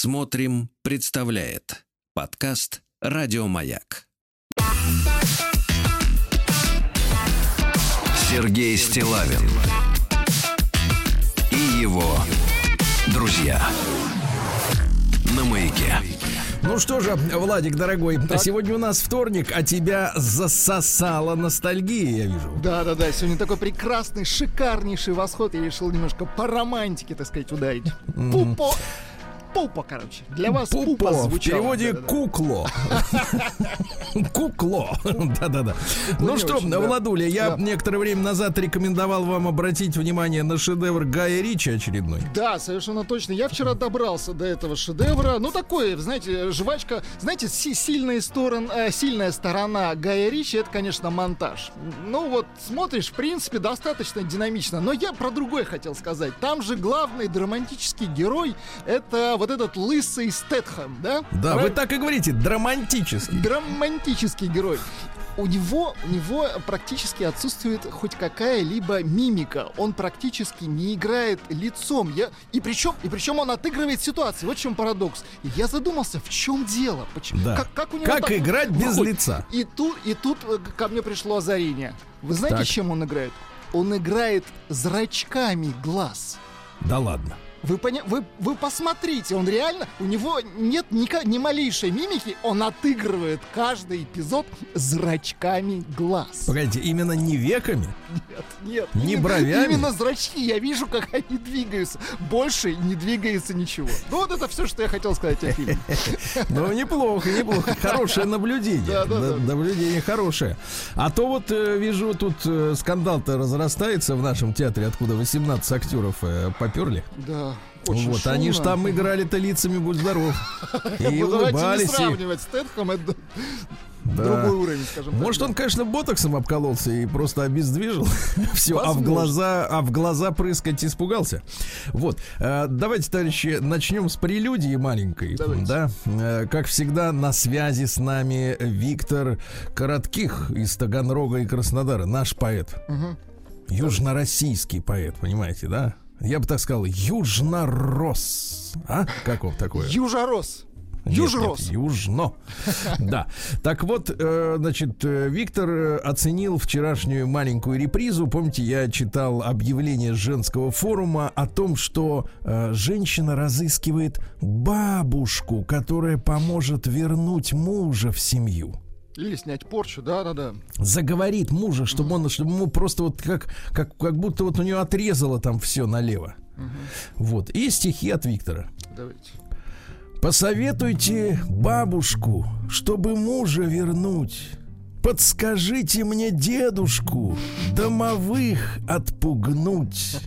Смотрим, представляет подкаст Радиомаяк. Сергей Стилавин и его друзья на маяке. Ну что же, Владик, дорогой, так. сегодня у нас вторник, а тебя засосала ностальгия, я вижу. Да, да, да. Сегодня такой прекрасный, шикарнейший восход. Я решил немножко по романтике, так сказать, ударить. Mm-hmm. Пупо Пупа, короче. Для вас пупа, пупа звучало. В переводе да, да, кукло. Кукло. Да-да-да. Ну что, Владуля, я некоторое время назад рекомендовал вам обратить внимание на шедевр Гая Ричи очередной. Да, совершенно точно. Я вчера добрался до этого шедевра. Ну, такой, знаете, жвачка. Знаете, сильная сторона, э, сильная сторона Гая Ричи, это, конечно, монтаж. Ну, вот, смотришь, в принципе, достаточно динамично. Но я про другое хотел сказать. Там же главный драматический герой — это вот этот лысый Стэтхэм, да? Да, Правильно? вы так и говорите, драматический. Драматический герой у него, у него практически отсутствует хоть какая-либо мимика. Он практически не играет лицом. Я, и, причем, и причем он отыгрывает ситуации. Вот в чем парадокс. И я задумался, в чем дело? Почему, да. как, как, у него как так, играть без выходит? лица? И тут, и тут э, ко мне пришло озарение. Вы знаете, так. чем он играет? Он играет зрачками глаз. Да ладно. Вы, поня... вы, вы посмотрите, он реально, у него нет ни, ни малейшей мимики, он отыгрывает каждый эпизод зрачками глаз. Погодите, именно не веками? Нет, нет. Не бровями? Именно зрачки, я вижу, как они двигаются. Больше не двигается ничего. Ну вот это все, что я хотел сказать о фильме. Ну неплохо, неплохо. Хорошее наблюдение. Наблюдение хорошее. А то вот э, вижу, тут э, скандал-то разрастается в нашем театре, откуда 18 актеров э, поперли. Да. Очень вот, шумно. они же там играли-то лицами, будь здоров. И улыбались. не сравнивать Стэтхэм, это да. другой уровень, скажем так. Может, он, конечно, ботоксом обкололся и просто обездвижил все, а в глаза, а в глаза прыскать испугался. Вот, э, давайте, товарищи, начнем с прелюдии маленькой. Давайте. Да, э, как всегда, на связи с нами Виктор Коротких из Таганрога и Краснодара, наш поэт. Угу. Южно-российский поэт, понимаете, да? Я бы так сказал, южнорос. А? Как вам такое? Южорос. Южрос. Нет, южно. Да. Так вот, э, значит, э, Виктор э, оценил вчерашнюю маленькую репризу. Помните, я читал объявление женского форума о том, что женщина разыскивает бабушку, которая поможет вернуть мужа в семью. Или снять порчу, да-да-да. Заговорит мужа, чтобы он, чтобы ему просто вот как, как, как будто вот у него отрезало там все налево. Угу. Вот. И стихи от Виктора. Давайте. Посоветуйте бабушку, чтобы мужа вернуть. Подскажите мне дедушку домовых отпугнуть.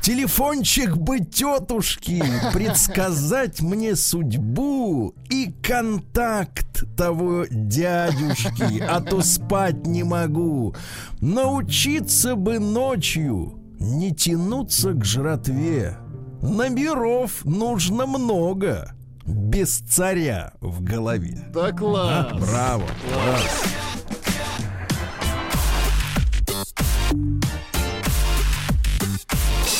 Телефончик бы тетушки предсказать мне судьбу и контакт того дядюшки, а то спать не могу. Научиться бы ночью не тянуться к жратве. Номеров нужно много без царя в голове. Да класс! А, браво! Класс!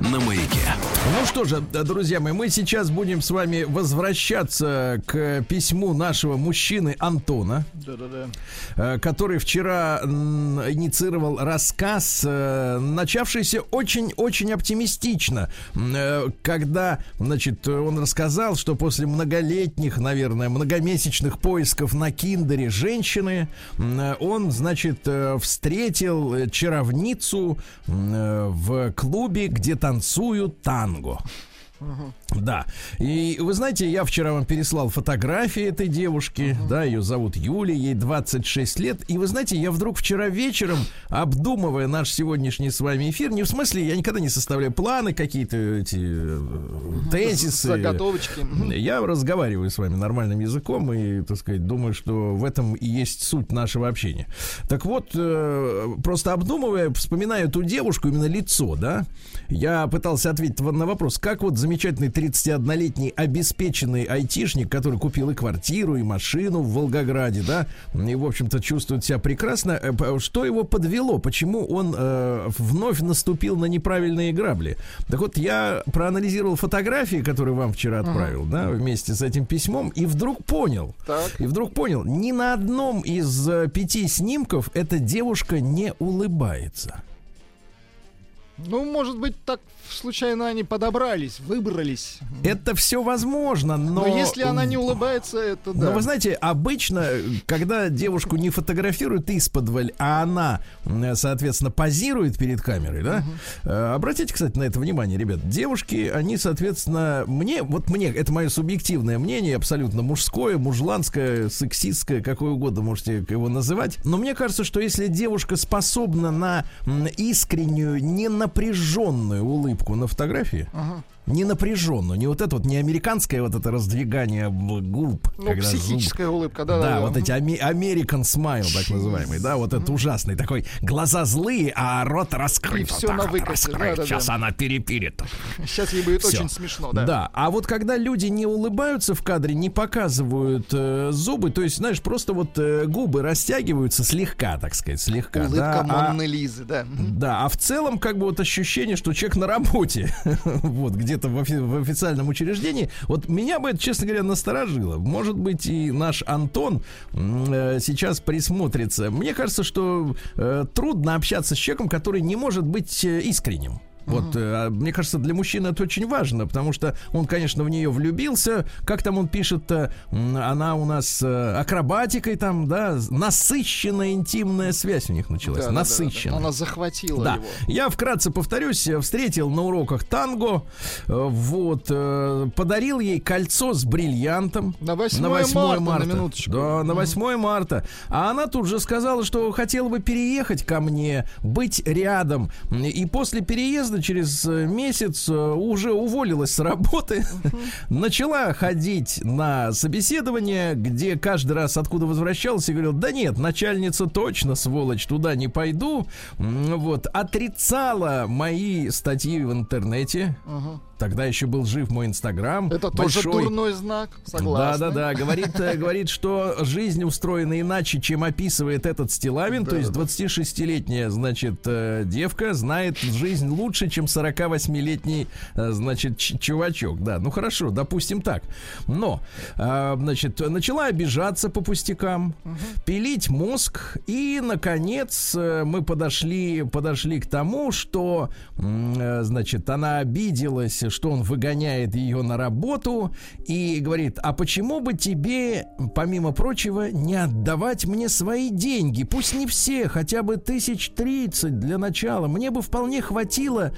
на маяке. Ну что же, друзья мои, мы сейчас будем с вами возвращаться к письму нашего мужчины Антона, Да-да-да. который вчера инициировал рассказ, э, начавшийся очень-очень оптимистично, э, когда, значит, он рассказал, что после многолетних, наверное, многомесячных поисков на Киндере женщины, он, значит, э, встретил чаровницу в клубе, где то танцуют танго. Да. И вы знаете, я вчера вам переслал фотографии этой девушки. Uh-huh. Да, ее зовут Юля, ей 26 лет. И вы знаете, я вдруг вчера вечером, обдумывая наш сегодняшний с вами эфир, не в смысле, я никогда не составляю планы, какие-то эти uh-huh. тезисы. Заготовочки. Я разговариваю с вами нормальным языком и, так сказать, думаю, что в этом и есть суть нашего общения. Так вот, э, просто обдумывая, вспоминаю эту девушку, именно лицо, да, я пытался ответить на вопрос, как вот замечательный 31-летний обеспеченный айтишник, который купил и квартиру, и машину в Волгограде, да, и, в общем-то, чувствует себя прекрасно. Э, что его подвело? Почему он э, вновь наступил на неправильные грабли? Так вот, я проанализировал фотографии, которые вам вчера отправил, ага. да, вместе с этим письмом, и вдруг понял, так. и вдруг понял, ни на одном из э, пяти снимков эта девушка не улыбается. Ну, может быть, так случайно они подобрались, выбрались. Это все возможно, но... Но если она не улыбается, это да. Но вы знаете, обычно, когда девушку не фотографируют исподволь, а она, соответственно, позирует перед камерой, да? Угу. Обратите, кстати, на это внимание, ребят. Девушки, они, соответственно, мне, вот мне, это мое субъективное мнение, абсолютно мужское, мужланское, сексистское, какое угодно можете его называть. Но мне кажется, что если девушка способна на искреннюю, ненапряженную улыбку, улыбку на фотографии. Ага не напряженно, не вот это вот, не американское вот это раздвигание губ. Ну, психическая зуб, улыбка, да, да. Да, вот эти ами- American smile, так называемый, да, вот это ужасный такой, глаза злые, а рот раскрыт. И все вот на выкате. Да, да, Сейчас да. она перепирит. Сейчас ей будет Всё. очень смешно, да. Да, а вот когда люди не улыбаются в кадре, не показывают э, зубы, то есть, знаешь, просто вот э, губы растягиваются слегка, так сказать, слегка. Улыбка да, Монны Лизы, да. Да, а в целом как бы вот ощущение, что человек на работе, вот, где где-то в, офи- в официальном учреждении. Вот меня бы это, честно говоря, насторожило. Может быть, и наш Антон э, сейчас присмотрится. Мне кажется, что э, трудно общаться с человеком, который не может быть э, искренним. Вот, uh мне кажется, для мужчины это очень важно, потому что он, конечно, в нее влюбился. Как там он пишет, она у нас э, акробатикой там, да, насыщенная интимная связь у них началась. Да, насыщенная. Да, да. Она захватила да. его. Я вкратце повторюсь, встретил на уроках танго, э, вот, подарил ей кольцо с бриллиантом. На 8, на 8 марта, марта. На минуточку. Да, на 8 uh марта. А она тут же сказала, что хотела бы переехать ко мне, быть рядом. И после переезда через э, месяц э, уже уволилась с работы, начала ходить на собеседование, где каждый раз откуда возвращалась и говорил, да нет, начальница точно, сволочь, туда не пойду. Вот, отрицала мои статьи в интернете. Тогда еще был жив мой Инстаграм. Это большой. тоже дурной знак, согласен. Да, да, да. Говорит, э, говорит, что жизнь устроена иначе, чем описывает этот Стилавин. Да, то есть 26-летняя, значит, э, девка знает жизнь лучше, чем 48-летний, э, значит, чувачок. Да, ну хорошо, допустим так. Но, значит, начала обижаться по пустякам, угу. пилить мозг, и, наконец, мы подошли, подошли к тому, что, значит, она обиделась что он выгоняет ее на работу и говорит, а почему бы тебе, помимо прочего, не отдавать мне свои деньги? Пусть не все, хотя бы тысяч тридцать для начала. Мне бы вполне хватило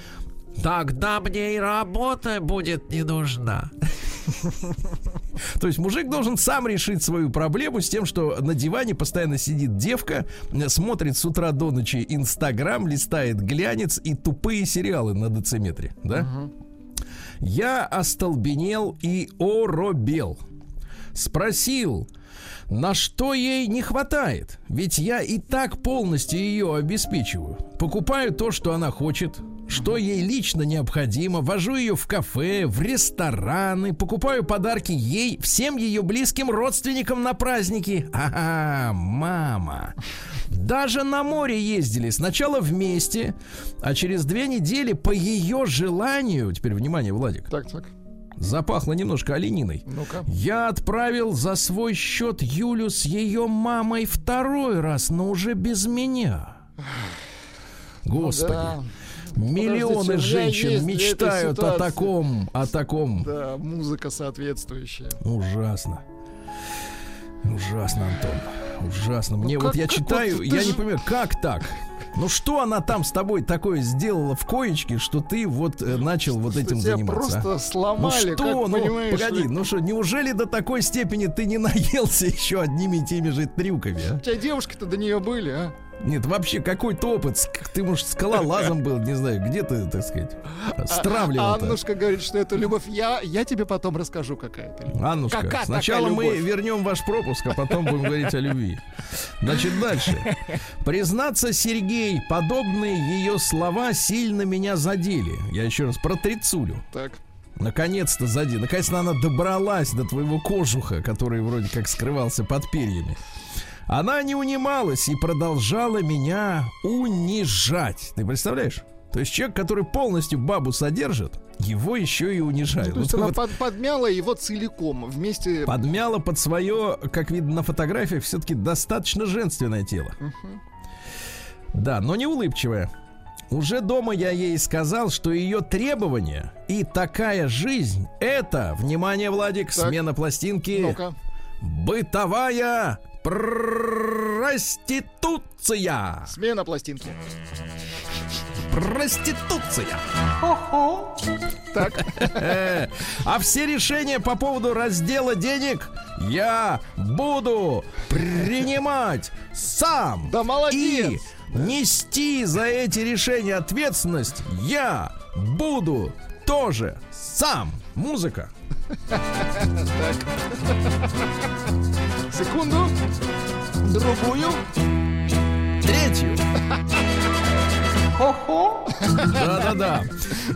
Тогда мне и работа будет не нужна. То есть мужик должен сам решить свою проблему с тем, что на диване постоянно сидит девка, смотрит с утра до ночи Инстаграм, листает глянец и тупые сериалы на дециметре, да? Угу. Я остолбенел и оробел. Спросил, на что ей не хватает? Ведь я и так полностью ее обеспечиваю. Покупаю то, что она хочет, что ей лично необходимо, вожу ее в кафе, в рестораны, покупаю подарки ей, всем ее близким родственникам на праздники. Ага, мама. Даже на море ездили. Сначала вместе, а через две недели по ее желанию... Теперь внимание, Владик. Так, так. Запахло немножко олениной. Ну-ка. Я отправил за свой счет Юлю с ее мамой второй раз, но уже без меня. Господи. Ну, да. Миллионы женщин мечтают о таком, о таком. Да, музыка соответствующая. Ужасно. Ужасно, Антон. Ужасно. Мне ну, вот я читаю, вот, я ж... не понимаю, как так? Ну что она там с тобой такое сделала в коечке, что ты вот э, начал вот этим тебя заниматься? просто а? сломали. Ну что, ну погоди, ну что, неужели до такой степени ты не наелся еще одними и теми же трюками? А? У тебя девушки-то до нее были, а? Нет, вообще какой-то опыт. Ты, может, скалолазом был, не знаю, где ты, так сказать, стравливал. А, Аннушка говорит, что это любовь. Я, я тебе потом расскажу, какая это любовь. Аннушка, какая сначала мы вернем ваш пропуск, а потом будем говорить о любви. Значит, дальше. Признаться, Сергей, подобные ее слова сильно меня задели. Я еще раз про Трицулю. Так. наконец-то зади, наконец-то она добралась до твоего кожуха, который вроде как скрывался под перьями. Она не унималась и продолжала меня унижать. Ты представляешь? То есть человек, который полностью бабу содержит, его еще и унижают. Ну, то есть Вот- она вот под- подмяла его целиком вместе. подмяла под свое, как видно на фотографиях, все-таки достаточно женственное тело. Да, но не улыбчивое. Уже дома я ей сказал, что ее требования и такая жизнь это, внимание, Владик, Так. смена пластинки, Ну-ка. бытовая проституция. Смена пластинки. Проституция. Так. Э, А все решения по поводу раздела денег я буду принимать сам. Да молодец. И нести за эти решения ответственность я буду тоже сам. Музыка. Секунду. Другую. Третью. Да-да-да.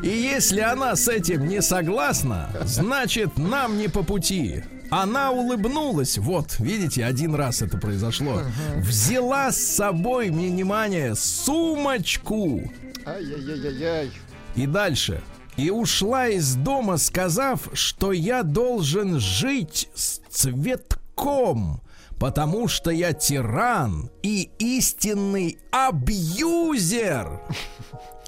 И если она с этим не согласна, значит, нам не по пути. Она улыбнулась, вот, видите, один раз это произошло. Взяла с собой, внимание, сумочку. Ай-яй-яй-яй-яй. И дальше. И ушла из дома, сказав, что я должен жить с цветком, потому что я тиран и истинный абьюзер,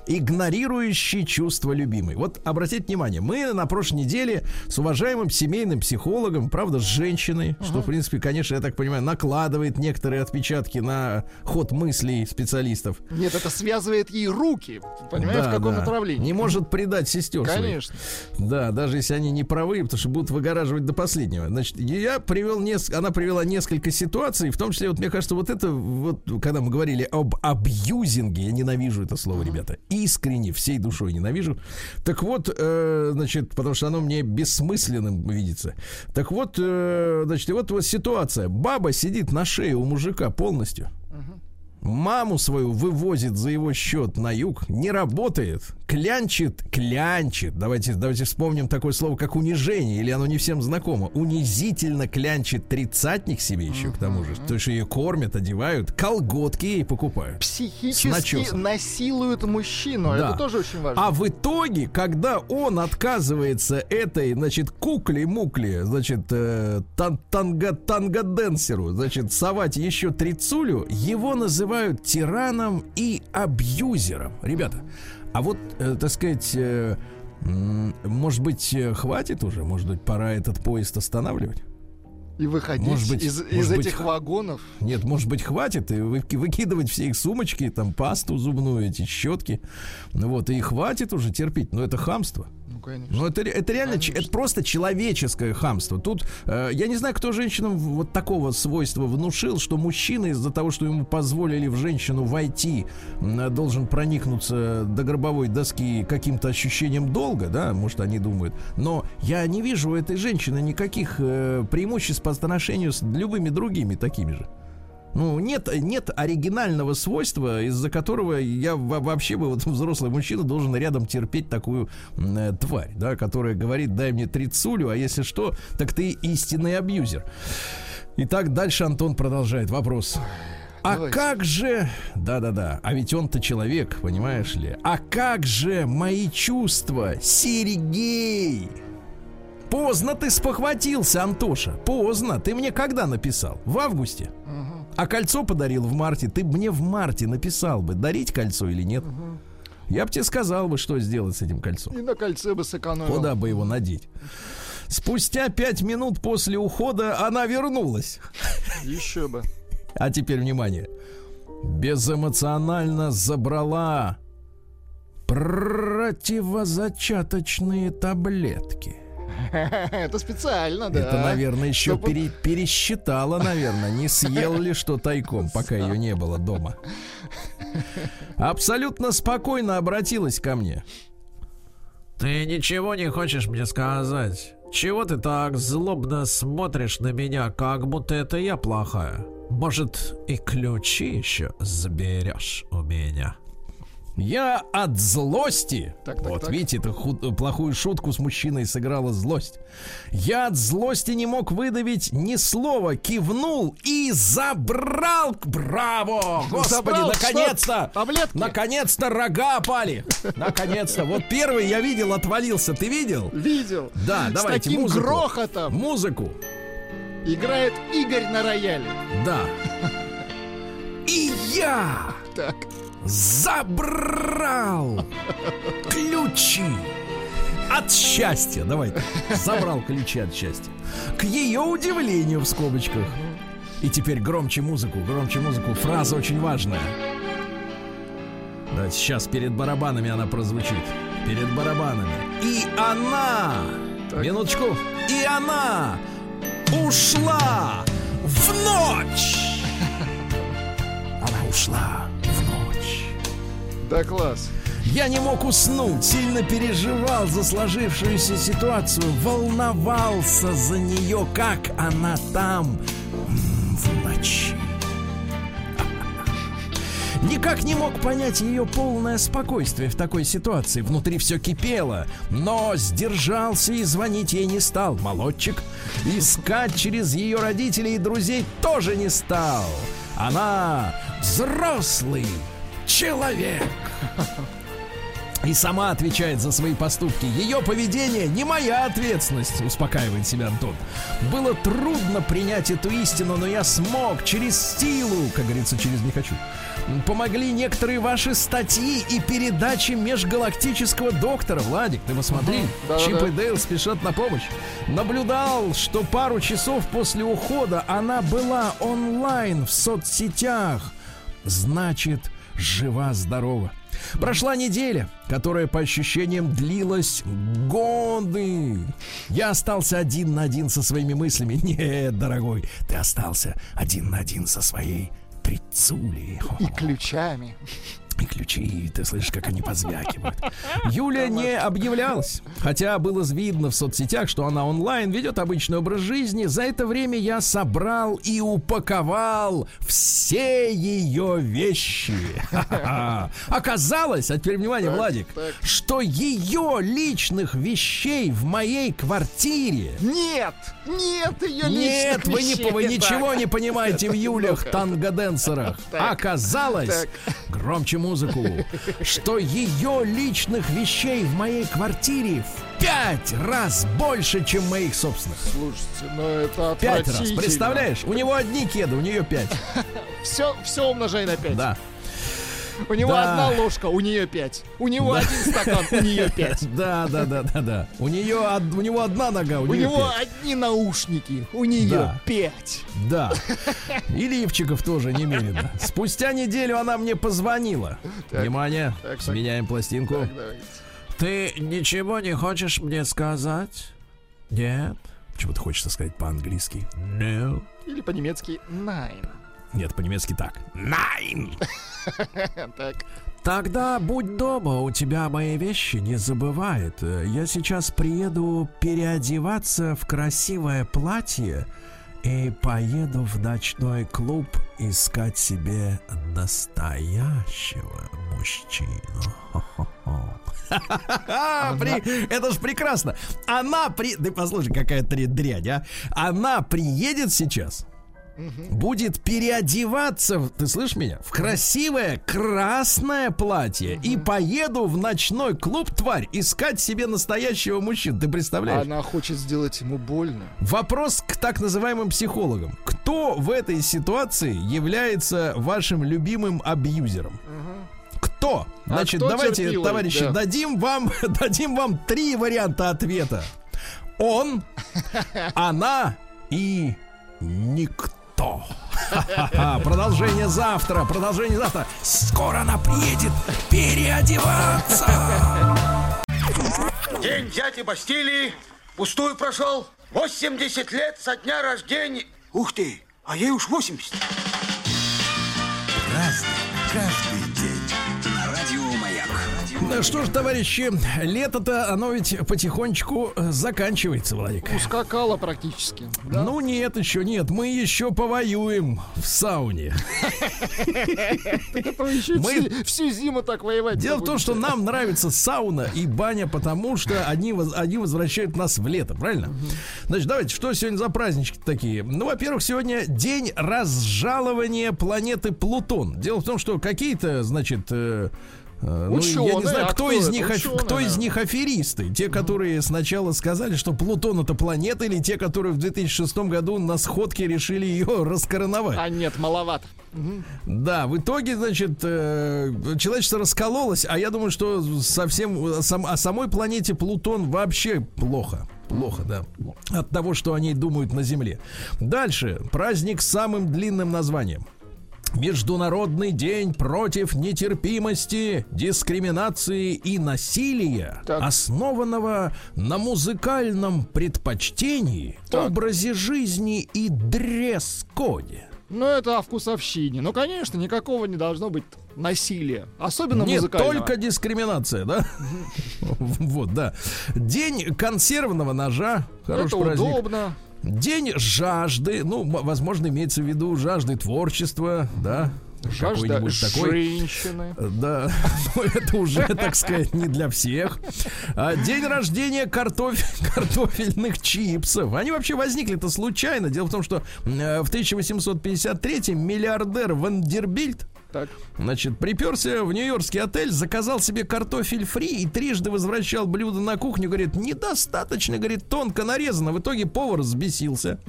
игнорирующий чувства любимой. Вот обратите внимание, мы на прошлой неделе с уважаемым семейным психологом, правда, с женщиной, что, в принципе, конечно, я так понимаю, накладывает некоторые отпечатки на ход мыслей специалистов. Нет, это связывает ей руки. Понимаешь, Да, в каком да. направлении? Не может предать сестер своих. Конечно. Да, даже если они не правы, потому что будут выгораживать до последнего. Значит, я привел несколько, она привела несколько ситуаций, в том числе, вот мне кажется, вот это, вот, когда мы говорили об абьюзинге, я ненавижу это слово, ребята, искренне, всей душой ненавижу. Так вот, э, значит, потому что оно мне бессмысленным видится. Так вот, э, значит, и вот, вот ситуация. Баба сидит на шее у мужика полностью. Маму свою вывозит за его счет на юг, не работает, клянчит, клянчит. Давайте, давайте вспомним такое слово, как унижение, или оно не всем знакомо. Унизительно клянчит тридцатник себе еще, к тому же. То есть ее кормят, одевают, колготки ей покупают. Психически насилуют мужчину. Да. Это тоже очень важно. А в итоге, когда он отказывается этой, значит, кукле-мукле, значит, э, тан- танго-денсеру, значит, совать еще трицулю, его называют тираном и абьюзером. Ребята, а вот, э, так сказать, э, может быть, э, хватит уже? Может быть, пора этот поезд останавливать? И выходить Может быть, из, может из быть, этих х- вагонов. Нет, может быть, хватит и выки- выкидывать все их сумочки, там, пасту зубную, эти щетки. Ну Вот, и хватит уже терпеть. Но это хамство. Ну, конечно. Ну, это, это реально, ч- это просто человеческое хамство. Тут, э, я не знаю, кто женщинам вот такого свойства внушил, что мужчина из-за того, что ему позволили в женщину войти, м, должен проникнуться до гробовой доски каким-то ощущением долга, да, может, они думают. Но я не вижу у этой женщины никаких э, преимуществ по отношению с любыми другими такими же. Ну, нет, нет оригинального свойства, из-за которого я во- вообще бы, вот взрослый мужчина, должен рядом терпеть такую э, тварь, да, которая говорит, дай мне трицулю, а если что, так ты истинный абьюзер. Итак, дальше Антон продолжает вопрос. А Давайте. как же... Да-да-да, а ведь он-то человек, понимаешь ли? А как же мои чувства, Сергей? Поздно ты спохватился, Антоша. Поздно. Ты мне когда написал? В августе. А кольцо подарил в марте. Ты мне в марте написал бы, дарить кольцо или нет. Я бы тебе сказал бы, что сделать с этим кольцом. И на кольце бы сэкономил. Куда бы его надеть. Спустя пять минут после ухода она вернулась. Еще бы. А теперь внимание. Безэмоционально забрала противозачаточные таблетки. Это специально, да. Это, наверное, еще Чтобы- пере- пересчитала, наверное, не съел ли что тайком, пока ее не было дома. Абсолютно спокойно обратилась ко мне. Ты ничего не хочешь мне сказать? Чего ты так злобно смотришь на меня, как будто это я плохая? Может, и ключи еще заберешь у меня? Я от злости, Так, так, вот так. видите, это худ- плохую шутку с мужчиной сыграла злость. Я от злости не мог выдавить ни слова, кивнул и забрал. Браво! Господи, наконец-то! Наконец-то рога опали! Наконец-то! Вот первый я видел, отвалился. Ты видел? Видел. Да, С давайте таким музыку. грохотом Музыку. играет Игорь на рояле. Да. И я Так. Забрал ключи от счастья. Давай. так. Забрал ключи от счастья. К ее удивлению в скобочках. И теперь громче музыку, громче музыку. Фраза очень важная. Да, сейчас перед барабанами она прозвучит. Перед барабанами. И она, минуточку, и она ушла в ночь. Она ушла. Да, класс. Я не мог уснуть, сильно переживал за сложившуюся ситуацию, волновался за нее, как она там в ночи. Никак не мог понять ее полное спокойствие в такой ситуации. Внутри все кипело, но сдержался и звонить ей не стал. Молодчик. Искать через ее родителей и друзей тоже не стал. Она взрослый человек и сама отвечает за свои поступки. Ее поведение не моя ответственность, успокаивает себя Антон. Было трудно принять эту истину, но я смог через силу, как говорится, через не хочу. Помогли некоторые ваши статьи и передачи межгалактического доктора. Владик, ты посмотри. Да-да-да. Чип и Дейл спешат на помощь. Наблюдал, что пару часов после ухода она была онлайн в соцсетях. Значит, жива-здорова. Прошла неделя, которая по ощущениям длилась годы. Я остался один на один со своими мыслями. Нет, дорогой, ты остался один на один со своей прицулей. И ключами. И ключи, ты слышишь, как они позвякивают. Юля не объявлялась, хотя было видно в соцсетях, что она онлайн, ведет обычный образ жизни. За это время я собрал и упаковал все ее вещи. Оказалось, а теперь внимание, Владик, что ее личных вещей в моей квартире Нет! Нет ее нет, личных вы, не, вы ничего не понимаете в Юлях Ну-ка. тангоденсерах. Так. Оказалось, громче музыку, что ее личных вещей в моей квартире в пять раз больше, чем моих собственных. Слушайте, ну это Пять раз, представляешь? У него одни кеды, у нее пять. Все, все умножай на 5. Да. У него Да. одна ложка, у нее 5. У него один стакан, у нее 5. Да, да, да, да, да. У нее у него одна нога, у, У нее него пять. одни наушники, у нее Да. 5. Да. И лифчиков тоже немерено. Спустя неделю она мне позвонила. Так. Внимание, Так, так. сменяем пластинку. Так, давайте. Ты ничего не хочешь мне сказать? Нет. Почему-то хочется сказать по-английски. No. Или по-немецки nine. Нет, по-немецки так. Nine. Так. Тогда будь дома, у тебя мои вещи не забывает. Я сейчас приеду переодеваться в красивое платье и поеду в ночной клуб искать себе настоящего мужчину. При- Это ж прекрасно. Она при... Ты послушай, какая три дрянь, а. Она приедет сейчас, будет переодеваться, ты слышишь меня, в красивое красное платье и поеду в ночной клуб, тварь, искать себе настоящего мужчину. Ты представляешь? Она хочет сделать ему больно. Вопрос к так называемым психологам. Кто в этой ситуации является вашим любимым абьюзером? Кто? А Значит, кто давайте, терпилой? товарищи, Да. дадим вам, дадим вам три варианта ответа. Он, она и никто. Ха-ха-ха. Продолжение завтра. Продолжение завтра. Скоро она приедет переодеваться. День дяди Бастилии пустую прошел. 80 лет со дня рождения. Ух ты, а ей уж 80. Разный, каждый Что ж, товарищи, лето-то, оно ведь потихонечку э, заканчивается, Владик. Ускакала практически. да? Ну нет, еще нет. Мы еще повоюем в сауне. Мы- всю, зиму так воевать. Дело в том, что нам нравится сауна и баня, потому что они, воз- они возвращают нас в лето, правильно? Значит, давайте, что сегодня за празднички такие? Ну, во-первых, сегодня день разжалования планеты Плутон. Дело в том, что какие-то, значит, э, э, ну, я не Ученые, знаю, кто, кто из них, Ученые, кто из них аферисты. Те, которые сначала сказали, что Плутон это планета, или те, которые в 2006 году на сходке решили ее раскороновать. А нет, маловато. Да, в итоге, значит, э, человечество раскололось, а я думаю, что совсем э, сам, о самой планете Плутон вообще плохо. Плохо, да. От того, что они думают на Земле. Дальше. Праздник с самым длинным названием. Международный день против нетерпимости, дискриминации и насилия, Так. основанного на музыкальном предпочтении, Так. образе жизни и дресс-коде. Ну, это о вкусовщине. Ну, конечно, никакого не должно быть насилия. Особенно Нет, музыкального. только дискриминация, да? Вот, да. День консервного ножа. Хороший Это праздник. удобно. День жажды. Ну, возможно, имеется в виду жажды творчества, да? Жажда такой. женщины. Да, но это уже, так сказать, не для всех. А, День рождения картофель, картофельных чипсов. Они вообще возникли-то случайно. Дело в том, что э, в 1853 миллиардер Вандербильд Так. Значит, приперся в нью-йоркский отель, заказал себе картофель фри и трижды возвращал блюдо на кухню. Говорит, недостаточно, говорит, тонко нарезано. В итоге повар взбесился.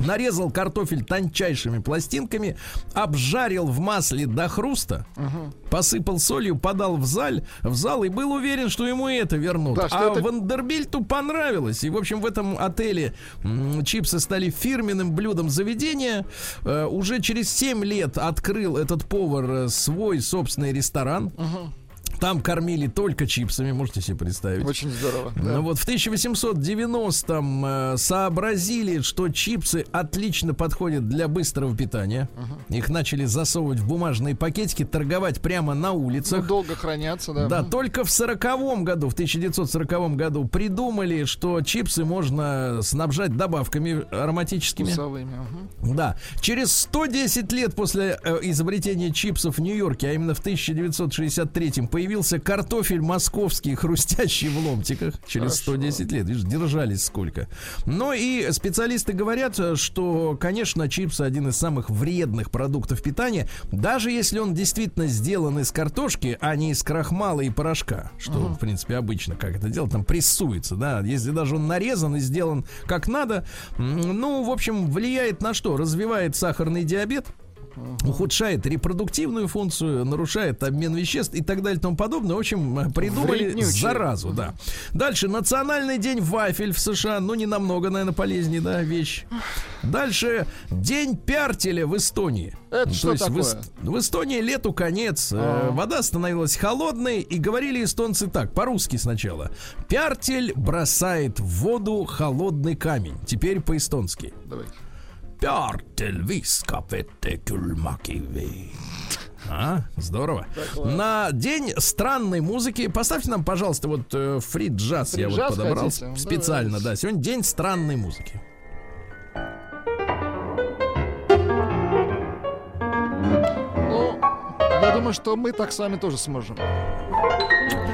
Нарезал картофель тончайшими пластинками, обжарил в масле до хруста, посыпал солью, подал в заль, в зал и был уверен, что ему это вернут. Да, а это- Вандербильту понравилось. И, в общем, в этом отеле чипсы стали фирменным блюдом заведения. Э, уже через 7 лет открыл этот повар э, свой собственный ресторан. Там кормили только чипсами, можете себе представить. Очень здорово. да. Ну вот в 1890-м э, сообразили, что чипсы отлично подходят для быстрого питания. Их начали засовывать в бумажные пакетики, торговать прямо на Ну, улицах. долго хранятся, да. Да, только в сороковом году, в 1940 году придумали, что чипсы можно снабжать добавками ароматическими. Вкусовыми. мгм. Да. Через 110 лет после э, изобретения чипсов в Нью-Йорке, а именно в 1963 появился картофель московский, хрустящий в ломтиках. Через Хорошо. 110 лет. Видишь, держались сколько. Ну и специалисты говорят, что, конечно, чипсы один из самых вредных продуктов питания, даже если он действительно сделан из картошки, а не из крахмала и порошка, что, в принципе, обычно как это делать, там прессуется, да, если даже он нарезан и сделан как надо, ну, в общем, влияет на что? Развивает сахарный диабет, ухудшает репродуктивную функцию, нарушает обмен веществ и так далее и тому подобное. В общем, э, придумали Вреднючий. заразу, да. Дальше, национальный день вафель в США, ну, не намного, наверное, полезнее, да, вещь. Дальше, день пяртеля в Эстонии. Это Ну, что то есть в, такое? Эст- в Эстонии лету конец, э, А. вода становилась холодной, и говорили эстонцы так, по-русски сначала. Пяртель бросает в воду холодный камень. Теперь по-эстонски. Давайте. Пяртель viskab vette külma kivi. А, здорово. На день странной музыки поставьте нам, пожалуйста, вот э, фри джаз я вот подобрал хотите? Ну, специально, да. Сегодня день странной музыки. Ну, я думаю, что мы так с вами тоже сможем.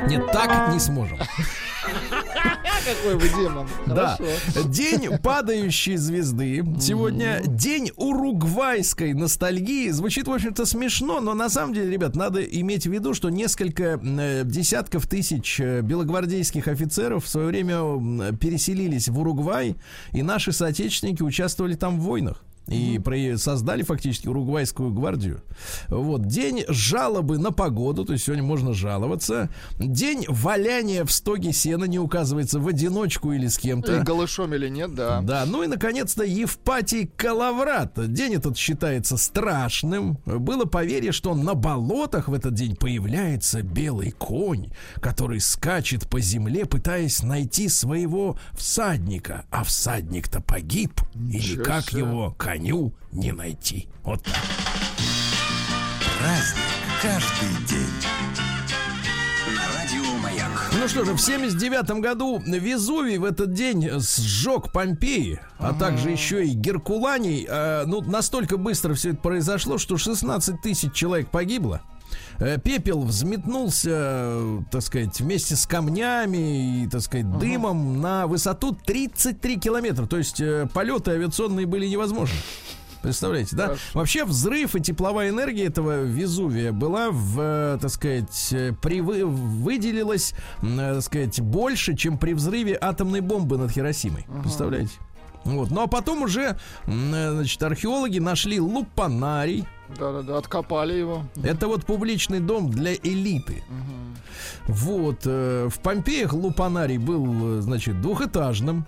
Нет, так не сможем. Какой вы демон. Да. День падающей звезды. Сегодня день уругвайской ностальгии. Звучит, в общем-то, смешно, но на самом деле, ребят, надо иметь в виду, что несколько э, десятков тысяч э, белогвардейских офицеров в свое время переселились в Уругвай, и наши соотечественники участвовали там в войнах. И при- создали фактически уругвайскую гвардию. Вот. День жалобы на погоду, то есть сегодня можно жаловаться. День валяния в стоге сена не указывается в одиночку или с И кем-то. голышом или нет, да. Да, ну и, наконец-то, Евпатий Калаврат. День этот считается страшным. Было поверье, что на болотах в этот день появляется белый конь, который скачет по земле, пытаясь найти своего всадника. А всадник-то погиб, и никак себе. его коню не найти. Вот так. Праздник каждый день. Ну что же, в 79 году Везувий в этот день сжег Помпеи, а также еще и Геркуланий. Э, ну, настолько быстро все это произошло, что 16 тысяч человек погибло. Э, Пепел взметнулся, э, так сказать, вместе с камнями и, так сказать, дымом на высоту 33 километра. То есть э, полеты авиационные были невозможны. Представляете, да? Хорошо. Вообще взрыв и тепловая энергия этого Везувия была, в, так сказать, при, вы- выделилась, так сказать, больше, чем при взрыве атомной бомбы над Хиросимой. Представляете? Вот. Ну а потом уже, э, значит, археологи нашли лупанарий. Да-да-да, откопали его. Это вот публичный дом для элиты. Вот. э, В Помпеях лупанарий был, э, значит, двухэтажным.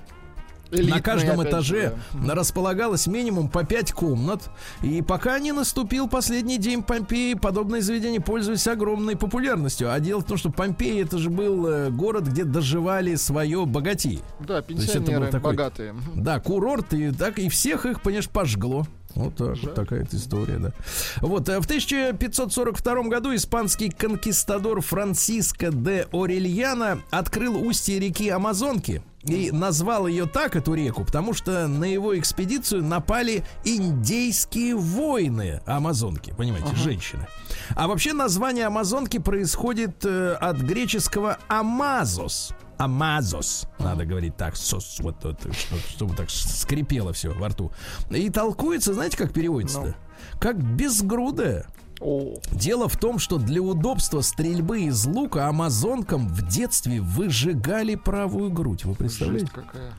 На Элитный, каждом этаже же, располагалось минимум по 5 комнат. И пока не наступил последний день Помпеи, подобные заведения пользовались огромной популярностью. А дело в том, что Помпеи это же был э, город, где доживали свое богатеи. Да, есть это был пенсионеры такой- богатые. Да, курорт, и так и всех их, понимаешь, пожгло. Вот так вот такая история, да. Вот, э, в 1542 году испанский конкистадор Франциско де Орельяна открыл устье реки Амазонки и назвал ее так, эту реку, потому что на его экспедицию напали индейские воины Амазонки, понимаете, женщины. А вообще название Амазонки происходит э, от греческого Амазос. Амазос, надо говорить так, сос, вот, вот, что- чтобы так скрипело все во рту. И толкуется, знаете, как переводится-то? Как безгрудая. Дело в том, что для удобства стрельбы из лука амазонкам в детстве выжигали правую грудь. Вы представляете? Ага.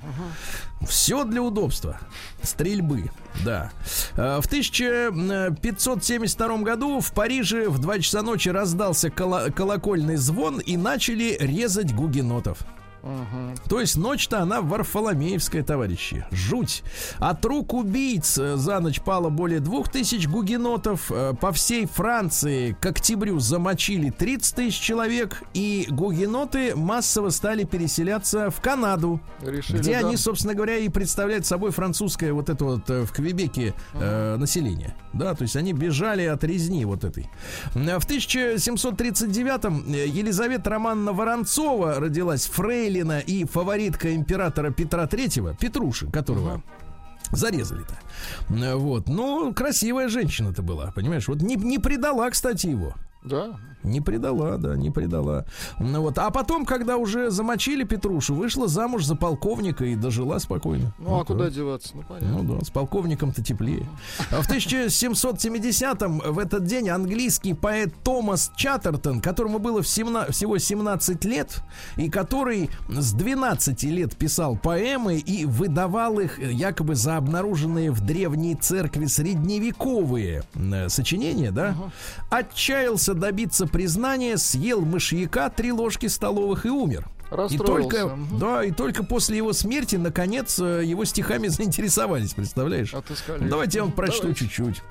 Все для удобства. Стрельбы, да. Э, В 1572 году в Париже в 2 часа ночи раздался колокольный звон и начали резать гугенотов. Мгм. То есть ночь-то она Варфоломеевская, товарищи. Жуть. От рук убийц э, за ночь пало более двух тысяч гугенотов. Э, По всей Франции к октябрю замочили 30 тысяч человек. И гугеноты массово стали переселяться в Канаду. Решили, где да. они, собственно говоря, и представляют собой французское вот это вот э, в Квебеке э, население. Да, то есть они бежали от резни вот этой. В 1739-м э, Елизавета Романовна Воронцова родилась фрейлина и фаворитка императора Петра Третьего, Петруши, которого зарезали-то. Вот. Ну, красивая женщина-то была, понимаешь? Вот не, не предала, кстати, его. Да. Не предала, да, не предала. Ну вот, а потом, когда уже замочили Петрушу, вышла замуж за полковника и дожила спокойно. Ну, а Вот куда так. деваться? Ну, понятно. Ну да, с полковником-то теплее. А в 1770-м в этот день английский поэт Томас Чаттертон, которому было всего 17 лет, и который с 12 лет писал поэмы и выдавал их э, якобы за обнаруженные в древней церкви средневековые э, сочинения, да, отчаялся добиться признания, съел мышьяка три ложки столовых и умер. И только, да, и только после его смерти, наконец, э, его стихами заинтересовались, представляешь? Отыскали. Давайте я вам прочту чуть-чуть.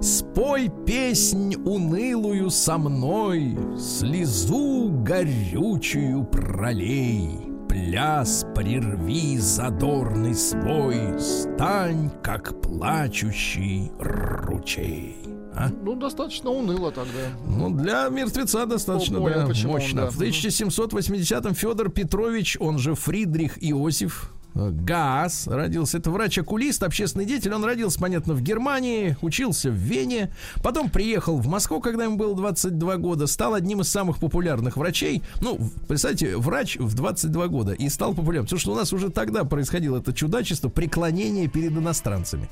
Спой песнь унылую со мной, Слезу горючую пролей. Пляс прерви задорный свой, Стань, как плачущий ручей. А? Ну, достаточно уныло тогда. Ну, для мертвеца достаточно понял, да, почему мощно. да. В 1780-м Федор Петрович, он же Фридрих Иосиф, э, Гаас, родился. Это врач-окулист, общественный деятель. Он родился, понятно, в Германии, учился в Вене. Потом приехал в Москву, когда ему было 22 года. Стал одним из самых популярных врачей. Ну, представьте, врач в 22 года. И стал популярным. Потому что у нас уже тогда происходило это чудачество преклонения перед иностранцами.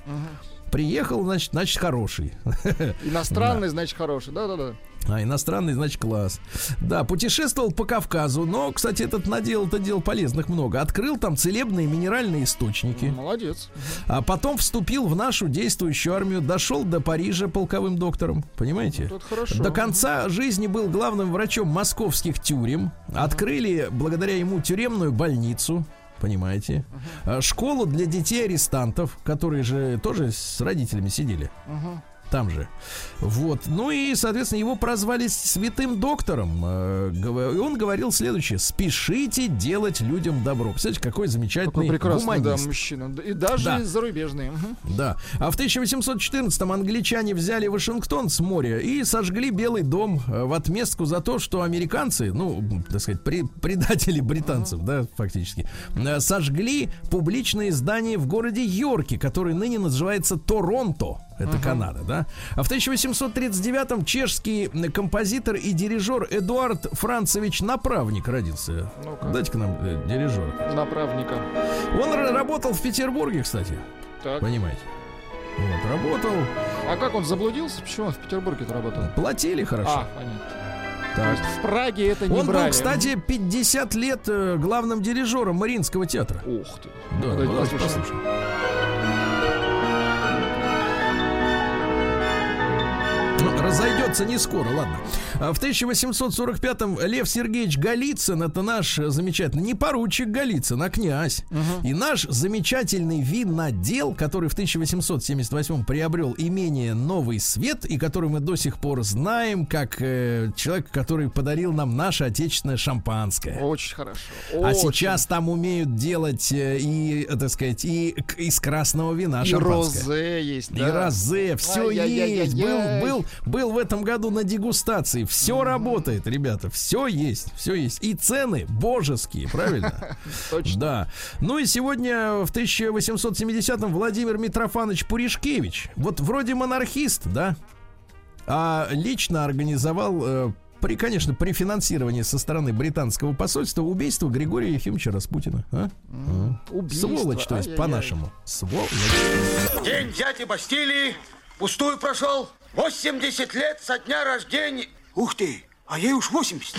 Приехал, значит, значит, хороший. Иностранный, значит, хороший. Да-да-да. А иностранный, значит, класс. Да, путешествовал по Кавказу, но, кстати, этот наделал-то дел полезных много. Открыл там целебные минеральные источники. Молодец. А потом вступил в нашу действующую армию, дошел до Парижа полковым доктором. Понимаете? Это хорошо. До конца жизни был главным врачом московских тюрем. Открыли благодаря ему тюремную больницу. Понимаете? А, Школу для детей арестантов, которые же тоже с родителями сидели. Мгм. Там же. Вот. Ну и, соответственно, его прозвали святым доктором. Э, И он говорил следующее. Спешите делать людям добро. Представляете, какой замечательный Какой прекрасный, да, гуманист. мужчина. Да, И даже Да. зарубежные. Да. А в 1814-м англичане взяли Вашингтон с моря и сожгли Белый дом э, в отместку за то, что американцы, ну, так сказать, предатели британцев, да, фактически, э, сожгли публичное здание в городе Йорке, который ныне называется Торонто. Это Канада, да? А в 1839-м чешский композитор и дирижер Эдуард Францевич Направник родился. Ну-ка. Дайте-ка нам э, дирижера. Направника. Он работал в Петербурге, кстати. Так. Понимаете? Вот, работал, А как он заблудился? Почему он в Петербурге-то работал? платили хорошо. А, понятно. То так. есть в Праге это не Он брали. был, кстати, 50 лет э, главным дирижером Мариинского театра. Ух ты. Да, Давайте давайте послушаем. послушаем. Разойдется не скоро, ладно. А В 1845-м Лев Сергеевич Голицын, это наш замечательный, не поручик Голицын, а князь. И наш замечательный винодел, который в 1878 приобрел имение Новый Свет, и который мы до сих пор знаем, как э, человек, который подарил нам наше отечественное шампанское. Очень хорошо. А Очень. сейчас там умеют делать э, и, так сказать, и из красного вина и шампанское. розе есть, И да. розе, все есть. Был, был, был в этом году на дегустации. Все работает, ребята. Все есть, все есть. И цены божеские, правильно? Точно. Да. Ну и сегодня в 1870-м Владимир Митрофанович Пуришкевич. Вот вроде монархист, да? А лично организовал э, при, конечно, при финансировании со стороны британского посольства убийство Григория Ефимовича Распутина. а? А. Убийство. Сволочь, то есть, по-нашему. Сволочь. День дяди Бастилии пустую прошел. 80 лет со дня рождения. Ух ты, а ей уж 80.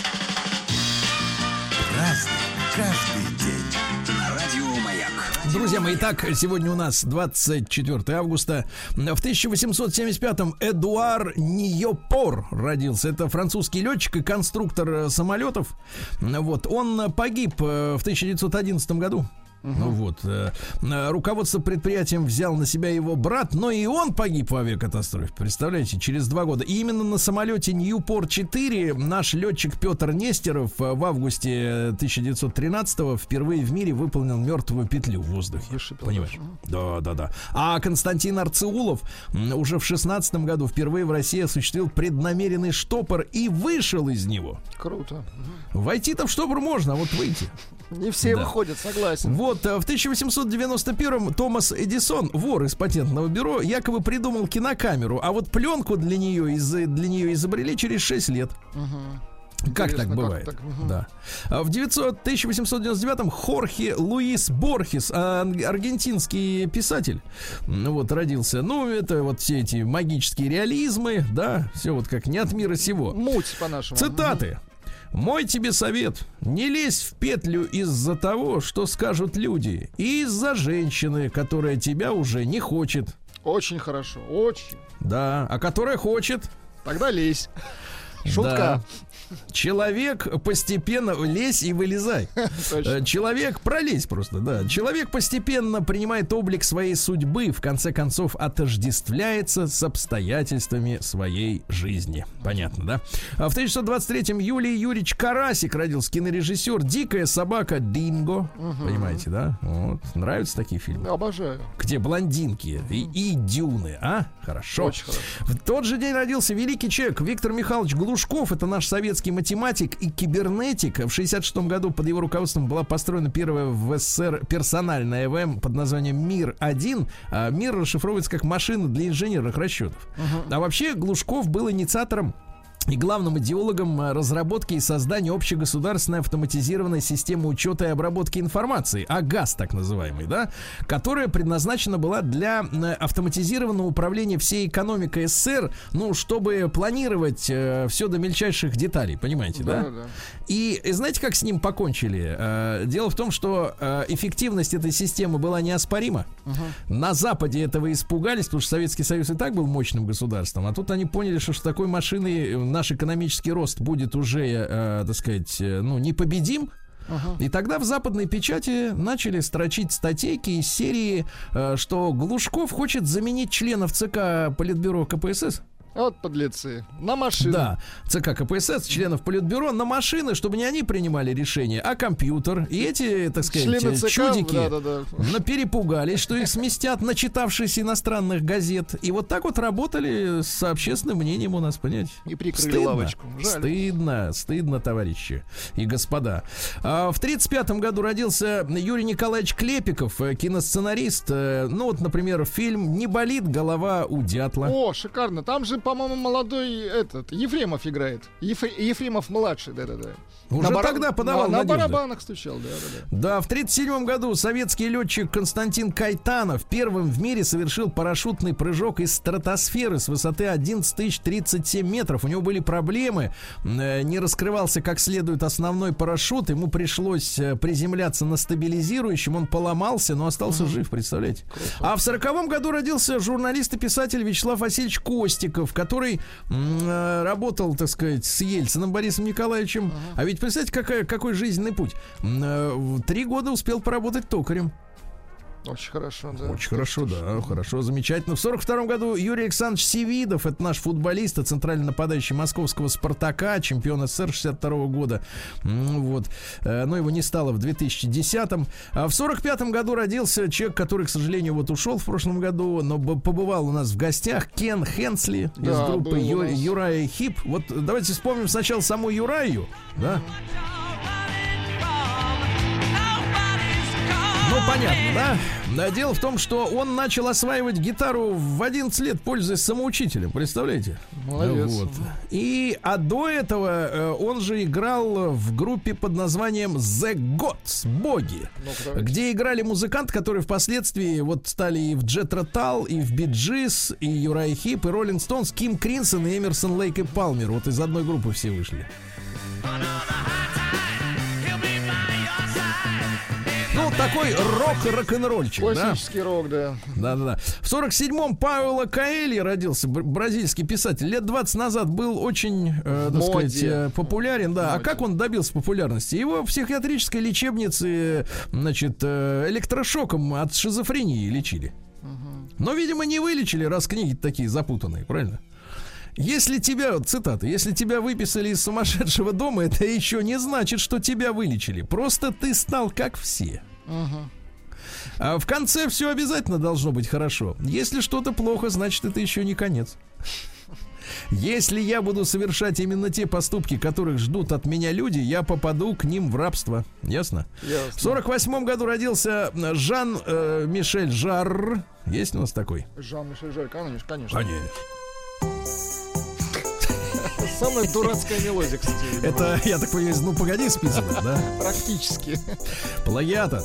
Разный, каждый день. На радио Маяк. Друзья мои, итак, сегодня у нас 24 августа. В 1875-м Эдуар Ниопор родился. Это французский летчик и конструктор э, самолетов. Вот. Он погиб э, в 1911 году. Ну вот, э, э, руководство предприятием взял на себя его брат, но и он погиб в авиакатастрофе. Представляете, через два года. И именно на самолете Ньюпор-4 наш летчик Петр Нестеров э, в августе 1913 впервые в мире выполнил мертвую петлю в воздухе. Вышибил Понимаешь? Да, да, да. А Константин Арцеулов уже в 16 году впервые в России осуществил преднамеренный штопор и вышел из него. Круто. Войти-то в штопор можно, а вот выйти. Не все Да. выходят, согласен. Вот, э, в 1891-м Томас Эдисон, вор из патентного бюро, якобы придумал кинокамеру, а вот пленку для нее, из, для нее изобрели через 6 лет. Как Интересно, так как бывает? так? Мгм. Да. А в 900 1899-м Хорхе Луис Борхес, а, аргентинский писатель, вот родился. Ну, это вот все эти магические реализмы, да, все вот как не от мира сего. Муть по-нашему. Цитаты. Мой тебе совет. Не лезь в петлю из-за того, что скажут люди. И из-за женщины, которая тебя уже не хочет. Очень хорошо, очень. Да, а которая хочет. Тогда лезь. Шутка. Человек постепенно лезь и вылезай. Э, Человек пролезь просто, да. Человек постепенно принимает облик своей судьбы, в конце концов отождествляется с обстоятельствами своей жизни. Понятно, да? А в 1923-м Юлий Юрьевич Карасик родился кинорежиссер «Дикая собака Динго». Понимаете, да? Вот. Нравятся такие фильмы? Обожаю. Где блондинки и, и дюны, а? Хорошо. Очень хорошо. В тот же день родился великий человек Виктор Михайлович Глушков. Это наш советский математик и кибернетик. В 66 году под его руководством была построена первая в СССР персональная ЭВМ под названием Мир-1. А Мир расшифровывается как машина для инженерных расчетов. А вообще Глушков был инициатором и главным идеологом а, разработки и создания общегосударственной автоматизированной системы учета и обработки информации, АГАС так называемый, да, которая предназначена была для м, автоматизированного управления всей экономикой СССР, ну, чтобы планировать все до мельчайших деталей, понимаете, да? Да, да. И э, знаете, как с ним покончили? Э, Дело в том, что э, эффективность этой системы была неоспорима. На Западе этого испугались, потому что Советский Союз и так был мощным государством, а тут они поняли, что с такой машиной э, наш экономический рост будет уже, э, так сказать, э, ну, непобедим. И тогда в западной печати начали строчить статейки из серии, э, что Глушков хочет заменить членов ЦК Политбюро КПСС вот подлецы. На машины. Да. ЦК КПСС, членов Политбюро, на машины, чтобы не они принимали решения, а компьютер. И эти, так сказать, Члены ЦК, чудики да, да, да. Перепугались, что их сместят, начитавшись иностранных газет. И вот так вот работали с общественным мнением у нас, понять. И прикрыли стыдно, лавочку. Жаль. Стыдно, стыдно, товарищи и господа. А в 35 году родился Юрий Николаевич Клепиков, э, киносценарист. Э, ну вот, например, фильм «Не болит голова у дятла». О, шикарно. Там же по-моему, молодой этот Ефремов играет. Еф, Ефремов младший, да-да-да. Уже на тогда подавал на, на барабанах стучал, да, да, в 37 году советский летчик Константин Кайтанов первым в мире совершил парашютный прыжок из стратосферы с высоты 11 тысяч 37 метров. У него были проблемы, э, не раскрывался как следует основной парашют, ему пришлось э, приземляться на стабилизирующем, он поломался, но остался угу. жив, представляете. Круто. А в 40 году родился журналист и писатель Вячеслав Васильевич Костиков, который э, работал, так сказать, с Ельциным Борисом Николаевичем. Ага. А ведь представьте, какая, какой жизненный путь. Э, три года успел поработать токарем. Очень хорошо, да. Очень хорошо, да, хорошо, замечательно. В сорок втором году Юрий Александрович Севидов, это наш футболист, центральный нападающий московского «Спартака», чемпион СССР 62 -го года. Вот. Э, но его не стало в 2010-м. А в сорок пятом году родился человек, который, к сожалению, вот ушел в прошлом году, но побывал у нас в гостях, Кен Хенсли да, из группы Ю, Юрая Хип. Вот давайте вспомним сначала саму Юраю, да? Ну, понятно, да? Да, дело в том, что он начал осваивать гитару в 11 лет, пользуясь самоучителем, представляете? Молодец. Вот. И, а до этого э, он же играл в группе под названием The Gods, Боги, ну где играли музыканты, которые впоследствии вот стали и в Jethro Tull, и в Bee Gees, и Uriah Heep, и Rolling Stones, King Crimson, и Emerson, Lake and Palmer. Вот из одной группы все вышли. Такой рок рок-н-ролльчик, Классический да? рок, да. Да-да-да. В 47-м Пауэлло Каэли родился, бразильский писатель. Лет 20 назад был очень, э, так сказать, э, популярен, да. Моде. А как он добился популярности? Его в психиатрической лечебнице, значит, э, электрошоком от шизофрении лечили. Но, видимо, не вылечили, раз книги такие запутанные, правильно? Если тебя, цитата, если тебя выписали из сумасшедшего дома, это еще не значит, что тебя вылечили. Просто ты стал как все. А в конце все обязательно должно быть хорошо. Если что-то плохо, значит это еще не конец. Если я буду совершать именно те поступки, которых ждут от меня люди, я попаду к ним в рабство. Ясно? Ясно. В 48 году родился Жан-Мишель э, Жар. Есть у нас такой? Жан-Мишель Жар, конечно. Конечно. конечно. Самая дурацкая мелодия, кстати. Это, я так понимаю, ну погоди списано, да? Практически. Плагиатор.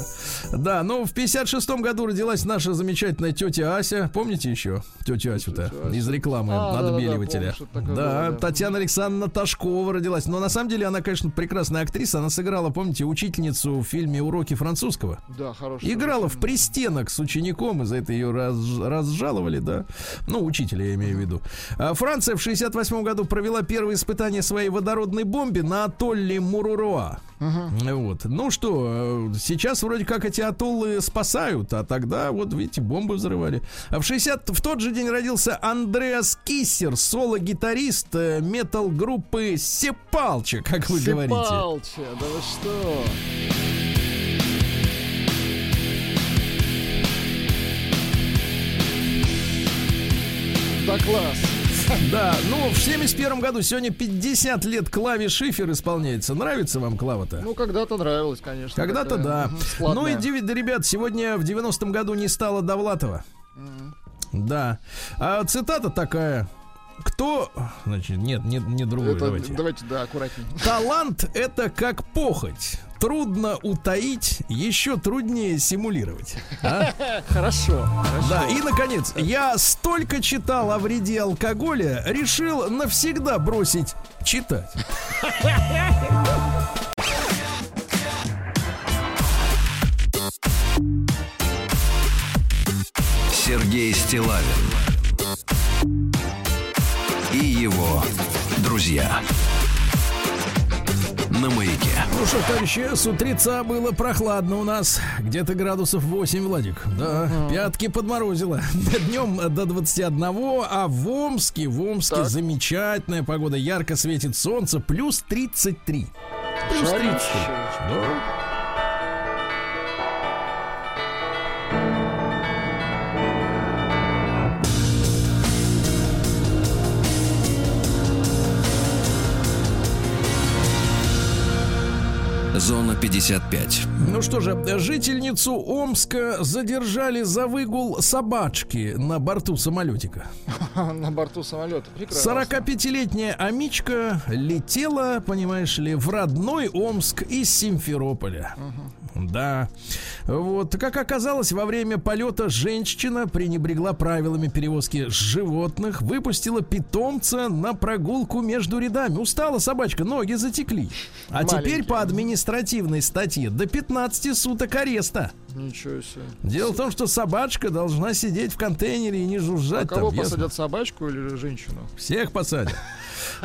Да, ну в 56-м году родилась наша замечательная тетя Ася. Помните еще тетю Асю-то? Из рекламы а, отбеливателя. Да, да, Татьяна Александровна Ташкова родилась. Но на самом деле она, конечно, прекрасная актриса. Она сыграла, помните, учительницу в фильме «Уроки французского». Да, хорошая. Играла в пристенок с учеником, и за это ее раз, разжаловали, да. Ну, учителя я имею в виду. А Франция в 68 году провела первый первое испытание своей водородной бомбе на атолле Муруруа. Угу. Вот. Ну что, э, сейчас вроде как эти атоллы спасают, а тогда, вот видите, бомбы взрывали. А в 60 в тот же день родился Андреас Киссер, соло-гитарист э, метал-группы Сепалча, как вы Сепалча, говорите. Сепалча, да вы что? Да класс. Да, ну, в 71 году сегодня 50 лет Клаве Шифер исполняется. Нравится вам Клава-то? Ну, когда-то нравилось, конечно. Когда-то, да. Угу, ну и, ребят, сегодня в 90-м году не стало Довлатова. Угу. Да. А цитата такая. Кто... Значит, нет, не, не другой, это, давайте. Давайте, да, аккуратнее. Талант — это как похоть. Трудно утаить, еще труднее симулировать. А? Хорошо, хорошо. Да, и, наконец, я столько читал о вреде алкоголя, решил навсегда бросить читать. Сергей Стилавин его друзья на маяке. Ну что, товарищи, с утреца было прохладно у нас. Где-то градусов 8, Владик. Да, uh-huh. пятки подморозило. Днем до 21, а в Омске, в Омске так. замечательная погода. Ярко светит солнце, плюс 33. Плюс 33. Да. Зона 55. Ну что же, жительницу Омска задержали за выгул собачки на борту самолетика. На борту самолета. Прекрасно. 45-летняя Амичка летела, понимаешь ли, в родной Омск из Симферополя. Да. Вот, как оказалось, во время полета женщина пренебрегла правилами перевозки животных, выпустила питомца на прогулку между рядами. Устала собачка, ноги затекли. А Маленький. теперь по административной статье до 15 суток ареста. Ничего себе. Дело в том, что собачка должна сидеть в контейнере и не жужжать. А кого там, посадят, ясно? собачку или женщину? Всех посадят.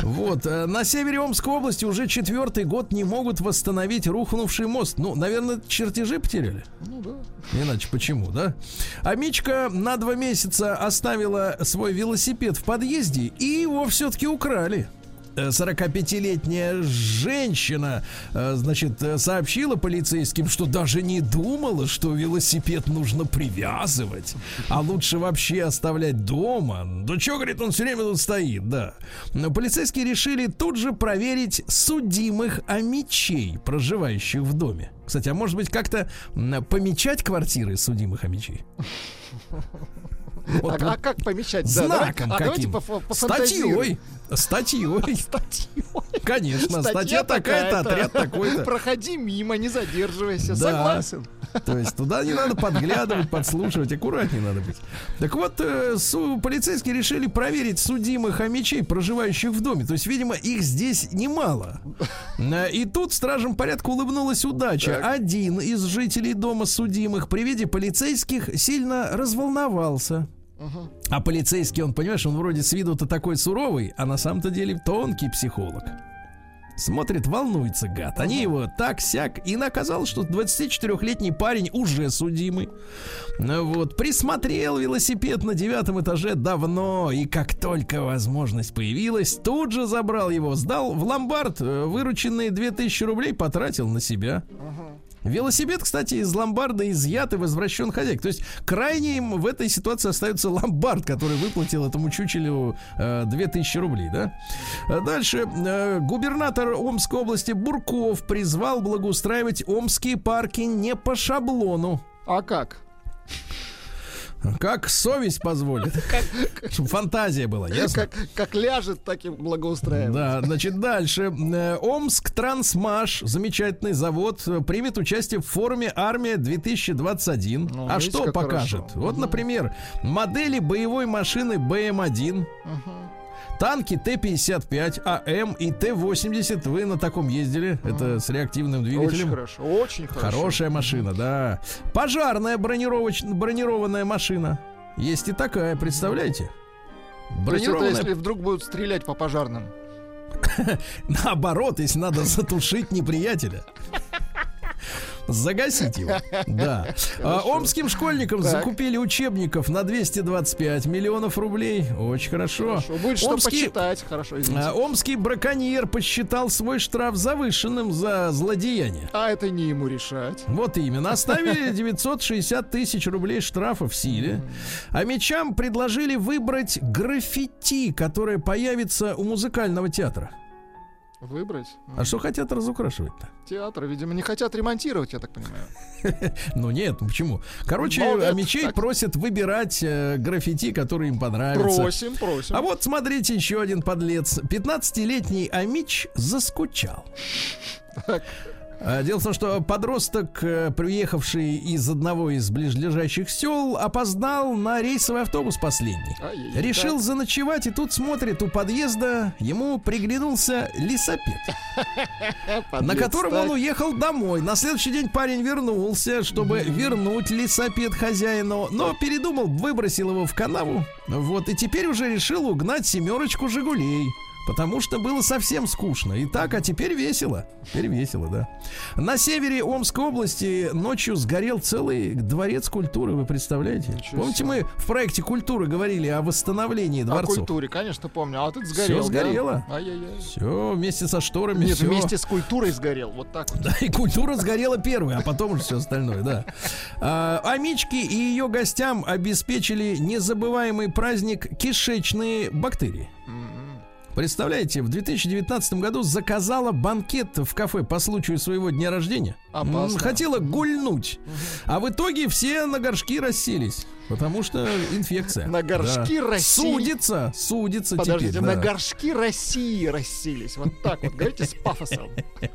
Вот. Э, на севере Омской области уже четвертый год не могут восстановить рухнувший мост. Ну, наверное, чертежи потеряли. Ну да. Иначе почему, да? А Мичка на два месяца оставила свой велосипед в подъезде, и его все-таки украли. 45-летняя женщина, э, значит, сообщила полицейским, что даже не думала, что велосипед нужно привязывать, а лучше вообще оставлять дома. Да что, говорит, он все время тут стоит, да. Но полицейские решили тут же проверить судимых амичей, проживающих в доме. Кстати, а может быть как-то помечать квартиры судимых амичей? Вот, а, а как помечать? Знаком да, каким? А по, по Статьей. Статьей. Статьей. Конечно, статья, статья такая-то, отряд такой-то. Проходи мимо, не задерживайся. Да. Согласен. То есть туда не надо подглядывать, подслушивать, аккуратнее надо быть. Так вот, э, су, полицейские решили проверить судимых хомячей, проживающих в доме. То есть, видимо, их здесь немало. Э, и тут стражам порядка улыбнулась удача. Так. Один из жителей дома судимых при виде полицейских сильно разволновался. Угу. А полицейский, он, понимаешь, он вроде с виду-то такой суровый, а на самом-то деле тонкий психолог. Смотрит, волнуется гад. Они его так-сяк. И оказалось, что 24-летний парень уже судимый. Вот. Присмотрел велосипед на девятом этаже давно. И как только возможность появилась, тут же забрал его. Сдал в ломбард. Э, вырученные 2000 рублей потратил на себя. Uh-huh. Велосипед, кстати, из ломбарда изъят и возвращен хозяйке. То есть крайне им в этой ситуации остается ломбард, который выплатил этому чучелю э, 2000 рублей, да? Дальше. Э, губернатор Омской области Бурков призвал благоустраивать омские парки не по шаблону. А как? Как совесть позволит. Чтобы фантазия была, ясно? Как, как ляжет, так и благоустраивает. Да, значит, дальше. Э, Омск Трансмаш, замечательный завод, примет участие в форуме «Армия-2021». Ну, а что покажет? Хорошо. Вот, например, модели боевой машины БМ-1. Угу. Танки Т-55, АМ и Т-80. Вы на таком ездили? Это с реактивным двигателем. Очень хорошо, очень хорошо. Хорошая машина, да. Пожарная бронировоч... бронированная машина. Есть и такая, представляете? Бронированная... То есть если вдруг будут стрелять по пожарным? Наоборот, если надо затушить неприятеля. Загасить его. Да. А, омским школьникам так. закупили учебников на 225 миллионов рублей. Очень хорошо. хорошо. Будет что Омский, почитать. Хорошо, извините. А, омский браконьер посчитал свой штраф завышенным за злодеяние. А это не ему решать. Вот именно. Оставили 960 тысяч рублей штрафа в силе. А мечам предложили выбрать граффити, которое появится у музыкального театра. Выбрать? А что хотят разукрашивать-то? Театр, видимо, не хотят ремонтировать, я так понимаю. Ну нет, ну почему? Короче, мечей так. просят выбирать э, граффити, которые им понравятся. Просим, просим. А вот смотрите, еще один подлец. 15-летний Амич заскучал. Так. А, дело в том, что подросток, э, приехавший из одного из ближайших сел, опоздал на рейсовый автобус последний. Ай-яй-яй, Решил заночевать, и тут смотрит у подъезда, ему приглянулся лесопед, на котором он уехал домой. На следующий день парень вернулся, чтобы вернуть лесопед хозяину, но передумал, выбросил его в канаву. Вот, и теперь уже решил угнать семерочку «Жигулей». Потому что было совсем скучно. И так, а теперь весело. Теперь весело, да. На севере Омской области ночью сгорел целый дворец культуры, вы представляете? Ничего Помните, себе. мы в проекте культуры говорили о восстановлении О дворцов? культуре, конечно, помню. А тут сгорел. Всё да? сгорело. Ай-яй-яй. Все, вместе со шторами. Нет, всё. вместе с культурой сгорел. Вот так вот. Да, и культура сгорела первой, а потом уже все остальное, да. А, Амички и ее гостям обеспечили незабываемый праздник кишечные бактерии. Представляете, в 2019 году заказала банкет в кафе по случаю своего дня рождения. Опасно. Хотела гульнуть. А в итоге все на горшки расселись. Потому что инфекция. На горшки Да. России. Судится, судится Подождите, теперь. на да. горшки России расселись. Вот так вот, говорите с пафосом.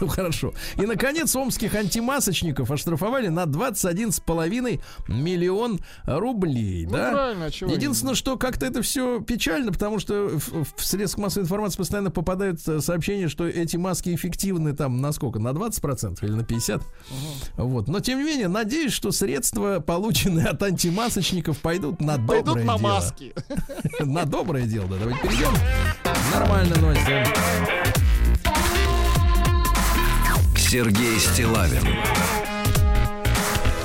Ну хорошо. И, наконец, омских антимасочников оштрафовали на 21,5 миллион рублей. Ну, да? правильно, чего Единственное, что как-то это все печально, потому что в, в средствах массовой информации постоянно попадают э, сообщения, что эти маски эффективны там на сколько? На 20% или на 50%? Вот. Но, тем не менее, надеюсь, что средства, полученные от антимасочников, пойдут на Пойдут доброе на дело. маски. На доброе дело, да. Давайте перейдем. Нормально, да. Сергей Стилавин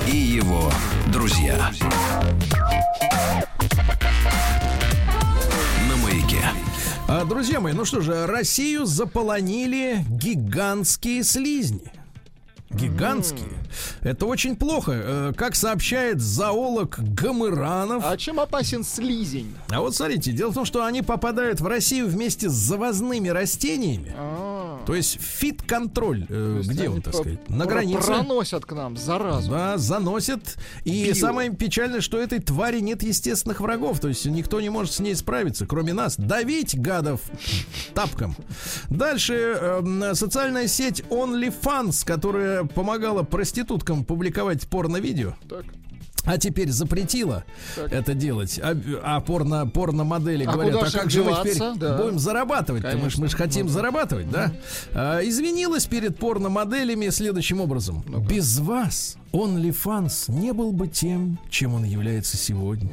и его друзья. На маяке. А, Друзья мои, ну что же, Россию заполонили гигантские слизни. Гигантские. Это очень плохо. Э, Как сообщает зоолог Гамыранов. А чем опасен слизень? А вот смотрите, дело в том, что они попадают в Россию вместе с завозными растениями. А, То есть фит-контроль. э, Где он, так сказать? На границе. Проносят к нам заразу. Да, заносят. И Био. самое печальное, что этой твари нет естественных врагов. То есть никто не может с ней справиться, кроме нас. Давить гадов тапком. Дальше эм, социальная сеть OnlyFans, которая помогала проституткам публиковать порно-видео. Так. А теперь запретила Так. это делать. А, а порно, порно-модели А говорят, а как же мы теперь? Да. будем зарабатывать? Мы же мы ж хотим Ну да. зарабатывать, да? А, извинилась перед порно-моделями следующим образом. Без вас OnlyFans не был бы тем, чем он является сегодня.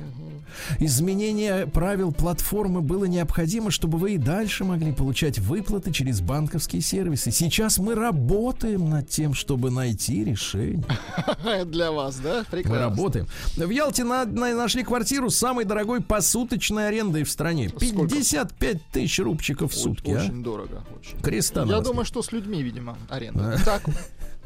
Изменение правил платформы было необходимо, чтобы вы и дальше могли получать выплаты через банковские сервисы. Сейчас мы работаем над тем, чтобы найти решение. Для вас, да? Мы Прекрасно. работаем. В Ялте на- на- нашли квартиру с самой дорогой посуточной арендой в стране. Сколько? 55 тысяч рубчиков в сутки. а? Очень дорого. Очень. Креста Я думаю, что с людьми, видимо, аренда. Так,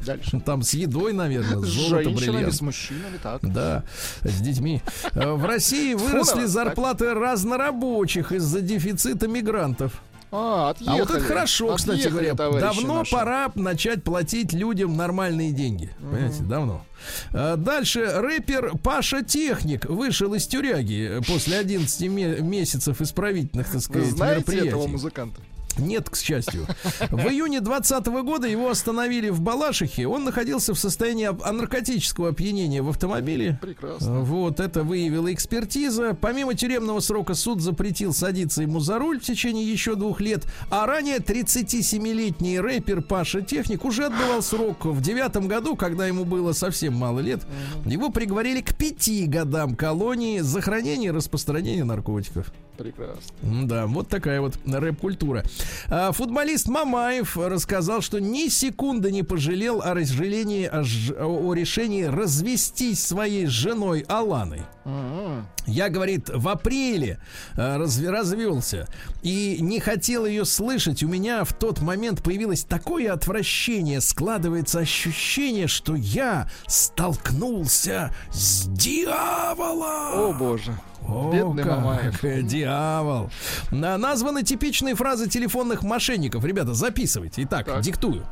дальше. Там с едой, наверное, с золотом, бриллиантом. с мужчинами, так. Да, с детьми. Э, В России выросли зарплаты разнорабочих из-за дефицита мигрантов. А, А вот это хорошо, кстати Отъехали, говоря. товарищи Давно наши. пора начать платить людям нормальные деньги. Понимаете, давно. А, Дальше рэпер Паша Техник вышел из тюряги после 11 ме- месяцев исправительных, так Вы сказать, знаете этого мероприятий. музыканта? Нет, к счастью. В июне 2020 года его остановили в Балашихе. Он находился в состоянии наркотического опьянения в автомобиле. Прекрасно. Вот, это выявила экспертиза. Помимо тюремного срока суд запретил садиться ему за руль в течение еще двух лет. А ранее 37-летний рэпер Паша Техник уже отбывал срок в девятом году, когда ему было совсем мало лет. Его приговорили к пяти годам колонии за хранение и распространение наркотиков. Прекрасно. Да, вот такая вот рэп-культура. А, Футболист Мамаев рассказал, что ни секунды не пожалел о разжалении, о, ж- о решении развестись своей женой Аланой. М-м. Я, говорит, в апреле э, разве- развелся и не хотел ее слышать. У меня в тот момент появилось такое отвращение, складывается ощущение, что я столкнулся с дьяволом. О, боже. О, Бедный как, Мамаев. Дьявол. На- Названы типичные фразы телефонных мошенников. Ребята, записывайте. Итак, Так. диктую.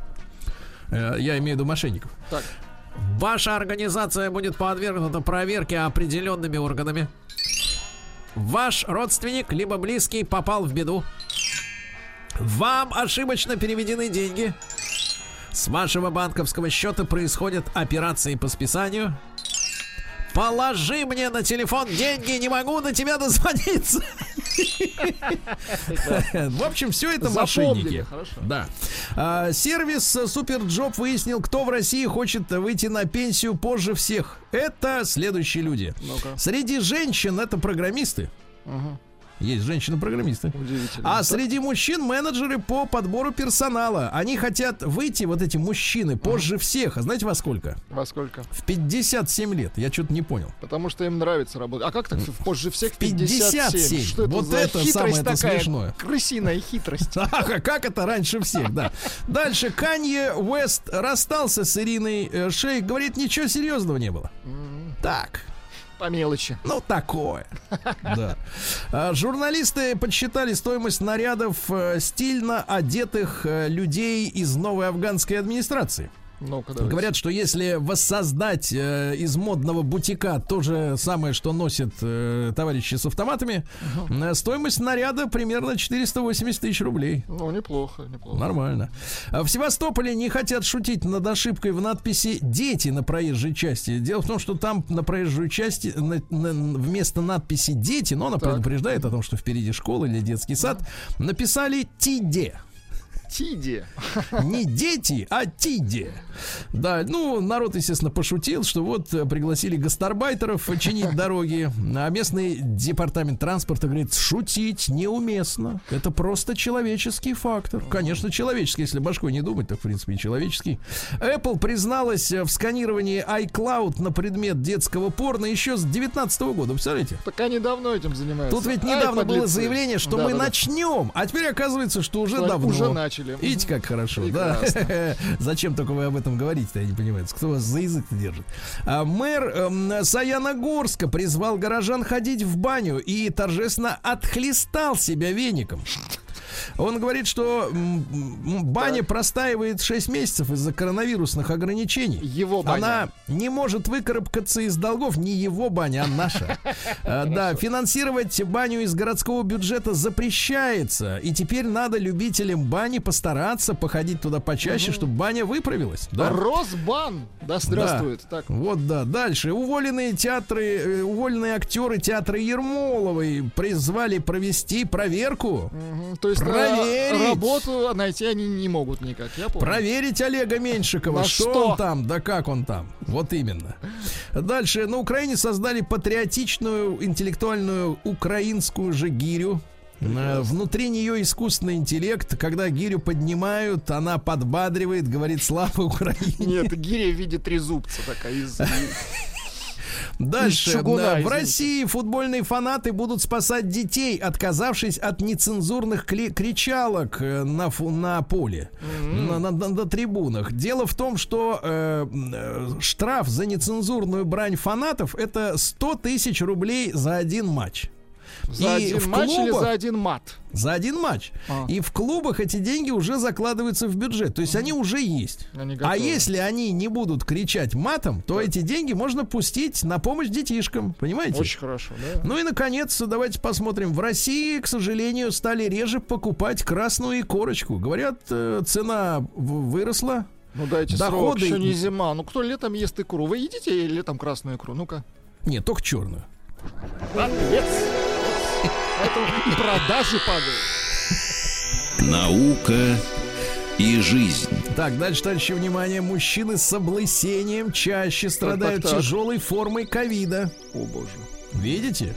Э, Я имею в виду мошенников. Так, Ваша организация будет подвергнута проверке определенными органами. Ваш родственник либо близкий попал в беду. Вам ошибочно переведены деньги. С вашего банковского счета происходят операции по списанию. Положи мне на телефон деньги, не могу до тебя дозвониться. В общем, все это мошенники. Да. А, сервис SuperJob выяснил, кто в России хочет выйти на пенсию позже всех. Это следующие люди. Среди женщин это программисты. Есть женщины-программисты. А среди мужчин менеджеры по подбору персонала. Они хотят выйти, вот эти мужчины, позже всех. А знаете во сколько? Во сколько? В 57 лет. Я что-то не понял. Потому что им нравится работать. А как так позже всех 57? 57? Что это Вот за это самое-то такая? смешное. Крысиная хитрость. Ага, как это раньше всех, да. Дальше Канье Уэст расстался с Ириной э, Шейк. Говорит, ничего серьезного не было. Так, По мелочи. ну такое. Да. А, Журналисты подсчитали стоимость нарядов э, стильно одетых э, людей из новой афганской администрации. Давайте. Говорят, что если воссоздать э, из модного бутика то же самое, что носят э, товарищи с автоматами, э, стоимость наряда примерно 480 тысяч рублей. Ну, неплохо, неплохо. Нормально. А В Севастополе не хотят шутить над ошибкой в надписи «Дети» на проезжей части. Дело в том, что там на проезжей части на- на- вместо надписи «Дети», но она Так. предупреждает о том, что впереди школа или детский сад, написали «Тиде». Тиди. Не дети, а тиде. Да, ну, народ, естественно, пошутил, что вот э, пригласили гастарбайтеров чинить дороги, а местный департамент транспорта говорит, шутить неуместно. Это просто человеческий фактор. Конечно, человеческий, если башкой не думать, так, в принципе, и человеческий. Apple призналась э, в сканировании iCloud на предмет детского порно еще с 2019 года, представляете? Так они давно этим занимаются. Тут ведь Ай, недавно было подлецы. заявление, что мы Да-да-да. начнем, а теперь оказывается, что уже Что давно. уже начали. Видите, как хорошо, да? Зачем только вы об этом говорите-то, я не понимаю. Кто вас за язык держит? А, мэр эм, Саяногорска призвал горожан ходить в баню и торжественно отхлестал себя веником. Он говорит, что баня простаивает 6 месяцев из-за коронавирусных ограничений. Его баня. Она не может выкарабкаться из долгов. Не его баня, а наша. А, Да, финансировать баню из городского бюджета запрещается. И теперь надо любителям бани постараться походить туда почаще, чтобы баня выправилась. Да. Росбан. Да, здравствует. Так. Вот да. Дальше. Уволенные театры, э, уволенные актеры театра Ермоловой призвали провести проверку. То есть э, Проверить. работу найти они не могут никак. Я понял. Проверить Олега Меньшикова, что, что? он там, да как он там. Вот именно. Дальше. На Украине создали патриотичную, интеллектуальную украинскую же гирю. Э, Внутри нее искусственный интеллект. Когда гирю поднимают, она подбадривает, говорит слава Украине. Нет, гиря в виде трезубца такая из... Дальше. Чугуна, Да, в. России футбольные фанаты будут спасать детей, отказавшись от нецензурных кричалок э, на, фу- на поле, на, на- на- на трибунах. Дело в том, что э, э, штраф за нецензурную брань фанатов это 100 тысяч рублей за один матч. За И один в матч или клубах- за один мат? За один матч. А. И в клубах эти деньги уже закладываются в бюджет. То есть они уже есть. Они А если они не будут кричать матом, то эти деньги можно пустить на помощь детишкам. Понимаете? Очень хорошо, да? Ну и, наконец, давайте посмотрим. В России, к сожалению, стали реже покупать красную икорочку. Говорят, э, цена выросла. Ну дайте срок, Доходы еще не зима. Ну кто летом ест икру? Вы едите летом красную икру? Ну-ка. Нет, только черную. Молодец. Поэтому и продажи падают. Наука и жизнь. Так, дальше, товарищи, внимание. Мужчины с облысением чаще страдают так, так. тяжелой формой ковида. О боже. Видите?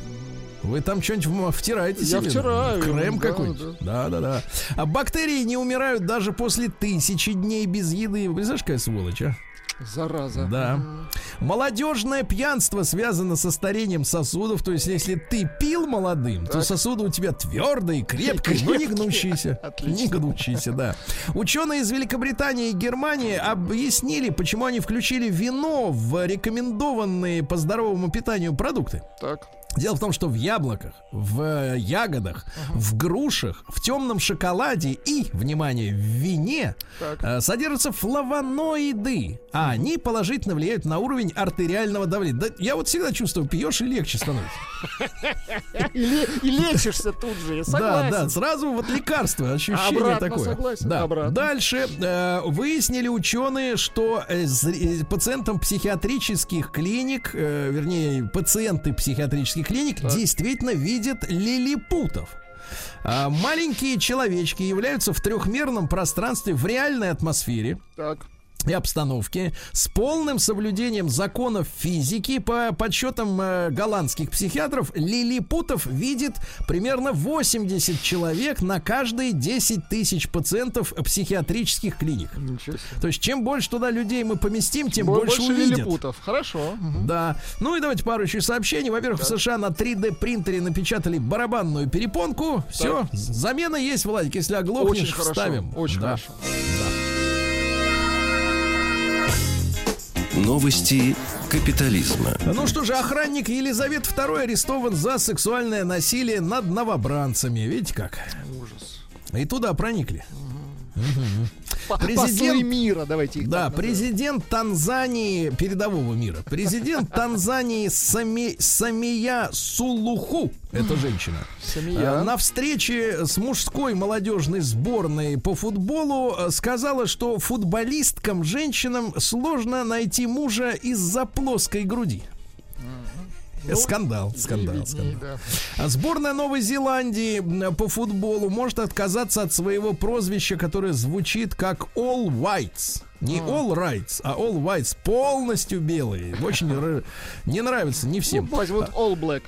Вы там что-нибудь в- втираете Я себе? втираю, Крем да, какой-нибудь? Да, да, да. А бактерии не умирают даже после тысячи дней без еды. Вы Представляешь, какая сволочь, а? Зараза. Да. Молодежное пьянство связано со старением сосудов. То есть, если ты пил молодым, то Так. сосуды у тебя твердые, крепкие, но не Крепкие. гнущиеся. Отлично. Не гнущиеся, да. Ученые из Великобритании и Германии объяснили, почему они включили вино в рекомендованные по здоровому питанию продукты. Так. Дело в том, что в яблоках, в э, ягодах, в грушах, в темном шоколаде и, внимание, в вине э, содержатся флавоноиды, а они положительно влияют на уровень артериального давления. Да, я вот всегда чувствую, пьешь и легче становится. И, ле- и лечишься тут же, я Да, согласен. да, сразу вот лекарство, ощущение такое. согласен, да. обратно. Дальше э, выяснили ученые, что э, пациентам психиатрических клиник, вернее, пациенты психиатрических клиник действительно видят лилипутов. А, маленькие человечки являются в трехмерном пространстве в реальной атмосфере. Так. И обстановки с полным соблюдением законов физики по подсчетам э, голландских психиатров лилипутов видит примерно 80 человек на каждые 10 тысяч пациентов психиатрических клиник. То есть чем больше туда людей мы поместим, тем Бо- больше, увидят. лилипутов. Хорошо. Да. Ну и давайте пару еще сообщений. Во-первых, в США на 3D принтере напечатали барабанную перепонку. Все, замена есть, Владик. Если оглохнешь, Очень хорошо. вставим. Очень Да. хорошо. Новости капитализма. Ну что же, охранник Елизавет II арестован за сексуальное насилие над новобранцами. Видите как? Ужас. И туда проникли. Президент- мира, давайте их Да, президент Танзании, передового мира, президент Танзании Сами, Самия Сулуху, это женщина, Самия. э, на встрече с мужской молодежной сборной по футболу э, сказала, что футболисткам, женщинам сложно найти мужа из-за плоской груди. Э, скандал, скандал, скандал. да. А Сборная Новой Зеландии м, по футболу может отказаться от своего прозвища, которое звучит как All Whites. Не All Rights, а All Whites. Полностью белые. Очень не нравится, не Ну, всем. возьмут All Black.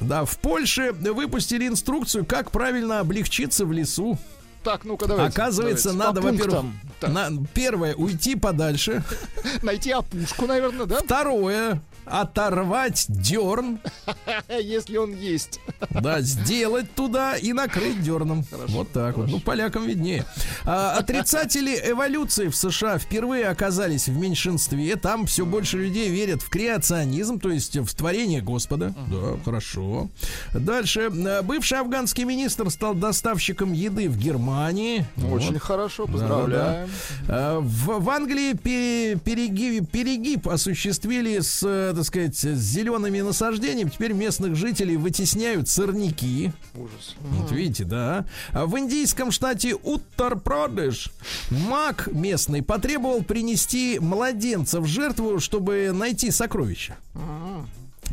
Да, в Польше выпустили инструкцию, как правильно облегчиться в лесу. Так, ну-ка давайте. Оказывается, давайте. надо, во-первых, на- первое, уйти подальше. Найти опушку, наверное, да? Второе, оторвать дерн. Если он есть. Да, сделать туда и накрыть дерном. вот так вот. Ну, полякам виднее. А, отрицатели эволюции в США впервые оказались в меньшинстве. Там все больше людей верят в креационизм, то есть в творение Господа. Да, хорошо. Дальше. А, Бывший афганский министр стал доставщиком еды в Германии. Очень Вот. хорошо, Да, поздравляем. А, В, в Англии пере- перегиб, перегиб осуществили с, э, так сказать, с зелеными насаждениями. Теперь местных жителей вытесняют сорняки. Ужас. Вот видите, да. А в индийском штате Уттар-Прадеш маг местный потребовал принести младенца в жертву, чтобы найти сокровища.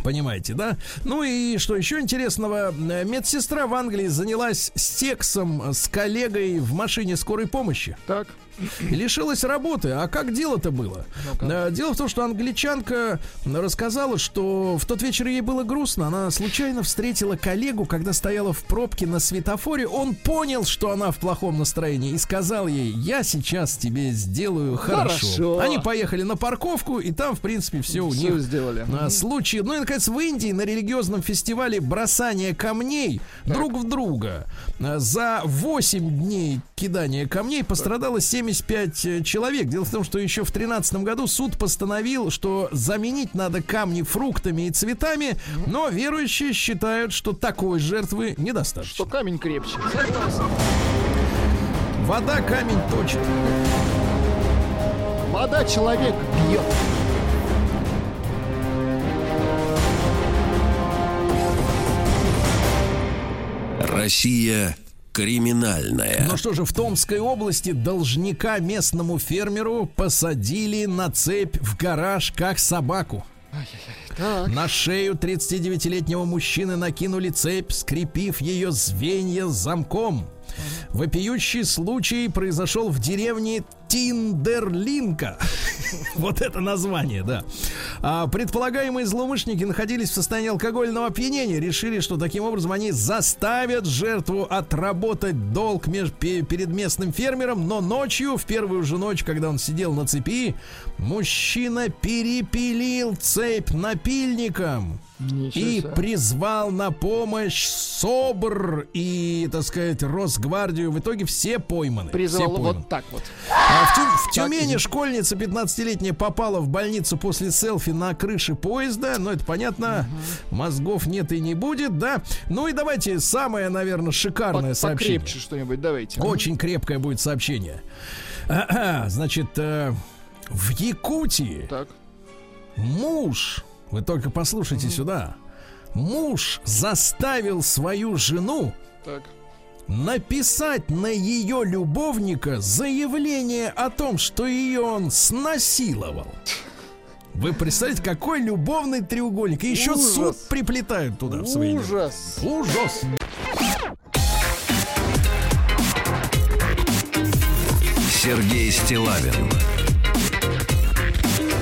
Понимаете, да? Ну и что еще интересного? Медсестра в Англии занялась сексом с коллегой в машине скорой помощи. Так. Лишилась работы. А как дело-то было? Э, Дело в том, что англичанка рассказала, что в тот вечер ей было грустно. Она случайно встретила коллегу, когда стояла в пробке на светофоре. Он понял, что она в плохом настроении и сказал ей, я сейчас тебе сделаю хорошо. Хорошо. Они поехали на парковку, и там, в принципе, все у Всё них сделали. а, случаи. Ну и, наконец, в Индии на религиозном фестивале бросания камней друг в друга а, за 8 дней кидания камней пострадало 75 э, человек. Дело в том, что еще в 2013 году суд постановил, что заменить надо камни фруктами и цветами, но верующие считают, что такой жертвы недостаточно. Что камень крепче. Вода камень точит. Вода человек бьет. Россия криминальная. Ну что же, в Томской области должника местному фермеру посадили на цепь в гараж как собаку. Так. На шею 39-летнего мужчины накинули цепь, скрепив ее звенья замком. Вопиющий случай произошел в деревне Тиндерлинка. Вот это название, да. А предполагаемые злоумышленники находились в состоянии алкогольного опьянения. Решили, что таким образом они заставят жертву отработать долг перед местным фермером. Но ночью, в первую же ночь, когда он сидел на цепи, мужчина перепилил цепь напильником. Ничего И себе. призвал на помощь СОБР и, так сказать, Росгвардию. В итоге все пойманы. Призвал все пойманы. вот так вот. А в, Тю- в Тюмени школьница 15-летняя попала в больницу после селфи на крыше поезда. Ну, это понятно. Мозгов нет и не будет, да. Ну и давайте самое, наверное, шикарное По- сообщение. Покрепче что-нибудь, давайте. Очень крепкое будет сообщение. Значит, э, в Якутии Так. муж, вы только послушайте сюда, муж заставил свою жену Так. написать на ее любовника заявление о том, что ее он снасиловал. Вы представляете, какой любовный треугольник. И еще Ужас. суд приплетают туда в свои дела. Ужас. Ужас. Сергей Стилавин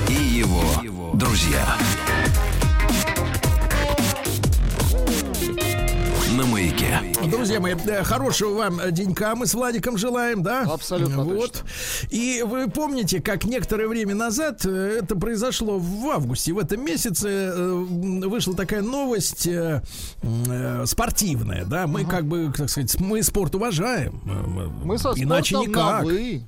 его друзья. На маяке. Друзья мои, э, хорошего вам денька мы с Владиком желаем, да? Абсолютно Вот. точно. И вы помните, как некоторое время назад, э, это произошло в августе, в этом месяце э, вышла такая новость э, э, спортивная, да? Мы как бы, так сказать, мы спорт уважаем. Э, Мы со Иначе никак. на «вы».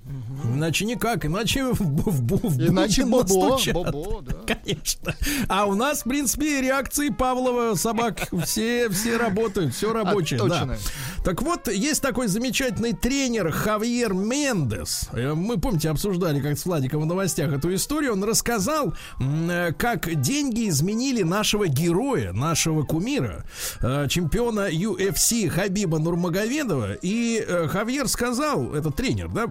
Иначе никак, иначе в, в, в, в Иначе бобо, бобо, да. Конечно. А у нас, в принципе, реакции Павлова собак все, все работают, все рабочее. да. Так вот, есть такой замечательный тренер Хавьер Мендес. Э, Мы, помните, обсуждали как с Владиком в новостях эту историю. Он рассказал, э, как деньги изменили нашего героя, нашего кумира, э, чемпиона UFC Хабиба Нурмагомедова. И Хавьер сказал, это тренер, да?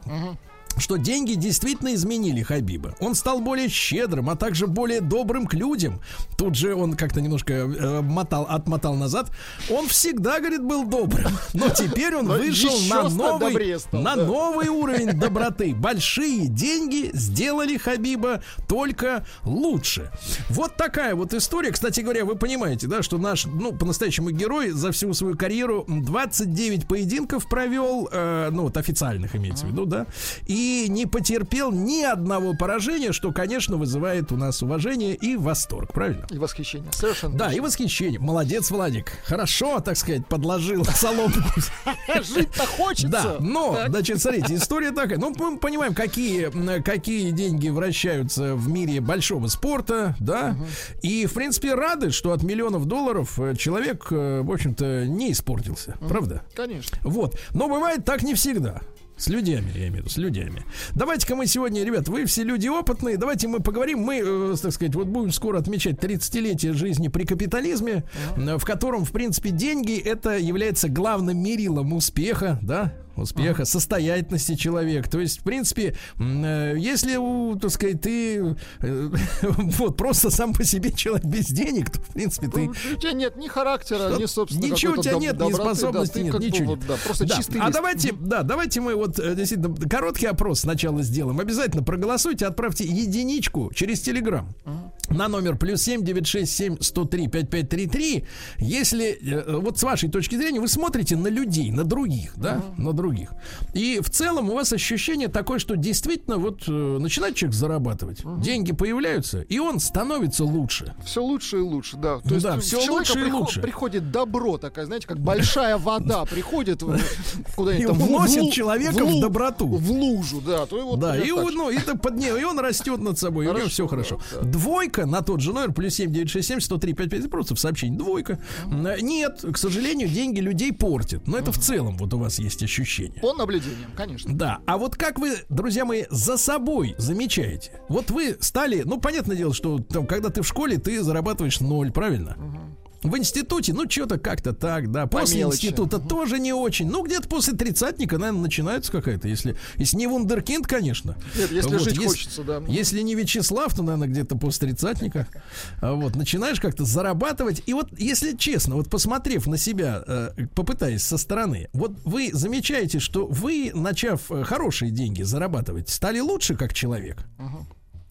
Что деньги действительно изменили Хабиба. Он стал более щедрым, а также более добрым к людям. Тут же он как-то немножко э, мотал, отмотал назад. Он всегда, говорит, был добрым, но теперь он Но вышел на новый, стал, на да. новый уровень доброты. Большие деньги сделали Хабиба только лучше. Вот такая вот история. Кстати говоря, вы понимаете, да, что наш, ну, по-настоящему герой за всю свою карьеру 29 поединков провел, э, ну, вот официальных имеется в виду, да, и не потерпел ни одного поражения, что, конечно, вызывает у нас уважение и восторг, правильно? И восхищение. Совершенно. Да, и восхищение. Молодец, Владик. Хорошо, так сказать, подложил соломку. Жить-то хочется. Да, но, Так. значит, смотрите, история такая. Ну, мы понимаем, какие, какие деньги вращаются в мире большого спорта, да. И, в принципе, рады, что от миллионов долларов э, человек, э, в общем-то, не испортился. Правда? Конечно. Вот. Но бывает так не всегда. С людьми, я имею в виду, с людьми. Давайте-ка мы сегодня, ребят, вы все люди опытные, давайте мы поговорим. Мы, э, так сказать, вот будем скоро отмечать 30-летие жизни при капитализме, э, в котором, в принципе, деньги это является главным мерилом успеха, да, успеха, состоятельности человека. То есть, в принципе, э, если, так сказать, ты э, вот просто сам по себе человек без денег, то, в принципе, ты Ну, У тебя нет ни характера, ни, собственно, Ничего у тебя доб- нет, ни доброты, да, способности ты нет, ничего вот, нет. да, просто Да. чистый А давайте, да, давайте мы вот э, действительно короткий опрос сначала сделаем. Обязательно проголосуйте, отправьте единичку через Телеграм на номер плюс семь девять шесть семь сто три пять пять три три. Если вот с вашей точки зрения вы смотрите на людей, на других, да, на других, и в целом у вас ощущение такое, что действительно вот э, начинает человек зарабатывать, деньги появляются, и он становится лучше. Все лучше и лучше, да. Ну есть да, в всё человека лучше и приход- лучше. приходит добро такая, знаете, как большая вода приходит куда-нибудь И там, в- в уносит лу- человека в доброту. В лужу, да. То и да, и, он, ну, это под ним, и он растет над собой, и у него все хорошо. Двойка на тот же номер, плюс 7 967 103 55, просто в сообщении двойка. Э, Нет, к сожалению, деньги людей портят. Но это в целом вот у вас есть ощущение. По наблюдениям, конечно. Да, а вот как вы, друзья мои, за собой замечаете? Вот вы стали, ну, понятное дело, что там, когда ты в школе, ты зарабатываешь ноль, правильно? В институте, ну, что-то как-то так, да. После мелочи. института тоже не очень. Ну, где-то после тридцатника, наверное, начинается какая-то. Если, если не вундеркинд, конечно. Нет, если Вот, жить если- хочется, да. Если не Вячеслав, то, наверное, где-то после тридцатника. А Вот, начинаешь как-то зарабатывать. И вот, если честно, вот посмотрев на себя, э, попытаясь со стороны, вот вы замечаете, что вы, начав э, хорошие деньги зарабатывать, стали лучше как человек.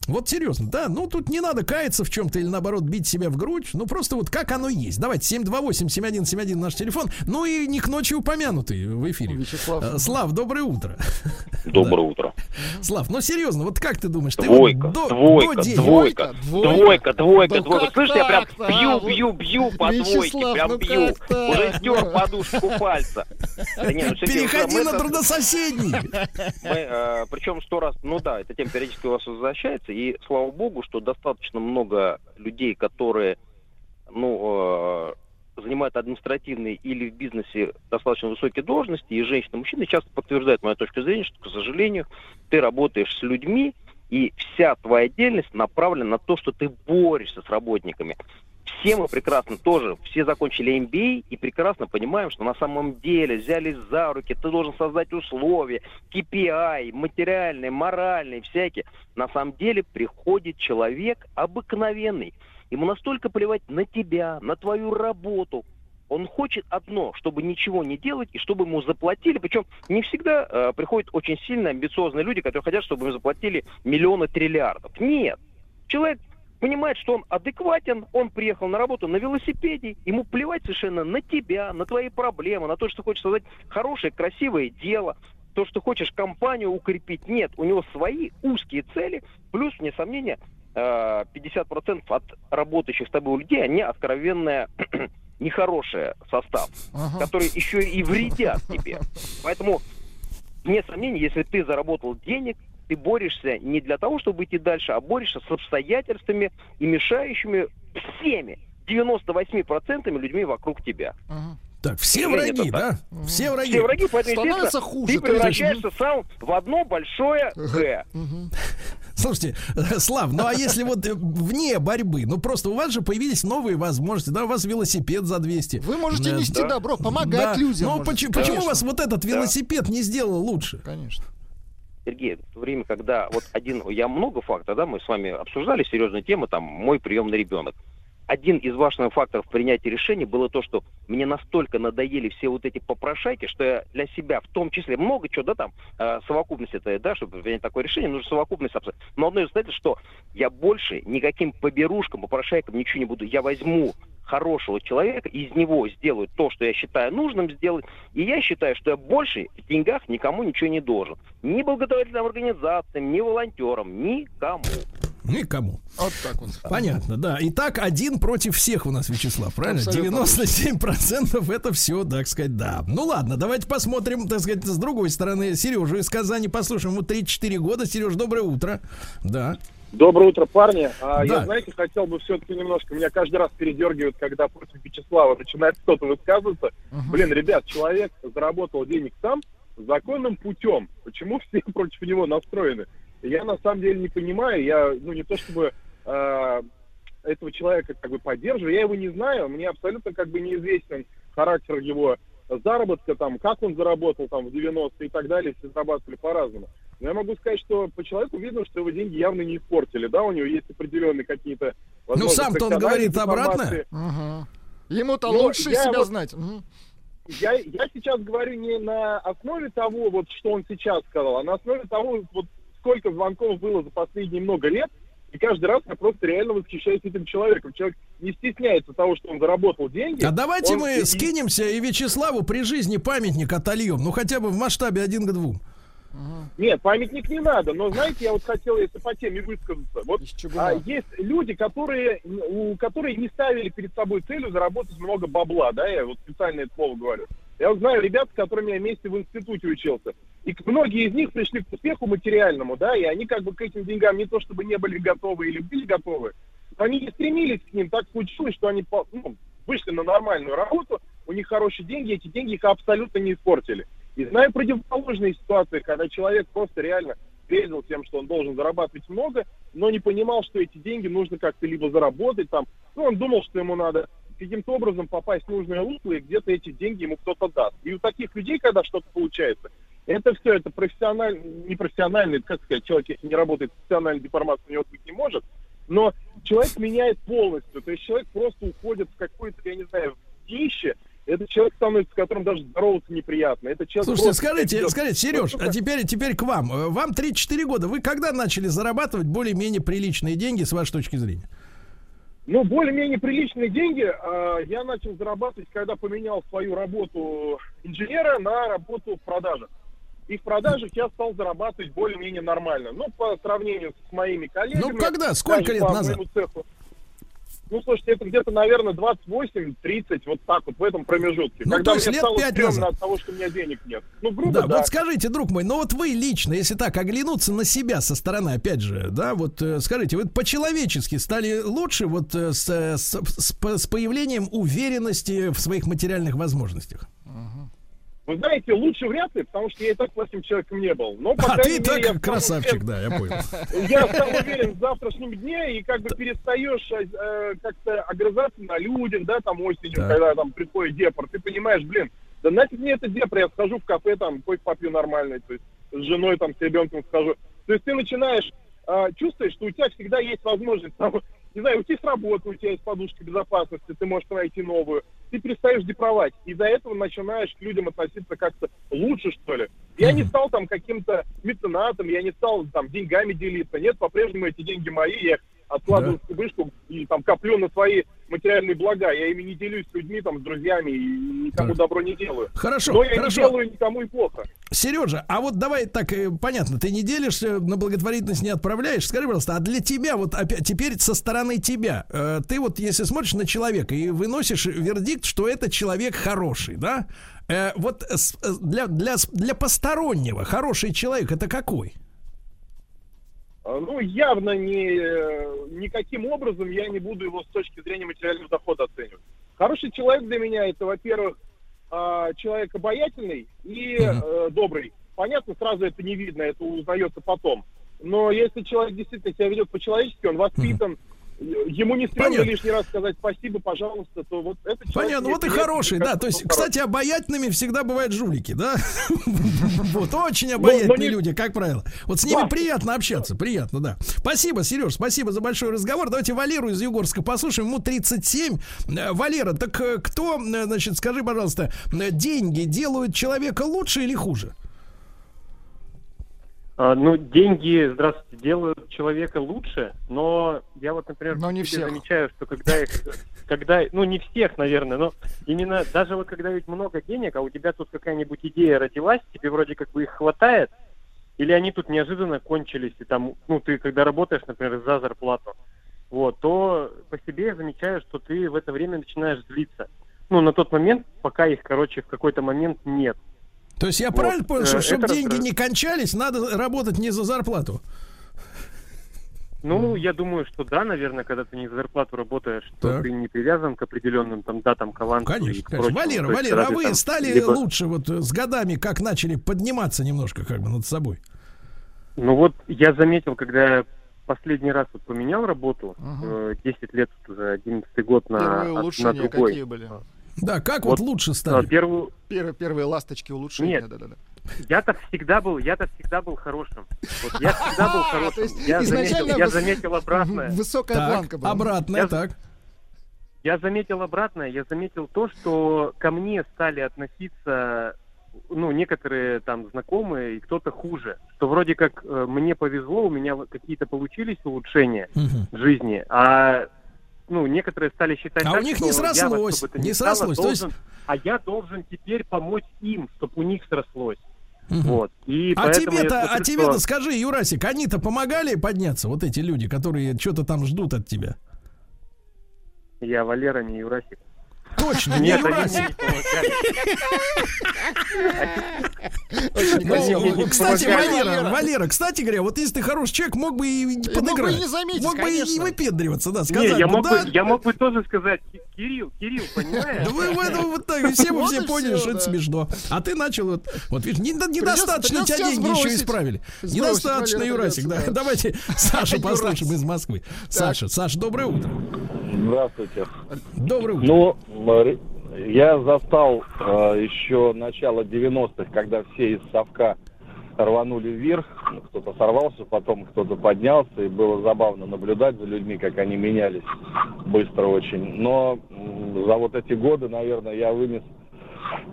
Вот серьезно, да, ну тут не надо каяться в чем-то или наоборот бить себя в грудь, ну просто вот как оно есть. Давайте 728-7171 наш телефон, ну и не к ночи упомянутый в эфире. Вячеслав. Э, Слав, доброе утро. Доброе утро. Слав, ну серьезно, вот как ты думаешь, ты Двойка, вот до, двойка, до денег- двойка, Двойка, двойка, двойка, Да двойка. как Слышите, я прям а? бью, бью, бью по двойке, Вячеслав, прям ну бью. Уже стер Ну. подушку пальца. Да ну, Переходи на трудососедний. мы, э, причем сто раз, ну да, эта тема периодически у вас возвращается, и слава богу, что достаточно много людей, которые, ну, э, занимают административные или в бизнесе достаточно высокие должности, и женщины, и мужчины часто подтверждают мою точку зрения, что, к сожалению, ты работаешь с людьми, и вся твоя деятельность направлена на то, что ты борешься с работниками. Все мы прекрасно тоже, все закончили MBA и прекрасно понимаем, что на самом деле взялись за руки, ты должен создать условия, KPI, материальные, моральные, всякие. На самом деле приходит человек обыкновенный. Ему настолько плевать на тебя, на твою работу. Он хочет одно, чтобы ничего не делать и чтобы ему заплатили. Причем не всегда э, приходят очень сильно амбициозные люди, которые хотят, чтобы им заплатили миллионы триллиардов. Нет. Человек понимает, что он адекватен, он приехал на работу на велосипеде, ему плевать совершенно на тебя, на твои проблемы, на то, что хочешь создать хорошее, красивое дело, то, что хочешь компанию укрепить. Нет, у него свои узкие цели, плюс, вне сомнения, э, 50% от работающих с тобой людей, они откровенная нехороший состав, Ага. которые еще и вредят тебе. Поэтому, вне сомнений, если ты заработал денег, ты борешься не для того, чтобы идти дальше, а борешься с обстоятельствами и мешающими всеми 98% людьми вокруг тебя. Ага. Так, все враги, да? Все враги. Все враги, поэтому, Становится хуже, ты превращаешься сам в одно большое «Г». Слушайте, Слав, ну а если вот э, вне борьбы, ну просто у вас же появились новые возможности, да, у вас велосипед за 200. Вы можете Э, нести да. добро, помогать да. людям. Ну можете. почему, почему вас вот этот велосипед не сделал лучше? Конечно. Сергей, в то время, когда вот один, я много фактов, да, мы с вами обсуждали серьезные темы, там, мой приемный ребенок. Один из важных факторов принятия решений было то, что мне настолько надоели все вот эти попрошайки, что я для себя, в том числе, много чего, да, там, э, совокупность это, да, чтобы принять такое решение, нужно совокупность абсолютно. Но одно из обстоятельств, что я больше никаким поберушкам, попрошайкам ничего не буду. Я возьму хорошего человека, из него сделаю то, что я считаю нужным сделать, и я считаю, что я больше в деньгах никому ничего не должен. Ни благотворительным организациям, ни волонтерам, никому. Никому. Вот так вот. Понятно, да. Итак, один против всех у нас, Вячеслав, правильно? Абсолютно 97% это все, так сказать, да. Ну ладно, давайте посмотрим, так сказать, с другой стороны. Сережу из Казани послушаем. Ему 34 года. Сереж, доброе утро. Да. Доброе утро, парни. А, Да. Я, знаете, хотел бы все-таки немножко, меня каждый раз передергивает, когда против Вячеслава начинает кто-то высказываться. Блин, ребят, человек заработал денег сам законным путем. Почему все против него настроены? Я на самом деле не понимаю. Я, ну, не то чтобы а, этого человека как бы поддерживаю, я его не знаю, мне абсолютно как бы неизвестен характер его заработка, там, как он заработал там в 90-е и так далее, все зарабатывали по-разному. Но я могу сказать, что по человеку видно, что его деньги явно не испортили, да, у него есть определенные какие-то... возможно, сам-то он говорит обратно. Ага. Ему-то Ну, лучше я себя вот- знать. Я, я сейчас говорю не на основе того, вот что он сейчас сказал, а на основе того, вот сколько звонков было за последние много лет, и каждый раз я просто реально восхищаюсь этим человеком. Человек не стесняется того, что он заработал деньги. А давайте Он- мы скинемся и Вячеславу при жизни памятник отольем. Ну, хотя бы в масштабе один к двум. Нет, памятник не надо, но знаете, я вот хотел, если по теме высказаться, вот а, есть люди, которые, у, которые не ставили перед собой целью заработать много бабла, да, я вот специально это слово говорю. Я вот знаю ребят, с которыми я вместе в институте учился, и многие из них пришли к успеху материальному, да, и они как бы к этим деньгам не то чтобы не были готовы или были готовы, но они не стремились к ним, так случилось, что они ну, вышли на нормальную работу, у них хорошие деньги, эти деньги их абсолютно не испортили. И знаю противоположные ситуации, когда человек просто реально грезил тем, что он должен зарабатывать много, но не понимал, что эти деньги нужно как-то либо заработать там. Ну, он думал, что ему надо каким-то образом попасть в нужное русло, и где-то эти деньги ему кто-то даст. И у таких людей, когда что-то получается, это все, это профессиональный, не профессиональный, как сказать, человек, если не работает профессиональной деформацией, у него быть не может, но человек меняет полностью, то есть человек просто уходит в какое-то, я не знаю, в днище, этот человек становится, с которым даже здороваться неприятно. Это человек Слушайте, просто скажите, скажите, Сереж, а теперь, теперь к вам. Э, Вам 34 года. Вы когда начали зарабатывать более-менее приличные деньги, с вашей точки зрения? Ну, более-менее приличные деньги а, я начал зарабатывать, когда поменял свою работу инженера на работу в продажах. И в продажах я стал зарабатывать более-менее нормально. Ну, по сравнению с моими коллегами. Ну, когда? Сколько лет по назад? цеху. Ну, слушайте, это где-то, наверное, 28-30, вот так вот, в этом промежутке. Ну, когда то есть мне лет стало пять стрёмно назад. от того, что у меня денег нет. Ну, грубо, Да, да. вот скажите, друг мой, ну вот вы лично, если так оглянуться на себя со стороны, опять же, да, вот э, скажите, вы по-человечески стали лучше вот э, с, э, с- с по- с появлением уверенности в своих материальных возможностях? Вы знаете, лучше вряд ли, потому что я и так плохим человеком не был. Но, по А ты мере, я так стал красавчик, да, я понял. я стал уверен в завтрашнем дне и как бы перестаешь э, как-то огрызаться на людях, да, там осенью, Так. когда там приходит депр, ты понимаешь, блин, да нафиг мне это депр, я схожу в кафе, там, кофе попью нормальный, то есть с женой, там, с ребенком схожу. То есть ты начинаешь э, чувствовать, что у тебя всегда есть возможность, там, не знаю, уйти с работы, у тебя есть подушка безопасности, ты можешь найти новую. Ты перестаешь депровать. И до этого начинаешь к людям относиться как-то лучше, что ли. Я не стал там каким-то меценатом, я не стал там деньгами делиться. Нет, по-прежнему эти деньги мои, я их откладываю в кубышку и там коплю на свои материальные блага. Я ими не делюсь с людьми, там, с друзьями и никому Так. добро не делаю. Хорошо, Но я хорошо. не делаю никому и плохо. Сережа, а вот давай так, э, понятно, ты не делишься, на благотворительность не отправляешь. Скажи, пожалуйста, а для тебя, вот опять, теперь со стороны тебя, э, ты вот если смотришь на человека и выносишь вердикт, что это человек хороший, да? Э, вот для, для, для постороннего хороший человек это какой? А, Ну, явно не, э, никаким образом я не буду его с точки зрения материального дохода оценивать. Хороший человек для меня это, во-первых, а, человек обаятельный и э, добрый. Понятно, сразу это не видно, это узнается потом. Но если человек действительно себя ведет по-человечески, он воспитан, э, ему не стремно Понятно. лишний раз сказать спасибо, пожалуйста, то вот это Понятно, вот и хороший, да. То есть, кстати, обаятельными всегда бывают жулики, да? Вот очень обаятельные люди, как правило. Вот с ними приятно общаться, приятно, да. Спасибо, Сереж, спасибо за большой разговор. Давайте Валеру из Югорска послушаем. Ему 37. Э, Валера, так э, кто, э, значит, скажи, пожалуйста, деньги делают человека лучше или хуже? А, ну, деньги, здравствуйте, делают человека лучше, но я вот, например, Но не всех. замечаю, что когда их, когда, ну, не всех, наверное, но именно даже вот когда ведь много денег, а у тебя тут какая-нибудь идея родилась, тебе вроде как бы их хватает, или они тут неожиданно кончились, и там, ну, ты когда работаешь, например, за зарплату, вот, то по себе я замечаю, что ты в это время начинаешь злиться. Ну, на тот момент, пока их, короче, в какой-то момент нет. То есть я Вот, правильно понял, э, что это чтобы деньги не кончались, надо работать не за зарплату? Ну, я думаю, что да, наверное, когда ты не за зарплату работаешь, то Так. ты не привязан к определенным там датам каланта. Конечно, конечно. Валера, Валера, а вы стали лучше вот э, с годами, как начали подниматься немножко как бы над собой? Ну вот я заметил, когда я последний раз вот поменял работу, Ага. э, 10 лет вот уже, 11 год на, Первые от- на улучшения другой. какие были? Да, как вот, Вот, лучше А, стали? Первую, Первые, первые ласточки улучшения, Нет. да-да-да. я-то всегда был, я-то всегда был хорошим. Вот я всегда был хорошим. Я заметил, я заметил обратное. Высокая Так, планка была. обратное, Я- так. Я заметил обратное, я заметил то, что ко мне стали относиться, ну, некоторые там знакомые и кто-то хуже. Что вроде как э, мне повезло, у меня какие-то получились улучшения в жизни, а ну, некоторые стали считать А у так, них что не я срослось, то не стало срослось, то есть- должен- А я должен теперь помочь им, чтобы у них срослось. Мгм. Вот. И А я тебе-то, а тебе-то что- скажи, Юрасик, они-то помогали подняться, вот эти люди, которые что-то там ждут от тебя? Я Валера, не Юрасик. Точно, не Нет. Очень Ну, кстати. Валера, Валера, кстати говоря, вот если ты хороший человек, мог бы и мог бы и подыграть. не заметить, Мог бы и выпендриваться, да, сказать. Не, я бы, мог, бы, я мог бы тоже сказать, «Ки- Кирилл, Кирилл, понимаешь? Да вы, вот так, все мы все поняли, что это смешно. А ты начал вот, вот видишь, не- недостаточно тебя деньги еще исправили. Недостаточно, Юрасик, да. Давайте Сашу послушаем из Москвы. Саша, Саша, доброе утро. Здравствуйте. Доброе утро. Ну, я застал э, еще начало 90-х, когда все из совка рванули вверх. Кто-то сорвался, потом кто-то поднялся, и было забавно наблюдать за людьми, как они менялись быстро очень. Но за вот эти годы, наверное, я вынес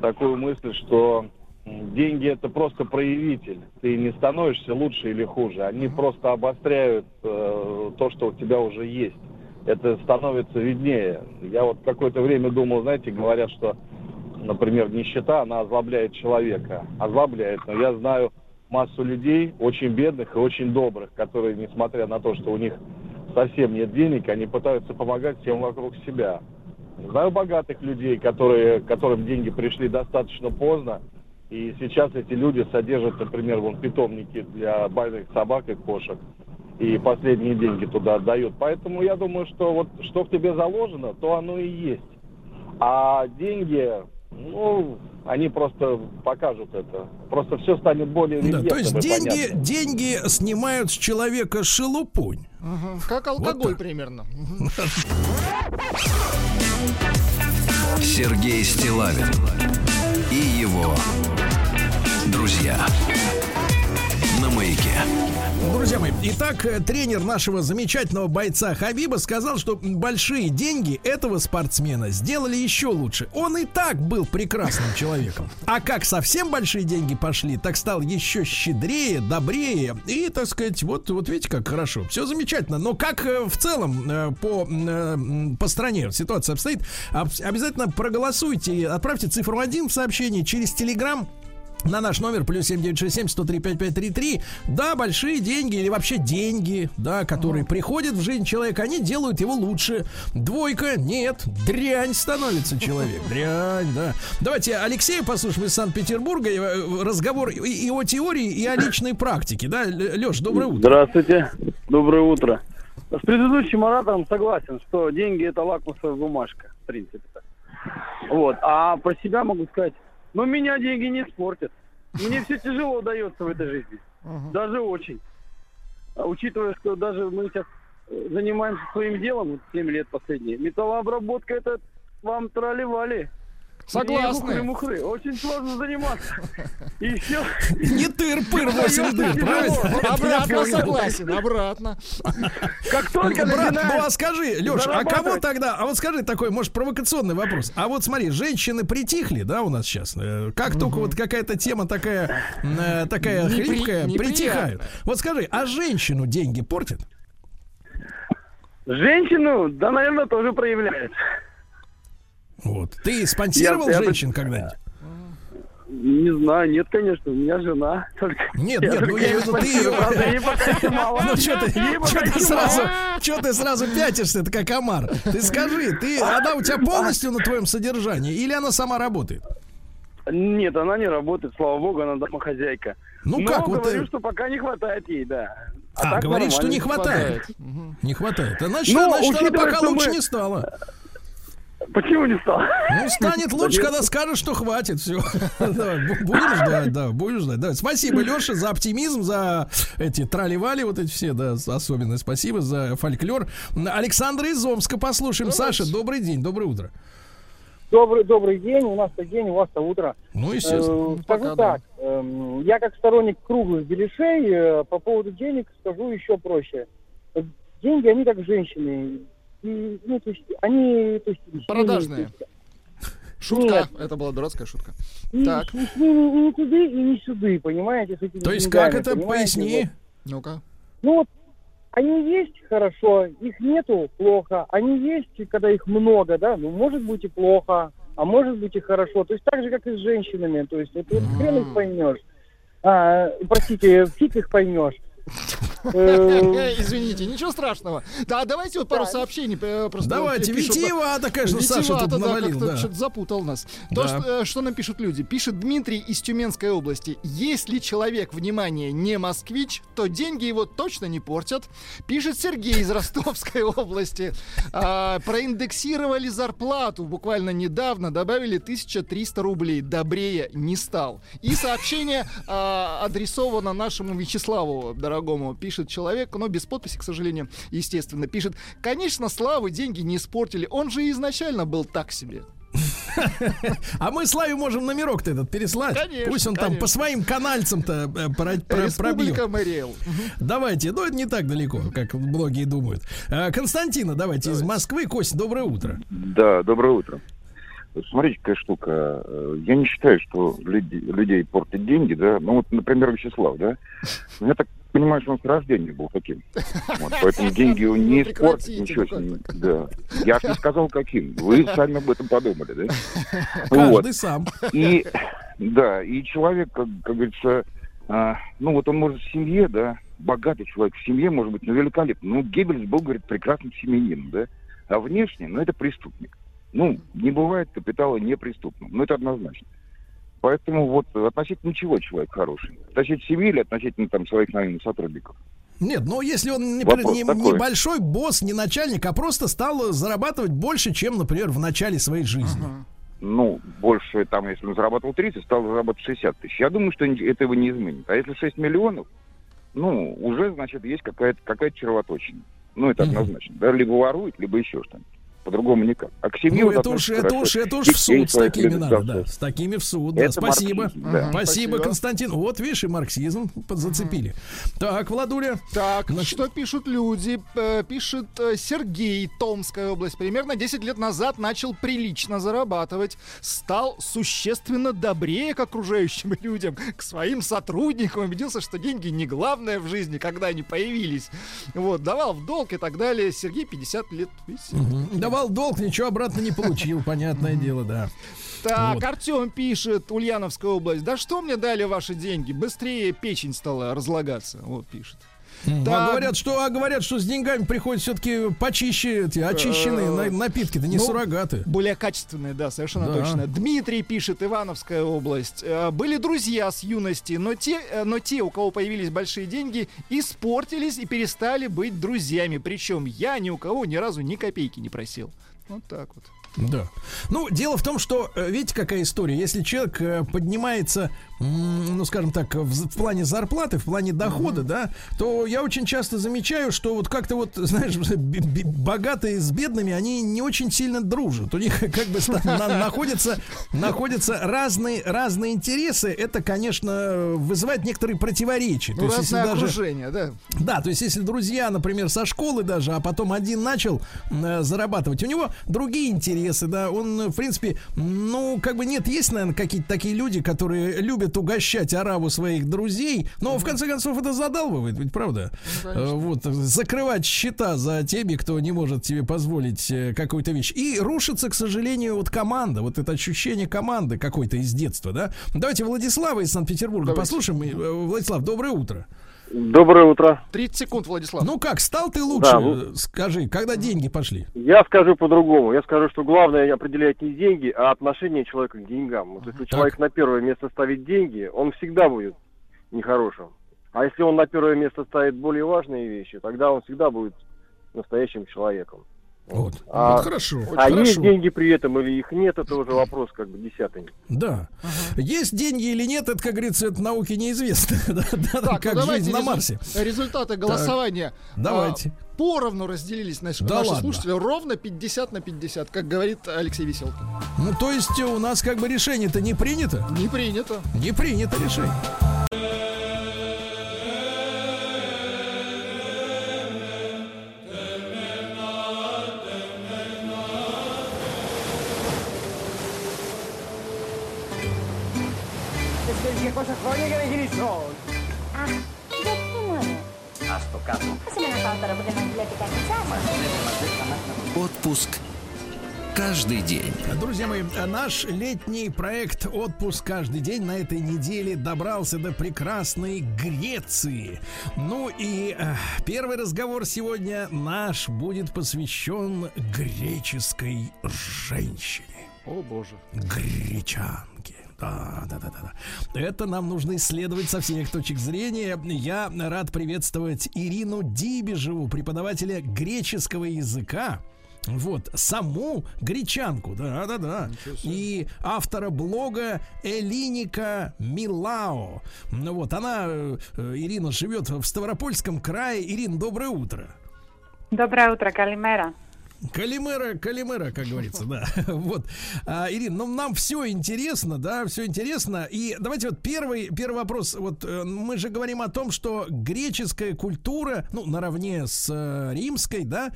такую мысль, что деньги это просто проявитель. Ты не становишься лучше или хуже. Они просто обостряют э, то, что у тебя уже есть это становится виднее. Я вот какое-то время думал, знаете, говорят, что, например, нищета, она озлобляет человека. Озлобляет, но я знаю массу людей, очень бедных и очень добрых, которые, несмотря на то, что у них совсем нет денег, они пытаются помогать всем вокруг себя. Знаю богатых людей, которые, которым деньги пришли достаточно поздно, и сейчас эти люди содержат, например, вон питомники для больных собак и кошек и последние деньги туда отдают. Поэтому я думаю, что вот что в тебе заложено, то оно и есть. А деньги, ну, они просто покажут это. Просто все станет более Да, то есть деньги, деньги снимают с человека шелупонь. Мгм. Как алкоголь так. примерно. Сергей Стилавин и его друзья маяке. Друзья мои, итак, э, тренер нашего замечательного бойца Хабиба сказал, что большие деньги этого спортсмена сделали еще лучше. Он и так был прекрасным человеком. А как совсем большие деньги пошли, так стал еще щедрее, добрее. И, так сказать, вот, вот видите, как хорошо. Все замечательно. Но как э, в целом э, по, по стране ситуация обстоит, об- обязательно проголосуйте. Отправьте цифру 1 в сообщении через Телеграм на наш номер плюс 7967 103 5533. Да, большие деньги или вообще деньги, да, которые приходят в жизнь человека, они делают его лучше. Двойка, нет, дрянь становится человек. Дрянь, да. Давайте Алексея послушаем из Санкт-Петербурга. Э, Разговор и, и о теории, и о личной практике. Да, Леш, доброе утро. Здравствуйте. Доброе утро. С предыдущим оратором согласен, что деньги это лакмусовая бумажка, в принципе. Вот. А про себя могу сказать, ну меня деньги не спортят. Мне все тяжело удается в этой жизни. Даже очень. А учитывая, что даже мы сейчас э, занимаемся своим делом, вот 7 лет последние, металлообработка это вам трали-вали. Согласны. Не мухры Очень сложно заниматься. И все. Не тыр-пыр 8 дыр, правильно? Обратно согласен, обратно. Как только Брат, начинаешь ну а скажи, Леш, а кого тогда, а вот скажи такой, может, провокационный вопрос. А вот смотри, женщины притихли, да, у нас сейчас. Э, Как только вот какая-то тема такая, э, такая хлипкая, неприятная. притихают. Вот скажи, а женщину деньги портят? Женщину, да, наверное, тоже проявляет. Вот. Ты спонсировал Я- я- женщин когда-нибудь? Не знаю, нет, конечно, у меня жена. Только Нет, я нет, ну я имею в виду, ты ее-. Ну что ты, ты сразу, что ты сразу пятишься, это как комар? Ты скажи, ты, она у тебя полностью на твоем содержании или она сама работает? Нет, она не работает, слава богу, она домохозяйка. Ну Но как, вот говорю, ты- что пока не хватает ей, да. А, так говорит, что не хватает. Не хватает. А Значит, Ну, значит она пока лучше мы- не стала. Почему не стал? Ну, станет лучше, когда скажешь, что хватит. Все. Будем ждать, да, будем ждать. Давай. Спасибо, Леша, за оптимизм, за эти трали-вали, вот эти все, да, особенно спасибо за фольклор. Александра из Омска послушаем. Саша, добрый день, доброе утро. Добрый, добрый день. У нас-то день, у вас-то утро. Ну, естественно. Э, Скажу так. эм, Я как сторонник круглых беляшей э, по поводу денег скажу еще проще. Э, Деньги, они как женщины. И, ну, то есть, они... То есть, Продажные. Шутка. Нет. Это была дурацкая шутка. И, Так. и ними и не туды, и не сюды, понимаете? То есть деньгами, как это? Поясни. Вот. Ну-ка. Ну вот, они есть хорошо, их нету плохо. Они есть, когда их много, да, ну может быть и плохо, а может быть и хорошо. То есть так же, как и с женщинами. То есть вот, вот хрен их поймешь. А, простите, фиг их поймешь. Э, Извините, ничего страшного. Да, давайте вот пару сообщений. э, просто Давайте, витиевато, конечно, Саша тут навалил, что-то запутал нас. То, что, э, что нам пишут люди. Пишет Дмитрий из Тюменской области. Если человек, внимание, не москвич, то деньги его точно не портят. Пишет Сергей из Ростовской области. А, проиндексировали зарплату буквально недавно, добавили 1300 рублей. Добрее не стал. И сообщение а, адресовано нашему Вячеславу, дорогому. Пишет человек, но без подписи, к сожалению, естественно. Пишет, конечно, славы деньги не испортили. Он же изначально был так себе. А мы Славе можем номерок-то этот переслать. Конечно, Пусть он там конечно. по своим канальцам-то э, про- про-. Республика Мэриэл. Давайте, ну это не так далеко, как многие думают. А, Константина, давайте из Москвы. Кость, доброе утро. Да, доброе утро. Смотрите, какая штука. Э, Я не считаю, что люди, людей портят деньги, да. Ну вот, например, Вячеслав, да. Ну, Я так понимаю, что он с рождения был таким. Вот, поэтому деньги он не Ну, прекратите, ничего с ним. Да. Я же не сказал, каким. Вы сами об этом подумали, да? Каждый сам. И да, и человек, как, как говорится, а, ну вот он может в семье, да, богатый человек в семье может быть, ну великолепный. Ну, Геббельс был, говорит, прекрасным семьянином, да. А внешне, ну это преступник. Ну, не бывает капитала неприступным. Ну, это однозначно. Поэтому вот относительно чего человек хороший? Относительно семьи или относительно там своих наемных сотрудников? Нет, ну если он Вопрос не, такой. не большой босс, не начальник, а просто стал зарабатывать больше, чем, например, в начале своей жизни. ну, больше, там, если он зарабатывал 30, стал зарабатывать 60 тысяч. Я думаю, что этого не изменит. А если 6 миллионов, ну, уже, значит, есть какая-то какая червоточина. Ну, это однозначно. Да, либо ворует, либо еще что-нибудь. По-другому никак. А к семье Ну, это уж, это хорошо. уж, это уж в суд с такими надо, да. С такими в суд, да. Это Спасибо. марксизм, да. Спасибо, Спасибо. Константин. Вот, видишь, и марксизм зацепили. Так, Владуля. Так, что пишут люди? Э, Пишет э, Сергей, Томская область. Примерно 10 лет назад начал прилично зарабатывать. Стал существенно добрее к окружающим людям, к своим сотрудникам. Убедился, что деньги не главное в жизни, когда они появились. Вот, давал в долг и так далее. Сергей 50 лет. Видите? Мгм. Давал долг, ничего обратно не получил, понятное дело, да. Так, Вот. Артем пишет, Ульяновская область. Да что мне дали ваши деньги? Быстрее печень стала разлагаться. Вот пишет. А Так. говорят, что, а говорят, что с деньгами приходят все-таки почище эти очищенные на- напитки-то, не Ну, суррогаты. Более качественные, да, совершенно Да. точно. Дмитрий пишет, Ивановская область. Э, Были друзья с юности, но те, э, но те, у кого появились большие деньги, испортились и перестали быть друзьями. Причем я ни у кого ни разу ни копейки не просил. Вот так вот. Да. Ну, дело в том, что, э, видите, какая история. Если человек э, поднимается, ну, скажем так, в, в плане зарплаты, в плане дохода, да, то я очень часто замечаю, что вот как-то вот, знаешь, б- б- богатые с бедными, они не очень сильно дружат. У них как бы на- находятся, находятся разные, разные интересы. Это, конечно, вызывает некоторые противоречия. Ну, есть, если разное даже- окружение, да. да, то есть если друзья, например, со школы даже, а потом один начал э, зарабатывать, у него другие интересы, да, он, в принципе, ну, как бы нет, есть, наверное, какие-то такие люди, которые любят угощать араву своих друзей, но в конце концов это задалбывает, ведь правда? Э, вот, закрывать счета за теми, кто не может себе позволить э, какую-то вещь. И рушится, к сожалению, вот команда, вот это ощущение команды какой-то из детства, да. Давайте Владислава из Санкт-Петербурга послушаем. Э, Владислав, доброе утро. Доброе утро. 30 секунд, Владислав. Ну как, стал ты лучше? Да, ну- Скажи, когда деньги пошли? Я скажу по-другому. Я скажу, что главное определять не деньги, а отношение человека к деньгам. Вот если человек на первое место ставит деньги, он всегда будет нехорошим. А если он на первое место ставит более важные вещи, тогда он всегда будет настоящим человеком. Вот. А, Вот хорошо. а Хорошо. есть деньги при этом или их нет, это уже вопрос как бы десятый. Да. Есть деньги или нет, это, как говорится, это науке неизвестно. Да, Так, как ну давайте жизнь на Марсе. Результаты голосования. давайте. А, поровну разделились наши, Да наши ладно. слушатели. Ровно 50 на 50, как говорит Алексей Веселкин. Ну, то есть у нас как бы решение-то не принято? Не принято. Не принято решение. Cosa che ne sono? Ah, А что, как? Отпуск каждый день. Друзья мои, наш летний проект «Отпуск каждый день» на этой неделе добрался до прекрасной Греции. Ну и э, первый разговор сегодня наш будет посвящен греческой женщине. О боже. Гречанке. Да, да, да, да, да. Это нам нужно исследовать со всех точек зрения. Я рад приветствовать Ирину Дибежеву, преподавателя греческого языка. Вот, саму гречанку, да, да, да. И автора блога Элиника Милао. Ну вот, она, э, Ирина, живет в Ставропольском крае. Ирина, доброе утро. Доброе утро, Калимера. Калимера, Калимера, как говорится, да. Вот, а, Ирина, ну нам все интересно, да, все интересно. И давайте вот первый, первый вопрос. Вот э, мы же говорим о том, что греческая культура, ну, наравне с э, римской, да,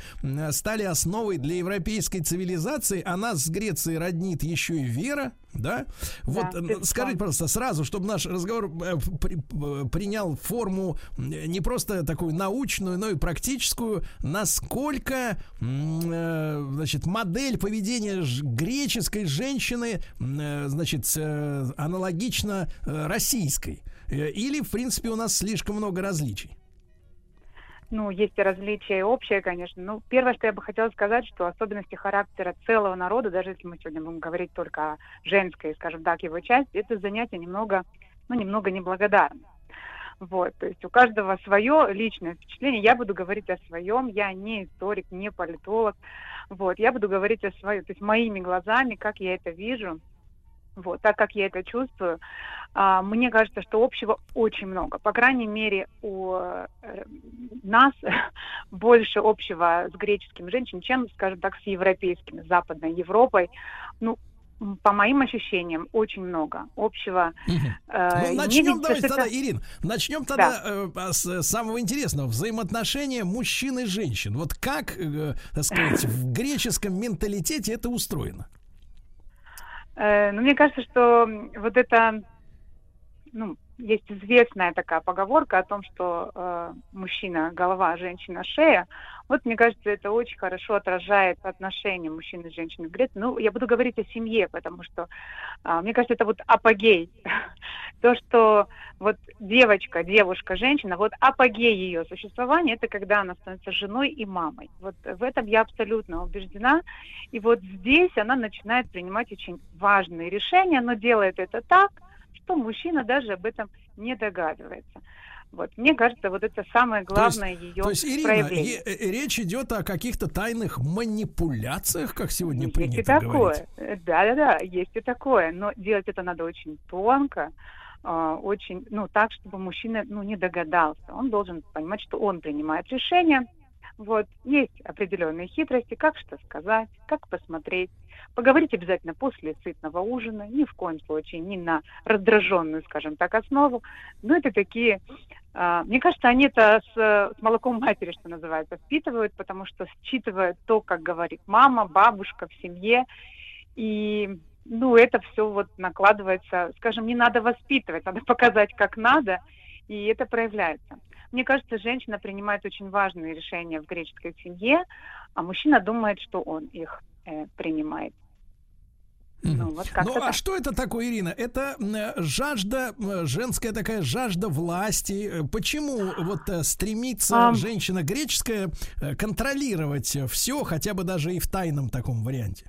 стали основой для европейской цивилизации. А нас с Грецией роднит еще и вера, да? Вот, Да, скажите, пожалуйста, сразу, чтобы наш разговор э, при- принял форму не просто такую научную, но и практическую, насколько, значит, модель поведения греческой женщины, э, значит, э, аналогична э, российской. Э, Или, в принципе, у нас слишком много различий. Ну, есть и различия и общее, конечно. Ну, первое, что я бы хотела сказать, что особенности характера целого народа, даже если мы сегодня будем говорить только о женской, скажем так, его части, это занятие немного, ну, немного неблагодарное. Вот, то есть у каждого свое личное впечатление. Я буду говорить о своем, я не историк, не политолог. Вот, я буду говорить о своем, то есть моими глазами, как я это вижу, вот, так как я это чувствую. А, мне кажется, что общего очень много. По крайней мере, у э, нас, больше общего с греческими женщинами, чем, скажем так, с европейскими, с Западной Европой. Ну, по моим ощущениям, очень много общего. Э, Ну, начнем, давайте что тогда, это- Ирин, начнем тогда э, а, с самого интересного. Взаимоотношения мужчин и женщин. Вот как, э, так сказать, в греческом менталитете это устроено? Э, Ну, мне кажется, что вот это, ну, есть известная такая поговорка о том, что э, мужчина голова, женщина шея. Вот, мне кажется, это очень хорошо отражает отношения мужчин и женщин в Греции. Ну, я буду говорить о семье, потому что, а, мне кажется, это вот апогей. То, что вот девочка, девушка, женщина, вот апогей ее существования, это когда она становится женой и мамой. Вот в этом я абсолютно убеждена. И вот здесь она начинает принимать очень важные решения, но делает это так, что мужчина даже об этом не догадывается. Вот, мне кажется, вот это самое главное ее То есть, Ирина, проявление. е- э, речь идет о каких-то тайных манипуляциях, как сегодня Есть принято и такое. говорить. Да, да, да, есть и такое. Но делать это надо очень тонко, а, очень, ну, так, чтобы мужчина, ну, не догадался. Он должен понимать, что он принимает решение. Вот, есть определенные хитрости, как что сказать, как посмотреть. Поговорить обязательно после сытного ужина, ни в коем случае не на раздраженную, скажем так, основу. Но это такие, а, мне кажется, они это с, э, с молоком матери, что называется, впитывают, потому что считывают то, как говорит мама, бабушка в семье. И ну, это все вот накладывается, скажем, не надо воспитывать, надо показать, как надо, и это проявляется. Мне кажется, женщина принимает очень важные решения в греческой семье, а мужчина думает, что он их э, принимает. Ну, вот Ну, а так. что это такое, Ирина? Это жажда, женская такая жажда власти. Э, Почему вот э, стремится Ам. женщина греческая э, контролировать все, хотя бы даже и в тайном таком варианте?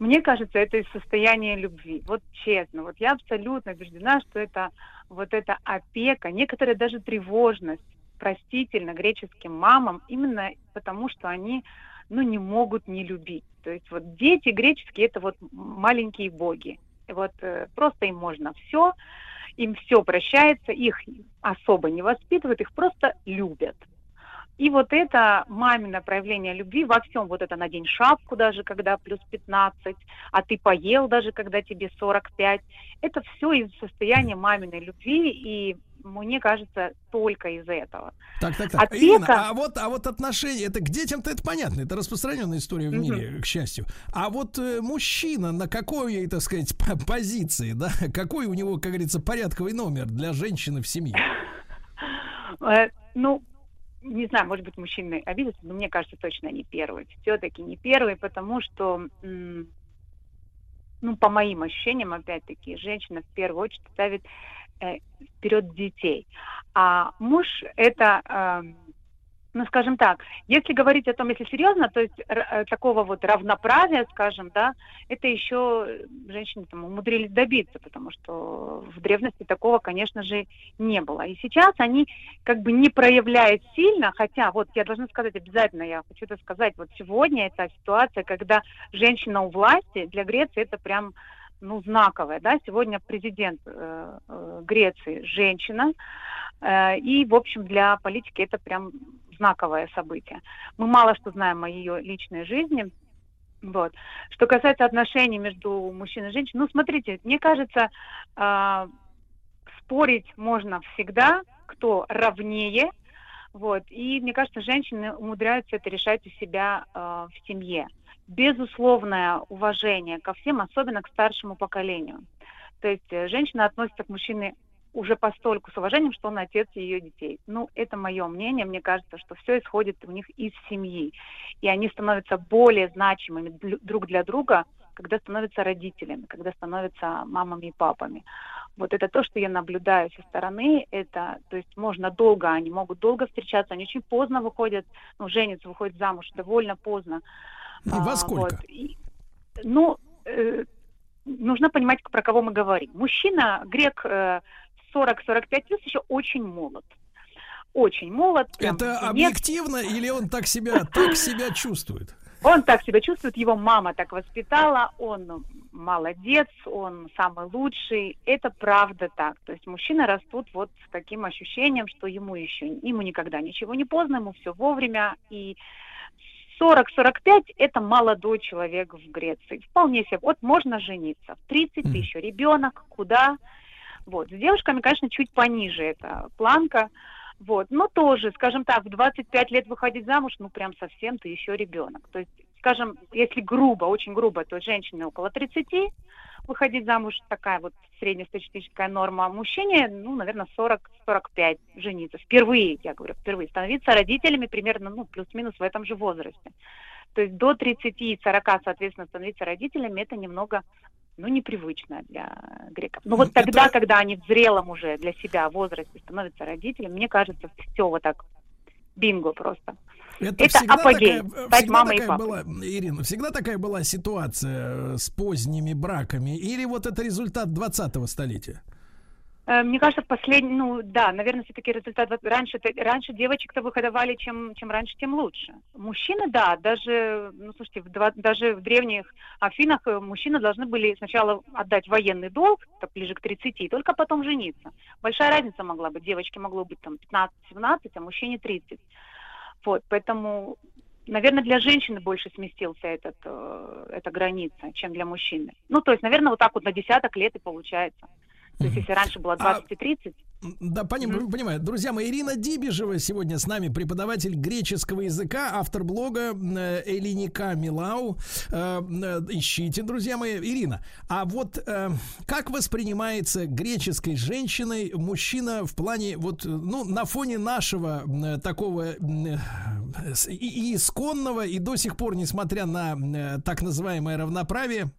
Мне кажется, это из состояния любви. Вот честно, вот я абсолютно убеждена, что это вот эта опека, некоторая даже тревожность простительно греческим мамам, именно потому что они ну, не могут не любить. То есть вот дети греческие это вот маленькие боги. Вот э, просто им можно все, им все прощается, их особо не воспитывают, их просто любят. И вот это мамино проявление любви во всем, вот это надень шапку даже, когда плюс 15, а ты поел даже, когда тебе 45, это все из состояния маминой любви, и мне кажется, только из этого. Так, так, так. Опека. Ирина, а вот, а вот отношения, это к детям-то это понятно, это распространенная история в мире, к счастью. А вот э, мужчина на какой, так сказать, позиции, да, какой у него, как говорится, порядковый номер для женщины в семье? Э, Ну, не знаю, может быть, мужчины обидятся, но мне кажется, точно не первый. Все-таки не первый, потому что, ну, по моим ощущениям, опять-таки, женщина в первую очередь ставит э, вперед детей. А муж это, эм, ну, скажем так, если говорить о том, если серьезно, то есть э, такого вот равноправия, скажем, да, это еще женщины там умудрились добиться, потому что в древности такого, конечно же, не было. И сейчас они как бы не проявляют сильно, хотя вот я должна сказать обязательно, я хочу это сказать, вот сегодня это ситуация, когда женщина у власти, для Греции это прям ну, знаковая, да, сегодня президент э, э, Греции женщина, э, и, в общем, для политики это прям знаковое событие. Мы мало что знаем о ее личной жизни, вот. Что касается отношений между мужчиной и женщиной, ну, смотрите, мне кажется, э, спорить можно всегда, кто равнее, вот. И мне кажется, женщины умудряются это решать у себя э, в семье. Безусловное уважение ко всем, особенно к старшему поколению. То есть э, женщина относится к мужчине уже постольку с уважением, что он отец ее детей. Ну, это мое мнение. Мне кажется, что все исходит у них из семьи. И они становятся более значимыми друг для друга, когда становятся родителями, когда становятся мамами и папами. Вот это то, что я наблюдаю со стороны. Это, то есть можно долго, они могут долго встречаться, они очень поздно выходят, ну, женятся, выходят замуж довольно поздно. Ну, Во А, сколько? вот. И, ну, э, нужно понимать, про кого мы говорим. Мужчина, грек э, 40-45 плюс еще очень молод. Очень молод. Это нет. объективно или он так себя, так себя чувствует? Он так себя чувствует, его мама так воспитала, он молодец, он самый лучший. Это правда так. То есть мужчины растут вот с таким ощущением, что ему еще, ему никогда ничего не поздно, ему все вовремя. И 40-45 это молодой человек в Греции. Вполне себе. Вот можно жениться. В 30 тысяч ребенок, куда? Вот. С девушками, конечно, чуть пониже эта планка. Вот. Но тоже, скажем так, в 25 лет выходить замуж, ну прям совсем ты еще ребенок. То есть, скажем, если грубо, очень грубо, то женщине около 30, выходить замуж такая вот среднестатистическая норма. А мужчине, ну, наверное, 40-45 жениться. Впервые, я говорю, впервые. Становиться родителями примерно, ну, плюс-минус в этом же возрасте. То есть до 30-40, соответственно, становиться родителями, это немного ну, непривычно для греков. Но вот тогда, это... когда они в зрелом уже для себя возрасте становятся родителями, мне кажется, все вот так бинго просто. Это, это всегда апогей. Такая, Стать всегда мамой такая и папой. была, Ирина, всегда такая была ситуация с поздними браками? Или вот это результат 20-го столетия? Э, мне кажется, последний, ну да, наверное, все-таки результат раньше, раньше девочек-то выходовали, чем, чем раньше, тем лучше. Мужчины, да, даже, ну слушайте, в, два, даже в древних Афинах э, мужчины должны были сначала отдать военный долг, так ближе к 30, и только потом жениться. Большая разница могла быть, девочке могло быть там 15-17, а мужчине 30. Вот, поэтому, наверное, для женщины больше сместился этот, э, эта граница, чем для мужчины. Ну, то есть, наверное, вот так вот на десяток лет и получается. То есть, если раньше было 20 и 30, да, поним, mm-hmm. понимаю. Друзья мои, Ирина Дибежева сегодня с нами, преподаватель греческого языка, автор блога э, Элиника Милау. Э, э, ищите, друзья мои. Ирина, а вот как воспринимается греческой женщиной мужчина в плане, вот, ну, на фоне нашего такого и исконного, и до сих пор, несмотря на так называемое равноправие,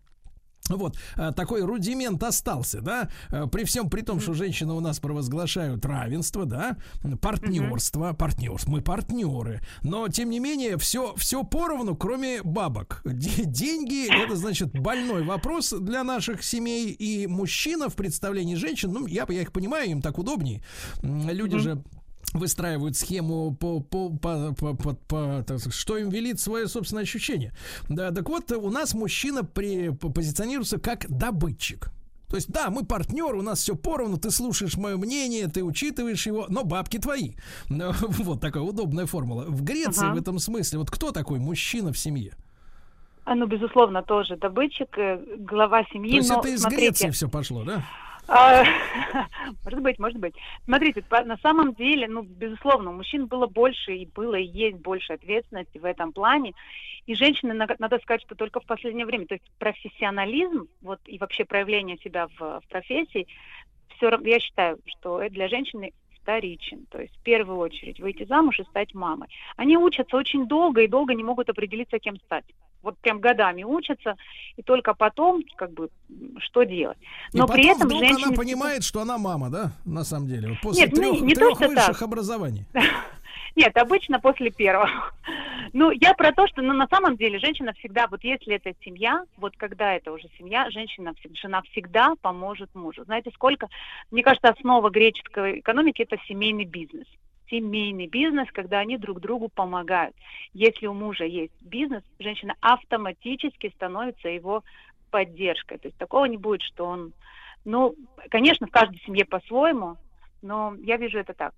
вот, э, такой рудимент остался, да, э, при всем при том, что женщины у нас провозглашают равенство, да, партнерство, партнерство, мы партнеры, но, тем не менее, все, все поровну, кроме бабок. Деньги, это, значит, больной вопрос для наших семей, и мужчина в представлении женщин, ну, я, я их понимаю, им так удобнее, люди же выстраивают схему по, по, по, по, по, по так, что им велит свое собственное ощущение. Да, так вот, у нас мужчина при, позиционируется как добытчик. То есть, да, мы партнеры, у нас все поровну, ты слушаешь мое мнение, ты учитываешь его, но бабки твои. Вот такая удобная формула. В Греции ага. в этом смысле, вот кто такой мужчина в семье? А, ну, безусловно, тоже добытчик, э, глава семьи. То есть но, это из смотрите, Греции все пошло, да? А, может быть, может быть. Смотрите, на самом деле, ну, безусловно, у мужчин было больше и было и есть больше ответственности в этом плане. И женщины, надо сказать, что только в последнее время, то есть профессионализм, вот и вообще проявление себя в, в профессии, все равно, я считаю, что это для женщины вторичен. То есть в первую очередь выйти замуж и стать мамой. Они учатся очень долго и долго не могут определиться, кем стать вот прям годами учатся, и только потом, как бы, что делать. Но и при этом вдруг женщина... она понимает, что она мама, да, на самом деле, вот после Нет, трех, не, не трех то, высших так. образований. Нет, обычно после первого. Ну, я про то, что ну, на самом деле женщина всегда, вот если это семья, вот когда это уже семья, женщина, жена всегда поможет мужу. Знаете, сколько, мне кажется, основа греческой экономики – это семейный бизнес семейный бизнес, когда они друг другу помогают. Если у мужа есть бизнес, женщина автоматически становится его поддержкой. То есть такого не будет, что он... Ну, конечно, в каждой семье по-своему, но я вижу это так.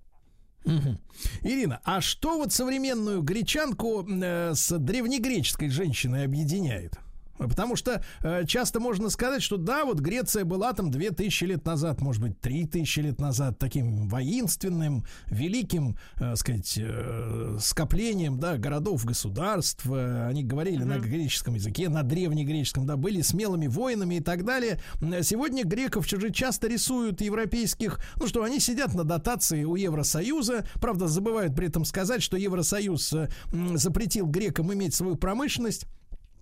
Угу. Ирина, а что вот современную гречанку э, с древнегреческой женщиной объединяет? Потому что э, часто можно сказать, что да, вот Греция была там 2000 лет назад, может быть, 3000 лет назад таким воинственным, великим, э, сказать, э, скоплением, да, городов, государств. Э, они говорили mm-hmm. на греческом языке, на древнегреческом, да, были смелыми воинами и так далее. Сегодня греков же часто рисуют европейских, ну что, они сидят на дотации у Евросоюза, правда, забывают при этом сказать, что Евросоюз э, запретил грекам иметь свою промышленность,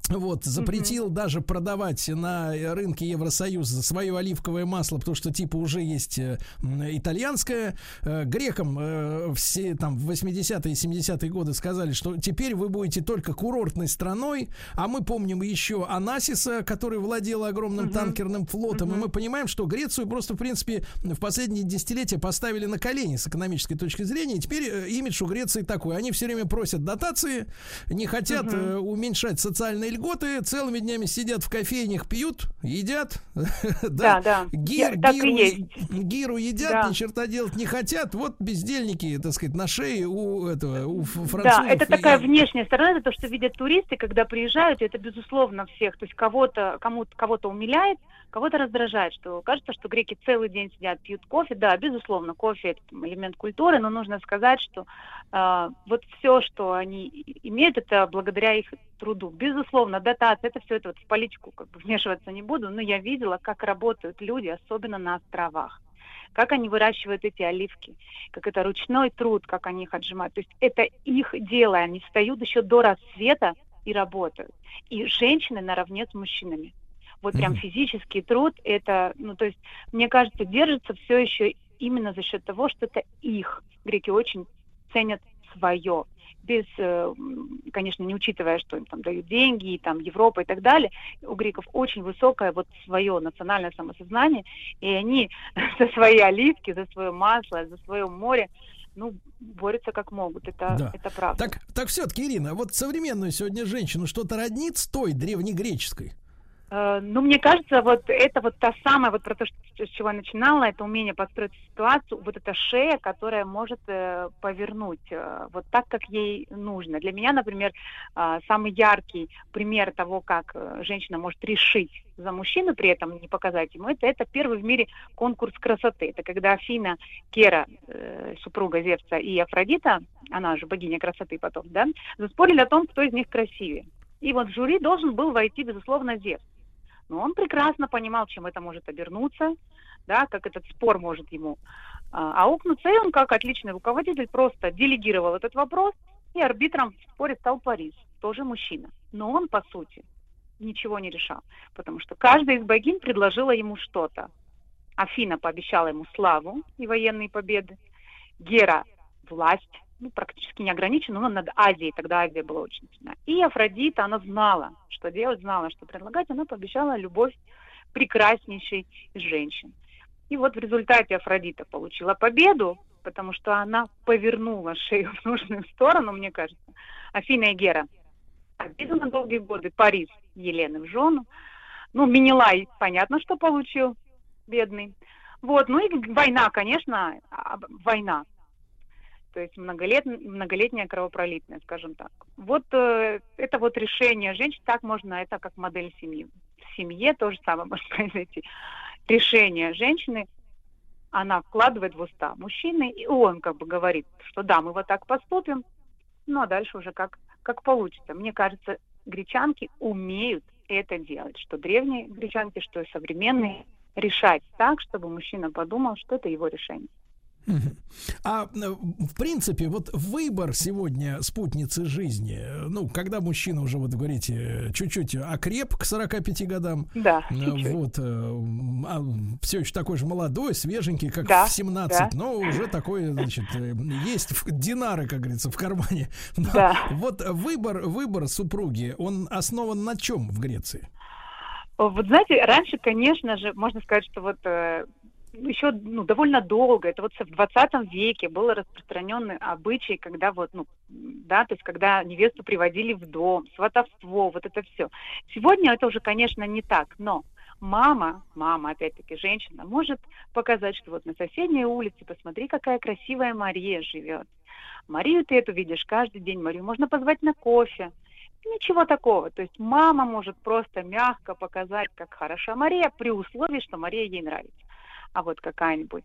вот, запретил даже продавать на рынке Евросоюза свое оливковое масло, потому что типа уже есть э, итальянское. Э, Грекам э, все там в 80-е и 70-е годы сказали, что теперь вы будете только курортной страной, а мы помним еще Анасиса, который владел огромным танкерным флотом, и мы понимаем, что Грецию просто, в принципе, в последние десятилетия поставили на колени с экономической точки зрения, и теперь имидж у Греции такой. Они все время просят дотации, не хотят э, уменьшать социальные льготы, целыми днями сидят в кофейнях, пьют, едят. Да, да. Гир- так и гиру, есть. гиру едят, Да. ни черта делать не хотят. Вот бездельники, так сказать, на шее у этого, у французов. Да, это и- такая внешняя сторона, это то, что видят туристы, когда приезжают, и это безусловно всех, то есть кого-то, кому кого-то умиляет, кого-то раздражает, что кажется, что греки целый день сидят, пьют кофе, да, безусловно, кофе это там, элемент культуры, но нужно сказать, что а, вот все, что они и- имеют, это благодаря их труду. Безусловно, дотация, это все это вот в политику как бы вмешиваться не буду, но я видела, как работают люди, особенно на островах как они выращивают эти оливки, как это ручной труд, как они их отжимают. То есть это их дело, они встают еще до рассвета и работают. И женщины наравне с мужчинами. Вот прям Мгм. физический труд, это, ну то есть, мне кажется, держится все еще именно за счет того, что это их. Греки очень ценят свое без, э, конечно, не учитывая, что им там дают деньги, и там Европа и так далее, у греков очень высокое вот свое национальное самосознание, и они за свои оливки, за свое масло, за свое море, ну, борются как могут, это, Да. это правда. Так, так все-таки, Ирина, вот современную сегодня женщину что-то роднит с той древнегреческой? Э, Ну, мне кажется, вот это вот та самая, вот про то, что, с чего я начинала, это умение построить ситуацию, вот эта шея, которая может э, повернуть э, вот так, как ей нужно. Для меня, например, э, самый яркий пример того, как э, женщина может решить за мужчину, при этом не показать ему это, это первый в мире конкурс красоты. Это когда Афина, Кера, э, супруга Зевса и Афродита, она же богиня красоты потом, да, заспорили о том, кто из них красивее. И вот в жюри должен был войти, безусловно, Зевс. Но он прекрасно понимал, чем это может обернуться, да, как этот спор может ему а, аукнуться. И он, как отличный руководитель, просто делегировал этот вопрос, и арбитром в споре стал Парис, тоже мужчина. Но он, по сути, ничего не решал, потому что каждая из богинь предложила ему что-то. Афина пообещала ему славу и военные победы, Гера – власть, ну, практически неограниченную, но над Азией, тогда Азия была очень сильна. И Афродита, она знала, что делать, знала, что предлагать, она пообещала любовь прекраснейшей из женщин. И вот в результате Афродита получила победу, потому что она повернула шею в нужную сторону, мне кажется. Афина и Гера обиду на долгие годы, Парис Елены в жену. Ну, Менелай, понятно, что получил, бедный. Вот, ну и война, конечно, а, война. То есть многолет, многолетняя кровопролитная, скажем так. Вот э, это вот решение женщин, так можно, это как модель семьи. В семье то же самое может произойти. Решение женщины, она вкладывает в уста мужчины, и он как бы говорит, что да, мы вот так поступим, ну а дальше уже как, как получится. Мне кажется, гречанки умеют это делать, что древние гречанки, что современные, решать так, чтобы мужчина подумал, что это его решение. А э, в принципе, вот выбор сегодня спутницы жизни, э, ну, когда мужчина уже, вот говорите, чуть-чуть окреп к 45 годам, Да, э, чуть-чуть. вот, все еще такой же молодой, свеженький, как Да, в 17, да. но уже такой, значит, есть динары, как говорится, в кармане. Но Да. Вот выбор, выбор супруги, он основан на чем в Греции? Вот знаете, раньше, конечно же, можно сказать, что вот э, еще ну, довольно долго, это вот в 20 веке был распространенный обычай, когда вот, ну, да, то есть когда невесту приводили в дом, сватовство, вот это все. Сегодня это уже, конечно, не так, но мама, мама, опять-таки, женщина, может показать, что вот на соседней улице, посмотри, какая красивая Мария живет. Марию ты эту видишь каждый день, Марию можно позвать на кофе. Ничего такого. То есть мама может просто мягко показать, как хороша Мария, при условии, что Мария ей нравится. А вот какая-нибудь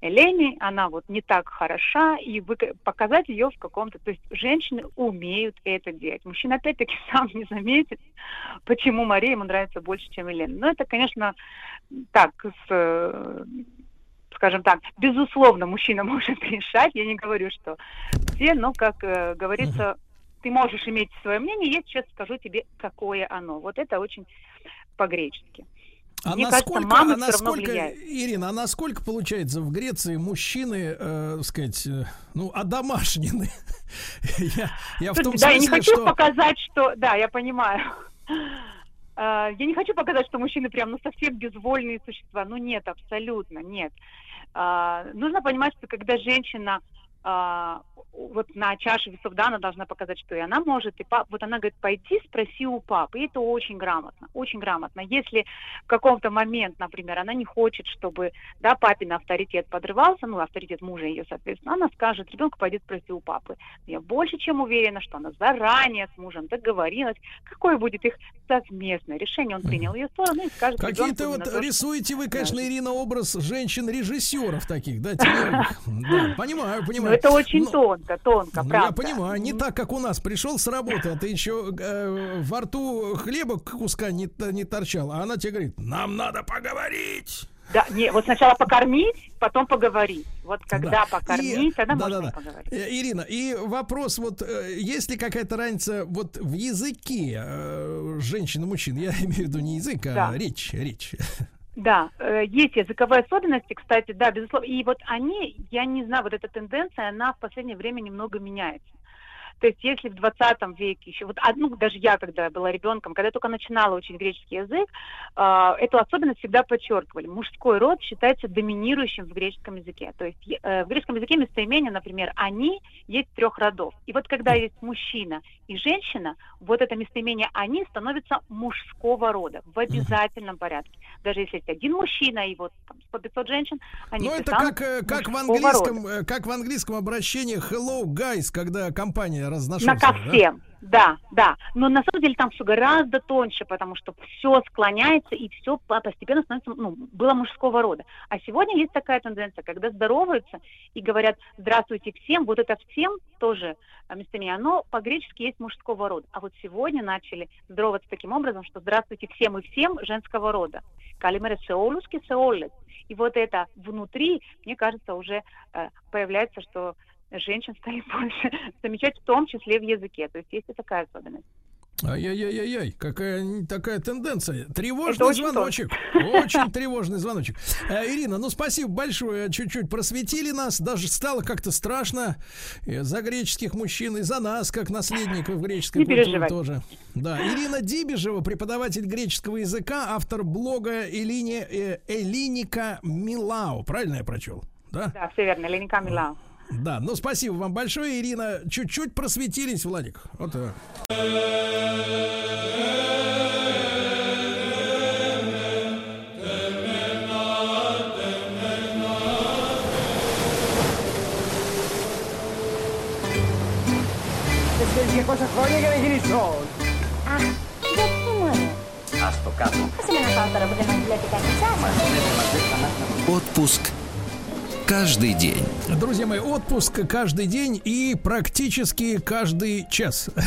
Элени, она вот не так хороша, и выка- показать ее в каком-то... То есть женщины умеют это делать. Мужчина опять-таки сам не заметит, почему Мария ему нравится больше, чем Елена. Но это, конечно, так, с, скажем так, безусловно, мужчина может решать. Я не говорю, что все, но, как э, говорится, ты можешь иметь свое мнение, я сейчас скажу тебе, какое оно. Вот это очень по-гречески. А Мне насколько, кажется, мамы а насколько. Ирина, а насколько получается в Греции мужчины, э, сказать, э, ну, одомашнены? я, я в том да, я не смысле, хочу что... показать, что... Да, я понимаю. А, Я не хочу показать, что мужчины прям ну, совсем безвольные существа. Ну нет, абсолютно нет. А, Нужно понимать, что когда женщина а, вот на чаше весов, да, она должна показать, что и она может, и пап, вот она говорит, пойти спроси у папы, и это очень грамотно, очень грамотно. Если в каком-то момент, например, она не хочет, чтобы, да, папин авторитет подрывался, ну, авторитет мужа ее, соответственно, она скажет, ребенку пойдет спроси у папы. Я больше чем уверена, что она заранее с мужем договорилась, какое будет их совместное решение, он принял ее сторону и скажет Какие-то вот что- рисуете вы, конечно, Ирина, образ женщин-режиссеров таких, да. Да, понимаю, понимаю. Ну, это очень Но- тонко, тонко, Ну, правда. Я понимаю, не так, как у нас. Пришел с работы, а ты еще э, во рту хлеба куска не, не торчал, а она тебе говорит, нам надо поговорить. Да, не, вот сначала покормить, потом поговорить. Вот когда Да. покормить, И- тогда да, можно да, да. поговорить. Э, Ирина, и вопрос вот, э, есть ли какая-то разница вот в языке э, женщин и мужчин? Я имею в виду не язык, а Да. речь, речь. Да, э, есть языковые особенности, кстати, да, безусловно. И вот они, я не знаю, вот эта тенденция, она в последнее время немного меняется. То есть если в 20 веке еще, вот одну, даже я, когда была ребенком, когда я только начинала учить греческий язык, э, эту особенность всегда подчеркивали. Мужской род считается доминирующим в греческом языке. То есть э, в греческом языке местоимение, например, «они» есть трех родов. И вот когда есть мужчина и женщина, вот это местоимение «они» становится мужского рода в обязательном порядке. Даже если есть один мужчина и вот там, 100-500 женщин, они Ну, это как, э, как, в английском, рода. э, как в английском обращении hello guys, когда компания На разношерстная. ко да? всем. Да, да. Но на самом деле там все гораздо тоньше, потому что все склоняется и все постепенно становится, ну, было мужского рода. А сегодня есть такая тенденция, когда здороваются и говорят «здравствуйте всем», вот это «всем» тоже а, местоимение, оно по-гречески есть мужского рода. А вот сегодня начали здороваться таким образом, что «здравствуйте всем» и «всем» женского рода. «Калимера сеолуски сеолес». И вот это внутри, мне кажется, уже э, появляется, что женщин стали больше замечать, в том числе в языке. То есть есть и такая особенность. Ай-яй-яй-яй, какая такая тенденция. Это Тревожный очень звоночек. Очень тревожный звоночек. Э, Ирина, ну спасибо большое. Чуть-чуть просветили нас. Даже стало как-то страшно за греческих мужчин и за нас, как наследников греческой Не культуры переживай. тоже. Да, Ирина Дибежева, преподаватель греческого языка, автор блога Элине, э, Элиника Милау. Правильно я прочел? Да? Да, все верно, Леника Милау. Да, ну спасибо вам большое, Ирина. Чуть-чуть просветились, Владик. Вот Отпуск каждый день. Друзья мои, отпуск каждый день и практически каждый час.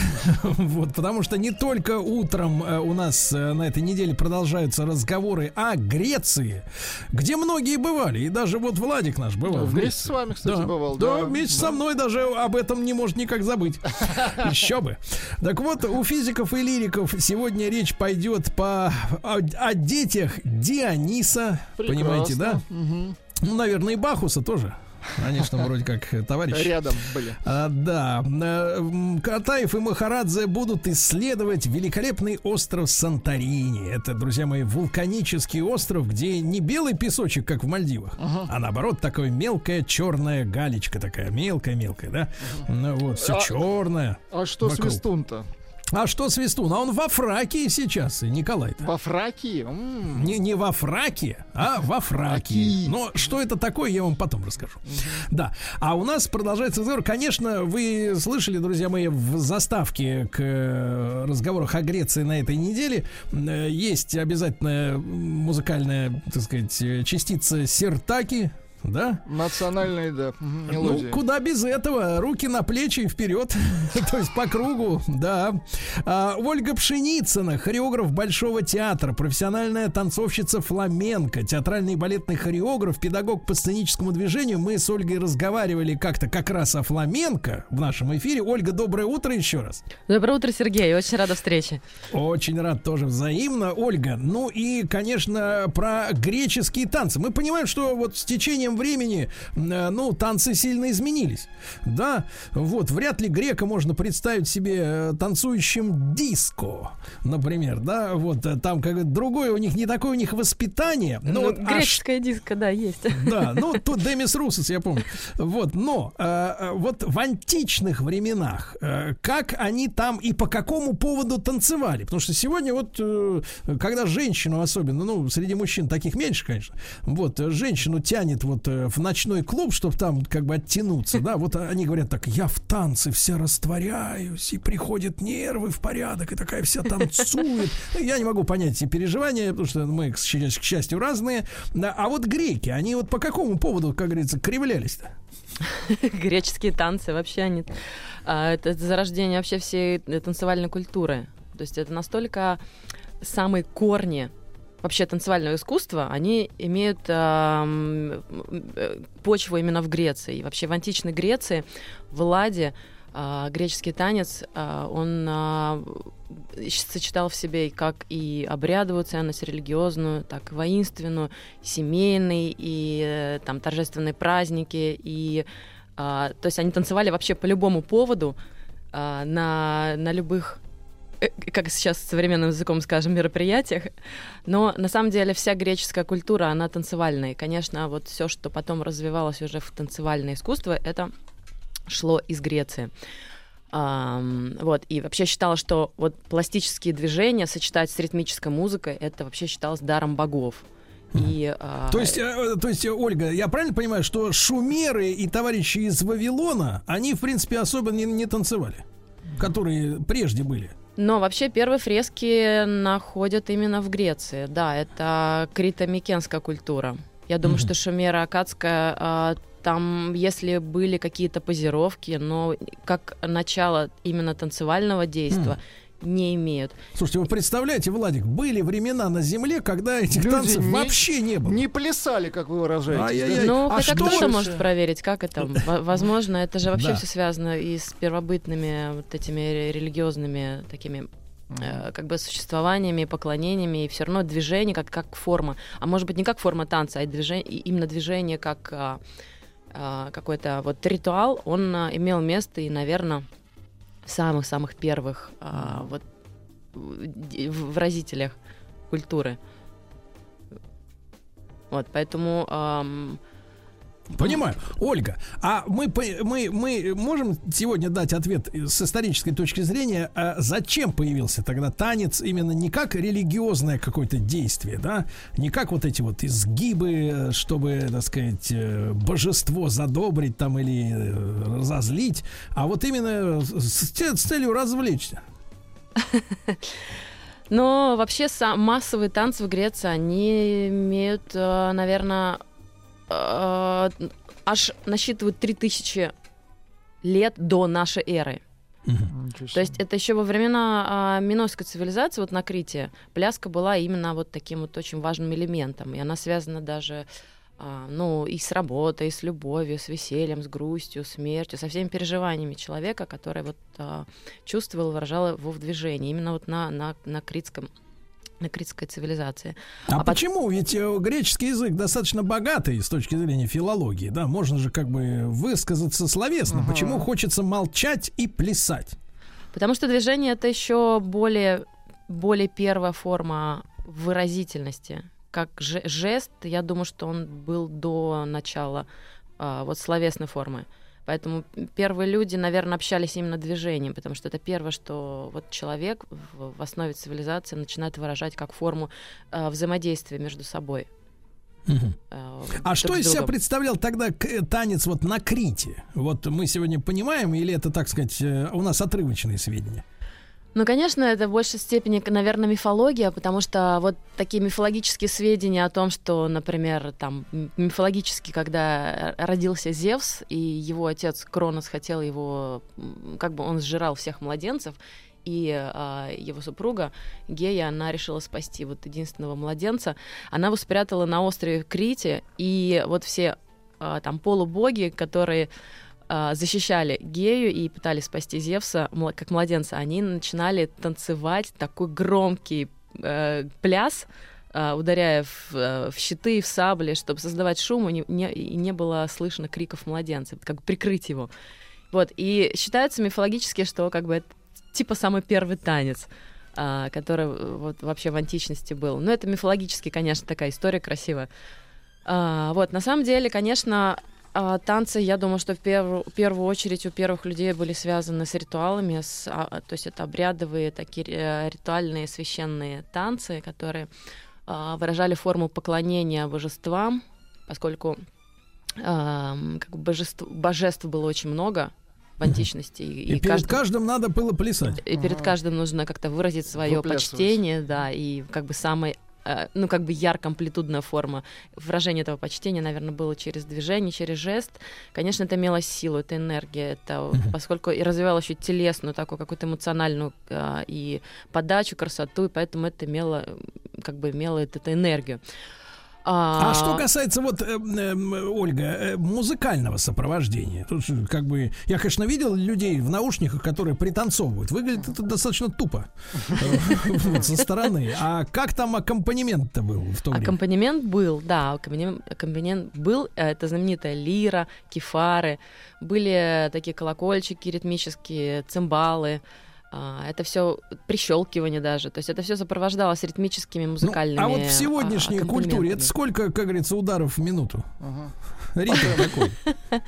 Вот, потому что не только утром э, у нас э, на этой неделе продолжаются разговоры о Греции, где многие бывали, и даже вот Владик наш бывал. в Вместе Греции. с вами, кстати, Да. бывал. Да, вместе со мной даже об этом не может никак забыть. Еще бы. Так вот, у физиков и лириков сегодня речь пойдет по о, о детях Диониса, понимаете, да? Мгм. Ну, наверное, и Бахуса тоже. Они что, вроде как э, товарищи. Рядом были. А, да. Э, Катаев и Махарадзе будут исследовать великолепный остров Санторини. Это, друзья мои, вулканический остров, где не белый песочек, как в Мальдивах, а наоборот, такая мелкая черная галечка такая, мелкая-мелкая, да? Ну, вот, все А- черное. А что вокруг. свистун-то? А что Свистун? А он во Фракии сейчас, и Николай-то. Во Фракии? М. Не, не во Фраке, а во Фракии. Но что это такое, я вам потом расскажу. Да. А у нас продолжается разговор. Конечно, вы слышали, друзья мои, в заставке к э, разговорах о Греции на этой неделе э, есть обязательно музыкальная, так сказать, э, частица Сертаки. Да? Национальные, да, Ну, мелодии. куда без этого? Руки на плечи и вперед. То есть по кругу, да. А, Ольга Пшеницына, хореограф Большого театра, профессиональная танцовщица фламенко, театральный и балетный хореограф, педагог по сценическому движению. Мы с Ольгой разговаривали как-то как раз о фламенко в нашем эфире. Ольга, доброе утро еще раз. Доброе утро, Сергей. Очень рада встрече. Очень рад тоже взаимно. Ольга, ну и, конечно, про греческие танцы. Мы понимаем, что вот с течением времени, э, ну, танцы сильно изменились. Да, вот, вряд ли грека можно представить себе э, танцующим диско, например, да, вот, э, там как другое у них, не такое у них воспитание. Но Ну, вот греческая диско, да, есть. да, ну тут Демис Русос, я помню. Вот, но э, вот в античных временах, э, как они там и по какому поводу танцевали? Потому что сегодня вот, э, когда женщину особенно, ну, среди мужчин таких меньше, конечно, вот, женщину тянет вот э, в ночной клуб, чтобы там как бы оттянуться, да, вот они говорят так, я в танце вся растворяюсь, и приходят нервы в порядок, и такая вся танцует. Ну, Я не могу понять эти переживания, потому что мы, к счастью, разные. А вот греки, они вот по какому поводу, как говорится, кривлялись-то? Греческие танцы вообще они... а, Это зарождение вообще всей танцевальной культуры. То есть это настолько самые корни вообще танцевального искусства, они имеют э, почву именно в Греции. И вообще в античной Греции, в Ладе, а, греческий танец, а, он а, сочетал в себе как и обрядовую ценность религиозную, так и воинственную, семейный и э, там торжественные праздники и а, то есть они танцевали вообще по любому поводу а, на на любых э, как сейчас современным языком скажем, мероприятиях. Но на самом деле вся греческая культура, она танцевальная. И, конечно, вот все, что потом развивалось уже в танцевальное искусство, это шло из Греции. Ам, вот, и вообще считалось, что вот пластические движения сочетать с ритмической музыкой, это вообще считалось даром богов. И, а, То есть, э, то есть, э, Ольга, я правильно понимаю, что шумеры и товарищи из Вавилона, они, в принципе, особо не, не танцевали, которые прежде были? Но вообще первые фрески находят именно в Греции. Да, это крито-микенская культура. Я думаю, что Шумера Акадская, а, там, если были какие-то позировки, но как начало именно танцевального действия не имеют. Слушайте, вы представляете, Владик, были времена на Земле, когда этих Люди танцев не- вообще не было. Не плясали, как вы выражаетесь. Ай-яй-яй. да? Ну, А хотя что кто-то же- может проверить, как это. Во- Возможно, это же вообще Да. все связано и с первобытными вот этими ре- религиозными такими э, как бы существованиями, поклонениями, и все равно движение как, как форма. А может быть, не как форма танца, а движение, именно движение как а, а, какой-то вот ритуал, он а, имел место и, наверное, в самых-самых первых а, вот выразителях культуры. Вот, поэтому ам, Понимаю. Ольга, а мы, мы, мы можем сегодня дать ответ с исторической точки зрения, а зачем появился тогда танец именно не как религиозное какое-то действие, да, не как вот эти вот изгибы, чтобы, так сказать, э, божество задобрить там или э, разозлить, а вот именно с, с целью развлечься. Но вообще массовые танцы в Греции, они имеют, наверное, аж насчитывают 3000 лет до нашей эры. То есть это еще во времена а, минойской цивилизации, вот на Крите, пляска была именно вот таким вот очень важным элементом. И она связана даже а, ну, и с работой, и с любовью, с весельем, с грустью, смертью, со всеми переживаниями человека, который вот а, чувствовал, выражал его в движении, именно вот на, на, на критском критской цивилизации. А, пот- почему? Ведь э, греческий язык достаточно богатый с точки зрения филологии, да, можно же как бы высказаться словесно. Почему хочется молчать и плясать? Потому что движение это еще более, более первая форма выразительности. Как же- жест, я думаю, что он был до начала а, вот словесной формы. Поэтому первые люди, наверное, общались именно движением, потому что это первое, что вот человек в, основе цивилизации начинает выражать как форму а, взаимодействия между собой. а, А что из себя представлял тогда э, танец вот на Крите? Вот мы сегодня понимаем, или это, так сказать, э, у нас отрывочные сведения? Ну, конечно, это в большей степени, наверное, мифология, потому что вот такие мифологические сведения о том, что, например, там мифологически, когда родился Зевс, и его отец Кронос хотел его, как бы он сжирал всех младенцев, и а, его супруга Гея, она решила спасти вот единственного младенца. Она его спрятала на острове Крите, и вот все а, там полубоги, которые защищали Гею и пытались спасти Зевса как младенца, они начинали танцевать такой громкий э, пляс, а, ударяя в, э, в щиты, в сабли, чтобы создавать шум, и не, не- и не было слышно криков младенца, как бы прикрыть его. Вот, и считается мифологически, что как бы это типа самый первый танец, а, который э, вот вообще в античности был. Но это мифологически, конечно, такая история красивая. А, вот, на самом деле, конечно, а, танцы, я думаю, что в первую, в первую очередь у первых людей были связаны с ритуалами, с, а, то есть это обрядовые такие э, ритуальные священные танцы, которые а, выражали форму поклонения божествам, поскольку ам, как бы божеств, божеств было очень много в античности. И, перед каждым надо было плясать. И перед каждым нужно как-то выразить свое почтение, да, и как бы самой э, ну, как бы ярко амплитудная форма выражения этого почтения, наверное, было через движение, через жест. Конечно, это имело силу, это энергия, это поскольку и развивало еще телесную такую какую-то эмоциональную э, и подачу, красоту, и поэтому это имело, э, как бы имело эту энергию. А что касается вот, э, э, Ольга, э, музыкального сопровождения, тут как бы, я, конечно, видел людей в наушниках, которые пританцовывают. Выглядит это достаточно тупо э, со стороны. А как там аккомпанемент-то был в то время? Аккомпанемент был, да, аккомпанемент, был. э, Это знаменитая лира, кефары, были такие колокольчики ритмические, цимбалы. А, Это все прищелкивание даже. То есть это все сопровождалось ритмическими музыкальными. А вот в сегодняшней а, культуре аккомпанементами. это сколько, как говорится, ударов в минуту? Ритм такой.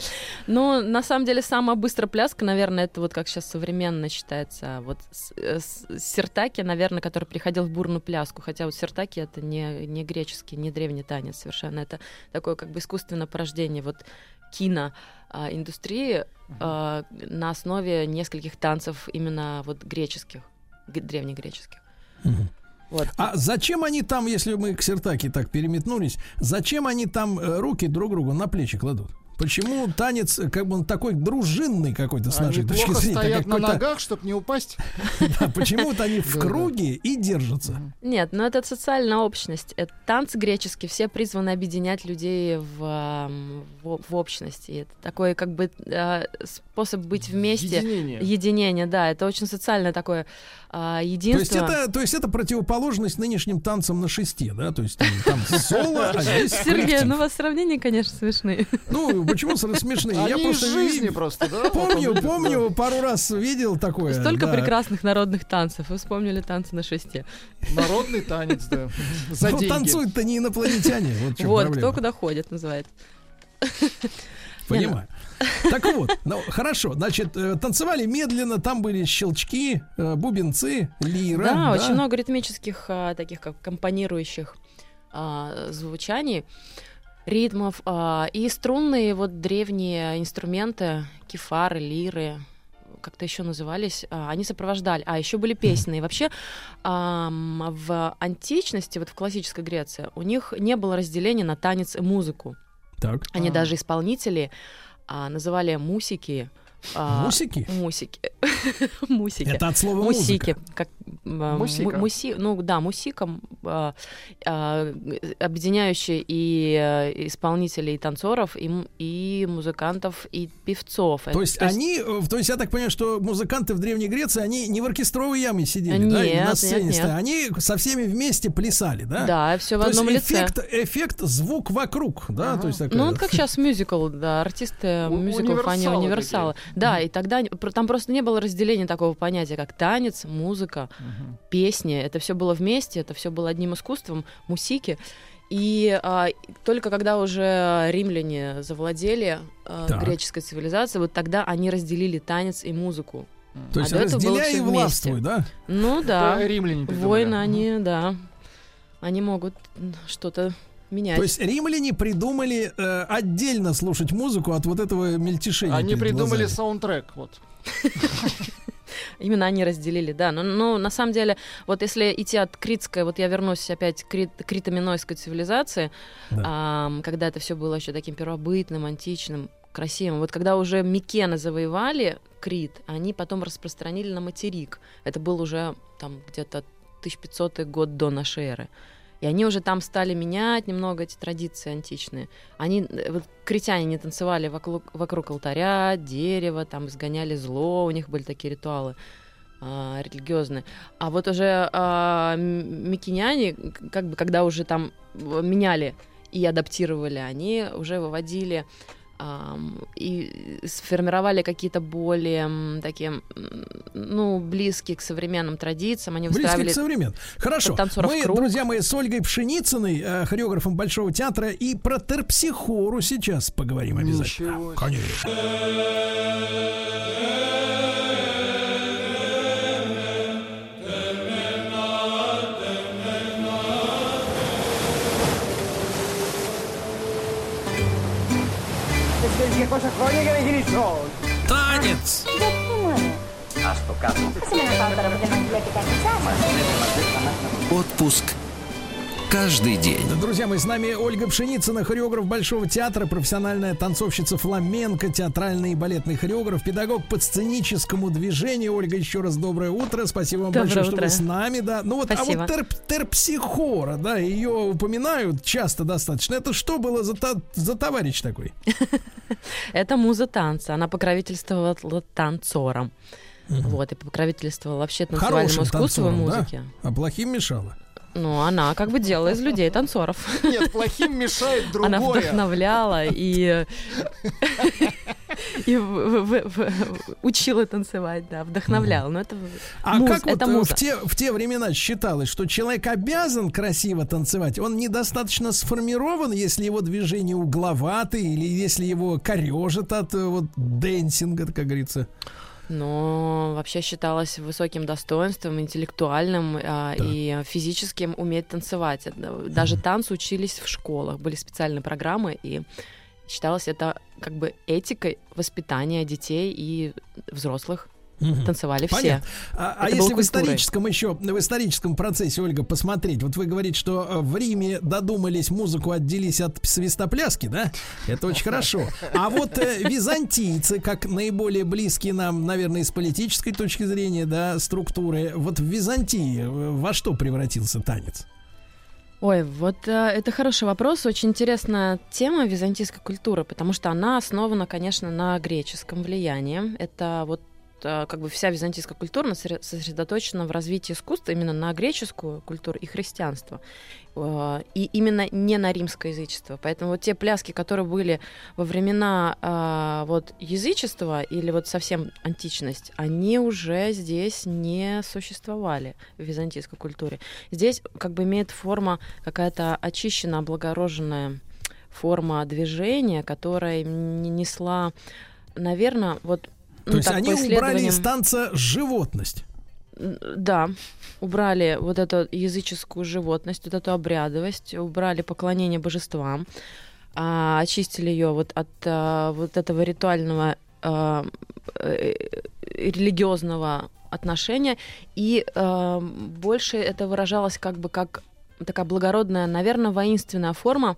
Ну, на самом деле, самая быстрая пляска, наверное, это вот как сейчас современно считается. Вот э, с- Сиртаки, наверное, который приходил в бурную пляску. Хотя вот Сиртаки это не, не греческий, не древний танец совершенно. Это такое как бы искусственное порождение вот кино а, индустрии а, на основе нескольких танцев именно вот греческих, древнегреческих. Вот. А зачем они там, если мы к Сертаке так переметнулись, зачем они там э, руки друг другу на плечи кладут? Почему танец, как бы он такой дружинный какой-то с нашей Они точки плохо зрения? стоят на ногах, чтобы не упасть. Да, Почему-то они в круге и держатся. Нет, но это социальная общность. Это танцы греческие, все призваны объединять людей в, в, в общности. Это такой как бы э, способ быть вместе. Единение. Единение, да. Это очень социальное такое а, То есть, единство. это, то есть это противоположность нынешним танцам на шесте, да? То есть там, там соло, а здесь Сергей, коллектив. ну у вас сравнения, конечно, смешные. Ну, почему сразу смешные? Они Я из просто жизни просто, да? Помню, Вот помню, пару раз видел такое. Столько да. прекрасных народных танцев. Вы вспомнили танцы на шесте. Народный танец, да. За Ну, деньги. танцуют-то не инопланетяне. Вот, Вот, проблема. кто куда ходит, называется. Понимаю. Так вот, ну хорошо, значит, э, танцевали медленно, там были щелчки, э, бубенцы, лира. Да, очень много ритмических, а, таких как компонирующих а, звучаний, ритмов. а, и струнные вот древние инструменты, кефары, лиры, как-то еще назывались, а, они сопровождали. А, еще были песни. И вообще в античности, вот в классической Греции, у них не было разделения на танец и музыку. Так. Они А. даже исполнители а, называли мусики. А, Мусики? Мусики. Мусики. Это от слова Мусики. музыка. Как, а, Мусика. муси, ну да, мусиком, а, а, объединяющие и э, исполнителей, и танцоров, и, и музыкантов, и певцов. То есть они, э, то есть я так понимаю, что музыканты в Древней Греции, они не в оркестровой яме сидели, да, и Нет, на нет, сцене нет. стояли, они со всеми вместе плясали, да? Да, все в То есть одном лице. эффект, эффект звук вокруг, да, то есть такой. Ну, вот как сейчас мюзикл, да, артисты мюзиклов, они универсалы Да, и тогда там просто не было разделения такого понятия, как танец, музыка, песни. Это все было вместе, это все было одним искусством, мусики. И а, только когда уже римляне завладели а, Так. греческой цивилизацией, вот тогда они разделили танец и музыку. То есть А до этого было разделяй и вместе. властвуй, да? Ну да. Римляне придумали. Войны, они, да, они могут что-то менять. То есть римляне придумали э, отдельно слушать музыку от вот этого мельтешения. Они перед придумали глазами. саундтрек, вот. Именно они разделили, да. Но, но на самом деле, вот если идти от критской, вот я вернусь опять к крит, критоминойской цивилизации, ам, когда это все было еще таким первобытным, античным, красивым. Вот когда уже Микены завоевали Крит, они потом распространили на материк. Это был уже там где-то 1500 год до нашей эры. И они уже там стали менять немного эти традиции античные. Они, э, вот критяне не танцевали вокруг, вокруг алтаря, дерева, там изгоняли зло, у них были такие ритуалы а, религиозные. А вот уже а, м- микеняне, к- как бы когда уже там в- меняли и адаптировали, они уже выводили и сформировали какие-то более такие, ну, близкие к современным традициям. Они выстраивали к современным. Хорошо. Мы, круг. друзья мои, с Ольгой Пшеницыной, э, хореографом Большого театра, и про терпсихору сейчас поговорим обязательно. Конечно. Che cosa foglie che ne ghirisco? Танец! А? Отпуск каждый день. Друзья мои, с нами Ольга Пшеницына, хореограф Большого театра, профессиональная танцовщица фламенко, театральный и балетный хореограф, педагог по сценическому движению. Ольга, еще раз доброе утро. Спасибо вам Доброе большое, что утро. вы с нами. Да. Ну вот, а Спасибо. вот терп- терпсихора, да, ее упоминают часто достаточно. Это что было за, та- за товарищ такой? Это муза танца. Она покровительствовала танцорам. Вот, и покровительствовала вообще танцевальному искусству да? музыке. А плохим мешала. Ну, она как бы делала из людей танцоров. Нет, плохим мешает Она другое. вдохновляла и, и в- в- в- учила танцевать, да, вдохновляла. Но это, А муз- как вот это э, муза. в те, в те времена считалось, что человек обязан красиво танцевать, он недостаточно сформирован, если его движения угловаты или если его корежит от э, вот дэнсинга, как говорится. Но вообще считалось высоким достоинством, интеллектуальным а, и физическим уметь танцевать. Даже танцы учились в школах, были специальные программы, и считалось это как бы этикой воспитания детей и взрослых. Мгм. Танцевали Понятно. все. А, а если в историческом еще, в историческом процессе, Ольга, посмотреть, вот вы говорите, что э, в Риме додумались музыку отделись от свистопляски, да? Это очень хорошо. А вот э, византийцы, как наиболее близкие нам, наверное, с политической точки зрения, да, структуры, вот в Византии э, во что превратился танец? Ой, вот э, это хороший вопрос, очень интересная тема византийской культуры, потому что она основана, конечно, на греческом влиянии. Это вот как бы вся византийская культура сосредоточена в развитии искусства именно на греческую культуру и христианство. Э, И именно не на римское язычество. Поэтому вот те пляски, которые были во времена э, вот язычества или вот совсем античность, они уже здесь не существовали в византийской культуре. Здесь как бы имеет форма какая-то очищенная, облагороженная форма движения, которая не несла, наверное, вот То ну, есть так, они убрали из танца животность. Да, убрали вот эту языческую животность, вот эту обрядовость, убрали поклонение божествам, а, очистили ее вот от а, вот этого ритуального а, э, религиозного отношения, и а, больше это выражалось как бы как такая благородная, наверное, воинственная форма.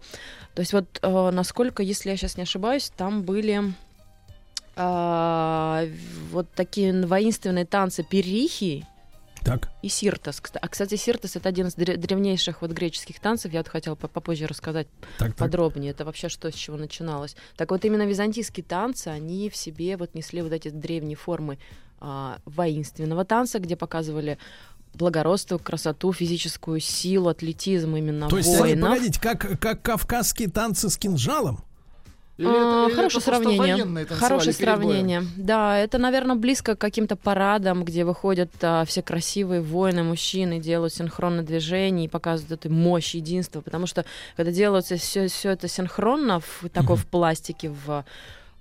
То есть вот э, насколько, если я сейчас не ошибаюсь, там были а, вот такие воинственные танцы перихи Так. и сиртос. А, кстати, сиртос — это один из дре- древнейших вот греческих танцев. Я вот хотела по- попозже рассказать Так, так. подробнее. Это вообще что, с чего начиналось. Так вот, именно византийские танцы, они в себе вот несли вот эти древние формы а, воинственного танца, где показывали благородство, красоту, физическую силу, атлетизм именно То есть, воинов. погодите, как, как кавказские танцы с кинжалом? Или А, это- или это Хорошее просто сравнение. Хорошее перед боем? сравнение. Да, это, наверное, близко к каким-то парадам, где выходят а, все красивые воины, мужчины, делают синхронное движение и показывают эту мощь, единство. Потому что когда делается все, все это синхронно, в, такой в пластике, в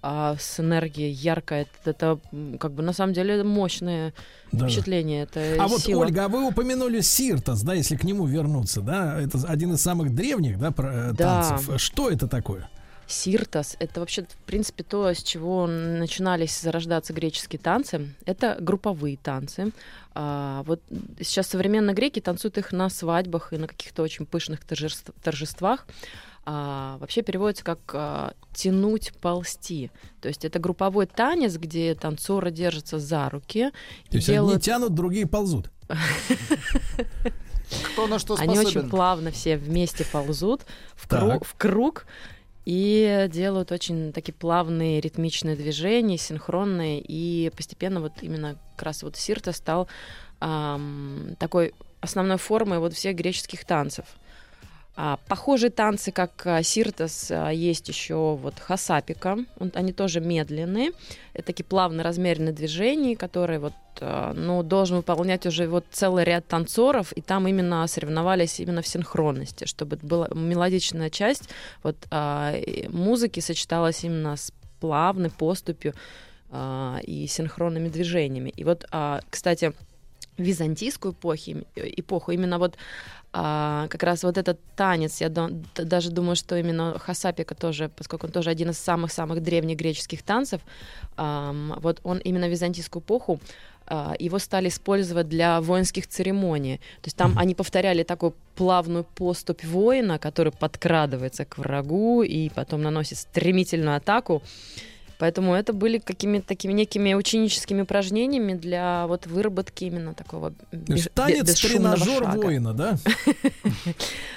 а, с энергией яркой, это, это, как бы на самом деле мощное Да. впечатление. Это А вот, сила. Ольга, а вы упомянули Сиртос, да, если к нему вернуться, да, это один из самых древних, да, э, Да. танцев. Что это такое? Сиртас. Это вообще, в принципе, то, с чего начинались зарождаться греческие танцы. Это групповые танцы. А, вот сейчас современные греки танцуют их на свадьбах и на каких-то очень пышных торжеств- торжествах. А, вообще переводится как а, тянуть, ползти. То есть это групповой танец, где танцоры держатся за руки. То есть одни тянут, другие ползут. Кто на что Они способен? очень плавно все вместе ползут в круг и делают очень такие плавные ритмичные движения, синхронные, и постепенно вот именно как раз вот сирта стал ам, такой основной формой вот всех греческих танцев. А, похожие танцы, как а, сиртас, а, есть еще вот хасапика. Он- Они тоже медленные. Это такие плавно размеренные движения, которые вот, а, ну, должен выполнять уже вот целый ряд танцоров, и там именно соревновались именно в синхронности, чтобы была мелодичная часть вот музыки сочеталась именно с плавной поступью и синхронными движениями. И вот, кстати, византийскую эпохи, эпоху именно вот а, как раз вот этот танец, я до- даже думаю, что именно хасапика тоже, поскольку он тоже один из самых-самых древних греческих танцев, ам, вот он именно в византийскую эпоху а, его стали использовать для воинских церемоний. То есть там они повторяли такую плавную поступь воина, который подкрадывается к врагу и потом наносит стремительную атаку. Поэтому это были какими-то такими некими ученическими упражнениями для вот выработки именно такого беш- танец тренажер шага. воина, да?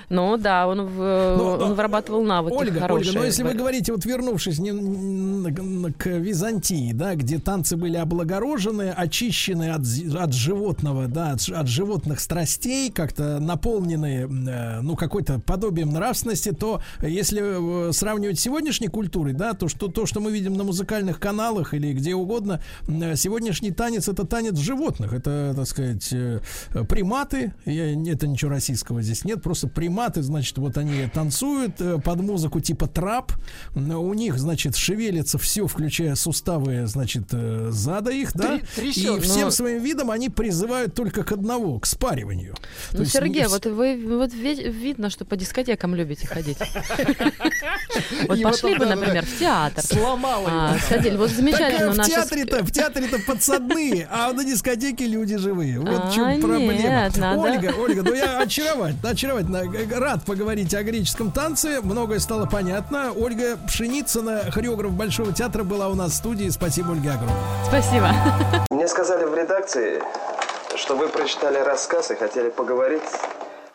Ну да, он, в- Но- он вырабатывал навыки Ольга, хорошие. Ольга, но если вы говорите, вот вернувшись не- к Византии, да, где танцы были облагорожены, очищены от, от животного, да, от, животных страстей, как-то наполнены, э, ну, какой-то подобием нравственности, то если э, сравнивать с сегодняшней культурой, да, то что, то, что мы видим на музыкальных каналах или где угодно, э, сегодняшний танец это танец животных, это, так сказать, э, приматы, я, это ничего российского здесь нет, просто приматы, значит, вот они танцуют э, под музыку типа трап, у них, значит, шевелится все, включая суставы, значит, зада их, да, Три- и трясет. всем Но- своим видом они призывают только к одного, к спариванию. То Ну, есть Сергей, не вот вы вот ви- видно, что по дискотекам любите ходить. Вот пошли бы, например, в театр. Сломала А. Сходили. Вот замечательно Так, а в театре-то, в театре-то подсадные, а на дискотеке люди живые. Вот в А, чем проблема. нет, надо- Ольга, Ольга, ну я очаровательно, очаровательно. Рад поговорить о греческом танце. Многое стало понятно. Ольга Пшеницына, хореограф Большого театра, была у нас в студии. Спасибо, Ольга, огромное. Спасибо. Мне сказали в редакции, что вы прочитали рассказ и хотели поговорить.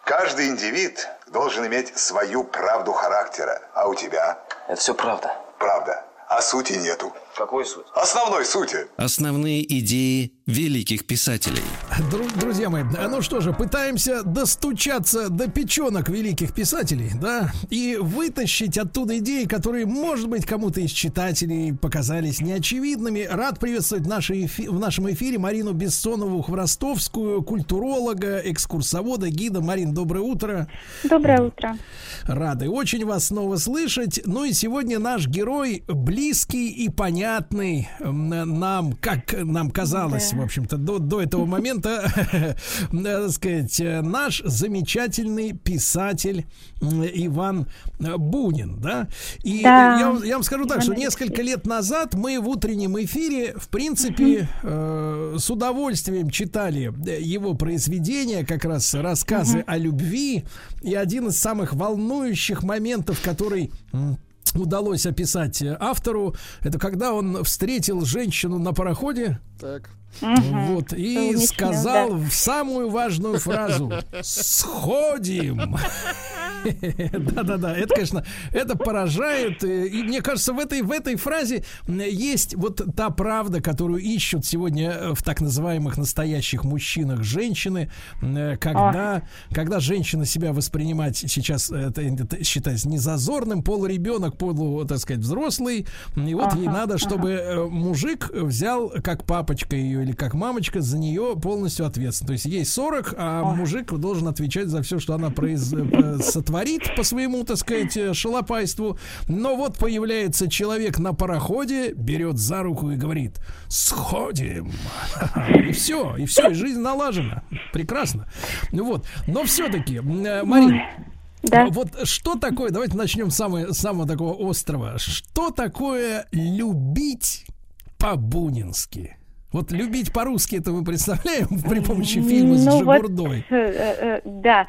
Каждый индивид должен иметь свою правду характера. А у тебя? Это все правда. Правда. А сути нету. Какой суть? Основной сути. Основные идеи великих писателей. Дру- друзья мои, ну что же, пытаемся достучаться до печенок великих писателей, да, и вытащить оттуда идеи, которые, может быть, кому-то из читателей показались неочевидными. Рад приветствовать в, нашей эфи- в нашем эфире Марину Бессонову Хворостовскую, культуролога, экскурсовода, гида. Марин, доброе утро. Доброе утро. Рады очень вас снова слышать. Ну и сегодня наш герой близкий и понятный нам, как нам казалось, в общем-то, до, до этого момента, надо сказать, э, наш замечательный писатель м, Иван э, Бунин, да? И Да. я, вам- я вам скажу так, Иван что несколько лет назад мы в утреннем эфире, в принципе, э, с удовольствием читали э, его произведения, как раз рассказы о любви. И один из самых волнующих моментов, который удалось описать э, автору, это когда он встретил женщину на пароходе. Так. Вот, и Солнечный сказал в самую важную фразу. «Сходим!» Да-да-да, это, конечно, это поражает. И мне кажется, в этой, в этой фразе есть вот та правда, которую ищут сегодня э, в так называемых настоящих мужчинах женщины, э, когда, когда женщина себя воспринимать сейчас, э, это, это считается незазорным, полуребенок, полу, так сказать, взрослый, и вот ей надо, чтобы мужик взял, как папочка ее или как мамочка, за нее полностью ответственность. То есть ей 40, а мужик должен отвечать за все, что она произ... э, сотворит по своему, так сказать, э, шалопайству. Но вот появляется человек на пароходе, берет за руку и говорит, сходим. И все, и все, и жизнь налажена. Прекрасно. Вот. Но все-таки, Марин, Да. Вот что такое, давайте начнем с самого, самого такого острова. Что такое любить по-бунински? Вот любить по-русски это мы представляем при помощи фильма с ну, Жигурдой. Вот, э, э, да.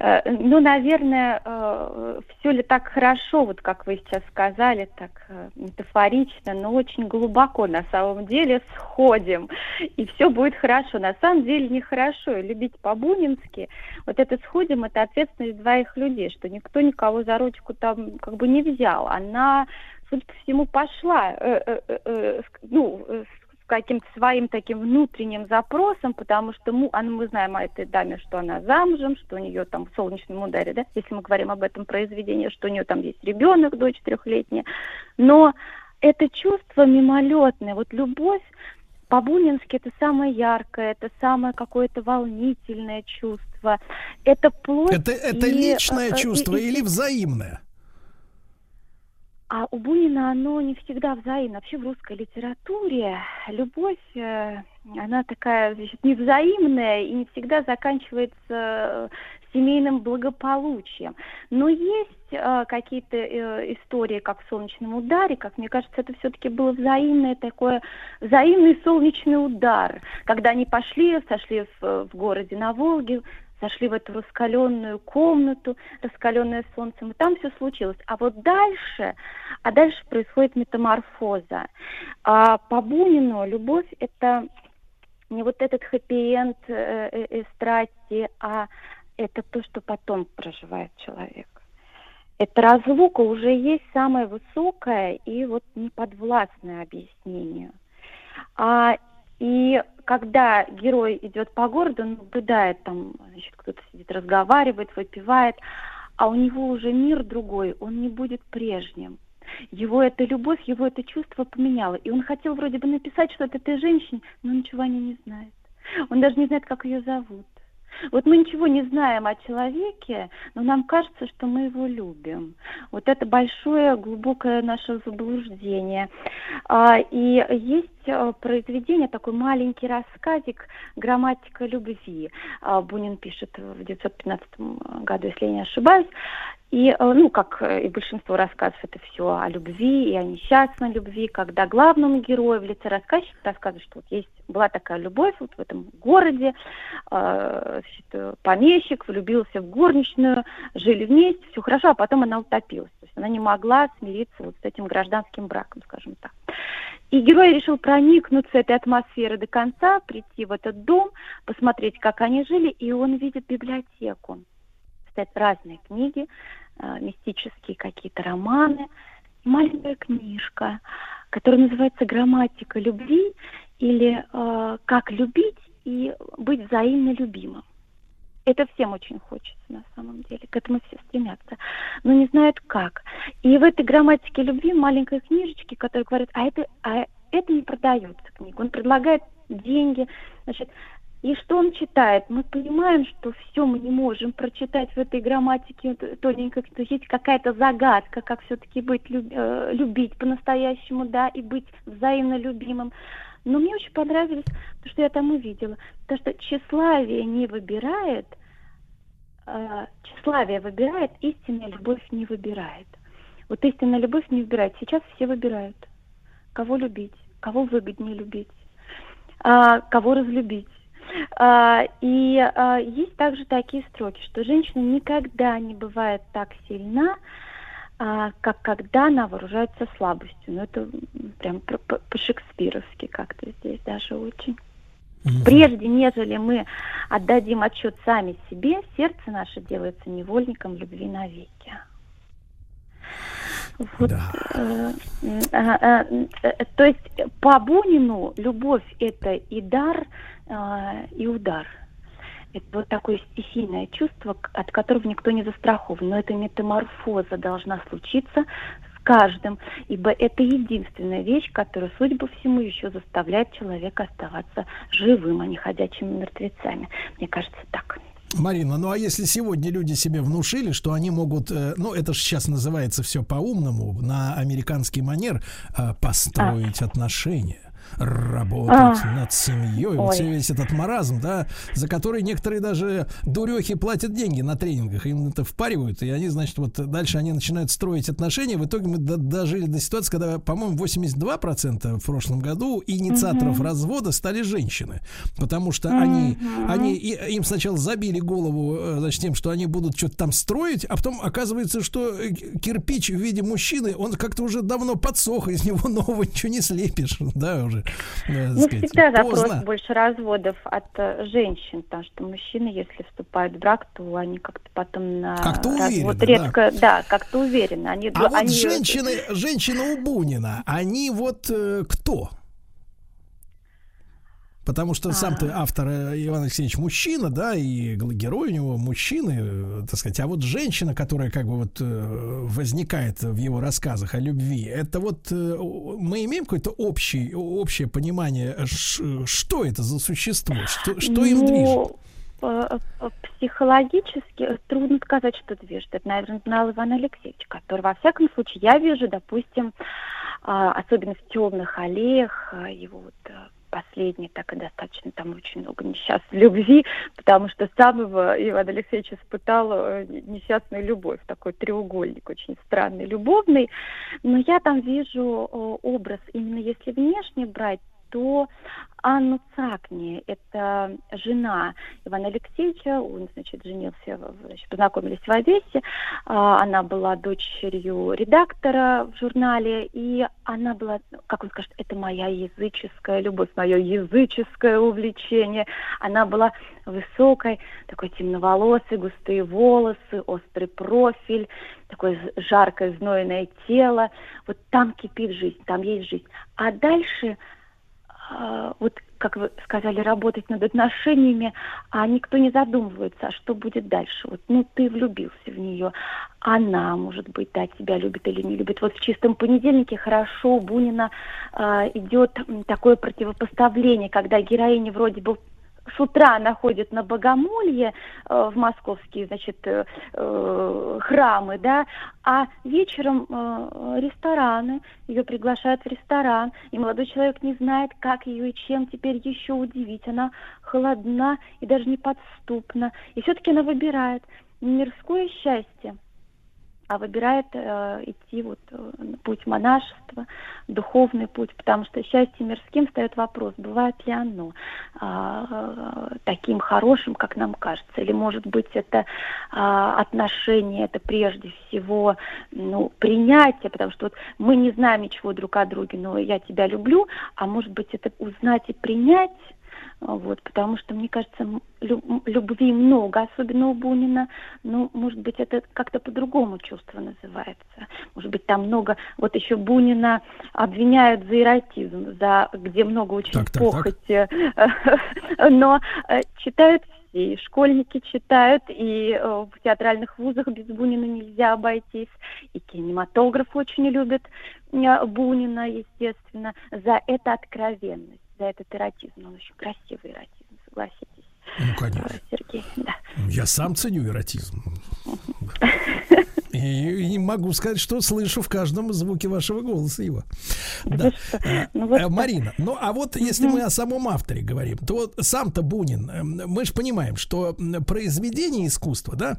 Э, ну, наверное, э, все ли так хорошо, вот как вы сейчас сказали, так э, метафорично, но очень глубоко на самом деле сходим, и все будет хорошо. На самом деле нехорошо. Любить по-бунински, вот это сходим, это ответственность двоих людей, что никто никого за ручку там как бы не взял. Она судя по всему, пошла, э, э, э, ну, каким-то своим таким внутренним запросом, потому что мы, а, мы знаем о этой даме, что она замужем, что у нее там в солнечном ударе, да, если мы говорим об этом произведении, что у нее там есть ребенок, дочь трехлетняя. Но это чувство мимолетное, вот любовь по-бунински это самое яркое, это самое какое-то волнительное чувство. Это плоть. Это, это и, личное э, чувство и, или взаимное? А у Бунина оно не всегда взаимно. Вообще в русской литературе любовь, э, она такая, значит, невзаимная и не всегда заканчивается э, семейным благополучием. Но есть э, какие-то э, истории, как в «Солнечном ударе», как мне кажется, это все-таки было взаимное такое, взаимный солнечный удар, когда они пошли, сошли в, в городе на Волге, зашли в эту раскаленную комнату, раскаленная солнцем, и там все случилось. А вот дальше, а дальше происходит метаморфоза. А по Бунину любовь это не вот этот хэппи-энд э, э, э, страсти, а это то, что потом проживает человек. Это разлука уже есть самое высокое и вот неподвластное объяснению. А, и когда герой идет по городу, он наблюдает, там, значит, кто-то сидит, разговаривает, выпивает, а у него уже мир другой, он не будет прежним. Его эта любовь, его это чувство поменяло. И он хотел вроде бы написать что-то этой женщине, но ничего о ней не знает. Он даже не знает, как ее зовут. Вот мы ничего не знаем о человеке, но нам кажется, что мы его любим. Вот это большое, глубокое наше заблуждение. А, и есть произведение, такой маленький рассказик «Грамматика любви». А, Бунин пишет в 1915 году, если я не ошибаюсь. И, э, ну, как и большинство рассказов, это все о любви и о несчастной любви, когда главному герою в лице рассказчика рассказывает, что вот есть, была такая любовь вот в этом городе, э, помещик влюбился в горничную, жили вместе, все хорошо, а потом она утопилась. То есть она не могла смириться вот с этим гражданским браком, скажем так. И герой решил проникнуться этой атмосферой до конца, прийти в этот дом, посмотреть, как они жили, и он видит библиотеку стоят разные книги, э, мистические какие-то романы, маленькая книжка, которая называется «Грамматика любви» или э, «Как любить и быть взаимно любимым». Это всем очень хочется на самом деле, к этому все стремятся, но не знают как. И в этой грамматике любви маленькой книжечке, которая говорит, а это, а это не продается книга, он предлагает деньги, значит, и что он читает? Мы понимаем, что все мы не можем прочитать в этой грамматике тоненько, то есть какая-то загадка, как все-таки быть, э, любить по-настоящему, да, и быть взаимно любимым. Но мне очень понравилось то, что я там увидела. То, что тщеславие не выбирает, э, тщеславие выбирает, истинная любовь не выбирает. Вот истинная любовь не выбирает. Сейчас все выбирают. Кого любить, кого выгоднее любить, а, кого разлюбить а, и есть также такие строки, что женщина никогда не бывает так сильна, а, как когда она вооружается слабостью. Ну, это прям по-шекспировски как-то здесь даже очень. Прежде, нежели мы отдадим отчет сами себе, сердце наше делается невольником любви навеки. Вот, да. э, э, э, то есть по Бунину любовь это и дар, э, и удар. Это вот такое стихийное чувство, от которого никто не застрахован. Но эта метаморфоза должна случиться с каждым, ибо это единственная вещь, которая, судя по всему, еще заставляет человека оставаться живым, а не ходячими мертвецами. Мне кажется, так. Марина, ну а если сегодня люди себе внушили, что они могут, э, ну это же сейчас называется все по-умному, на американский манер э, построить а. отношения, работать А. над семьей. Вот Ой. все весь этот маразм, да, за который некоторые даже дурехи платят деньги на тренингах. Им это впаривают, и они, значит, вот дальше они начинают строить отношения. В итоге мы до- дожили до ситуации, когда, по-моему, 82% в прошлом году инициаторов Мгм. развода стали женщины. Потому что они, Мгм. они и- им сначала забили голову, э, значит, тем, что они будут что-то там строить, а потом оказывается, что э, кирпич в виде мужчины, он как-то уже давно подсох, из него нового ничего не слепишь, да, уже. Э, так Ну, сказать, всегда запрос поздно. больше разводов от э, женщин, потому что мужчины, если вступают в брак, то они как-то потом на Как-то развод уверены, да. редко, да, как-то уверены. Они, А вот они- женщины, женщины у Бунина, они вот э, кто? Потому что сам-то автор э, Иван Алексеевич мужчина, да, и герой у него мужчины, э, так сказать. А вот женщина, которая как бы вот э, возникает в его рассказах о любви, это вот мы имеем какое-то общее, общее понимание, что это за существо, что, что им Ну, движет? Психологически трудно сказать, что движет. Это, наверное, знал Иван Алексеевич, который, во всяком случае, я вижу, допустим, а, особенно в темных аллеях, а, его вот последний, так и достаточно там очень много несчастной любви, потому что сам его Иван Алексеевич испытал э, несчастную любовь, такой треугольник очень странный, любовный. Но я там вижу э, образ, именно если внешне брать, то Анну Цакни, это жена Ивана Алексеевича, он, значит, женился, значит, познакомились в Одессе, А, она была дочерью редактора в журнале, и она была, как он скажет, это моя языческая любовь, мое языческое увлечение. Она была высокой, такой темноволосой, густые волосы, острый профиль, такое жаркое, знойное тело. Вот там кипит жизнь, там есть жизнь. А дальше вот, как вы сказали, работать над отношениями, а никто не задумывается, а что будет дальше. Вот, ну, ты влюбился в нее, она, может быть, да, тебя любит или не любит. Вот в чистом понедельнике хорошо у Бунина а, идет такое противопоставление, когда героиня вроде бы с утра находит на богомолье э, в московские, значит, э, э, храмы, да, а вечером э, рестораны, ее приглашают в ресторан, и молодой человек не знает, как ее и чем теперь еще удивить. Она холодна и даже неподступна. И все-таки она выбирает мирское счастье, а выбирает э, идти вот э, путь монашества, духовный путь, потому что счастье мирским встает вопрос, бывает ли оно э, таким хорошим, как нам кажется, или может быть это а, отношение, это прежде всего ну, принятие, потому что вот мы не знаем ничего друг о друге, но я тебя люблю, а может быть это узнать и принять, вот, потому что, мне кажется, любви много, особенно у Бунина. Ну, может быть, это как-то по-другому чувство называется. Может быть, там много... Вот еще Бунина обвиняют за эротизм, за где много очень Так, так, так. похоти. Но э, читают все, и школьники читают, и э, в театральных вузах без Бунина нельзя обойтись, и кинематограф очень любит э, Бунина, естественно, за это откровенность, за этот эротизм. Он очень красивый эротизм, согласитесь. Ну, конечно. Э, Сергей, да. Я сам ценю эротизм. И, и могу сказать, что слышу в каждом звуке вашего голоса его. Да. Ну, вот э. Марина, ну а вот если мы о самом авторе говорим, то вот сам-то Бунин, э, мы же понимаем, что произведение искусства, да,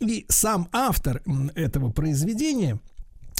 и сам автор этого произведения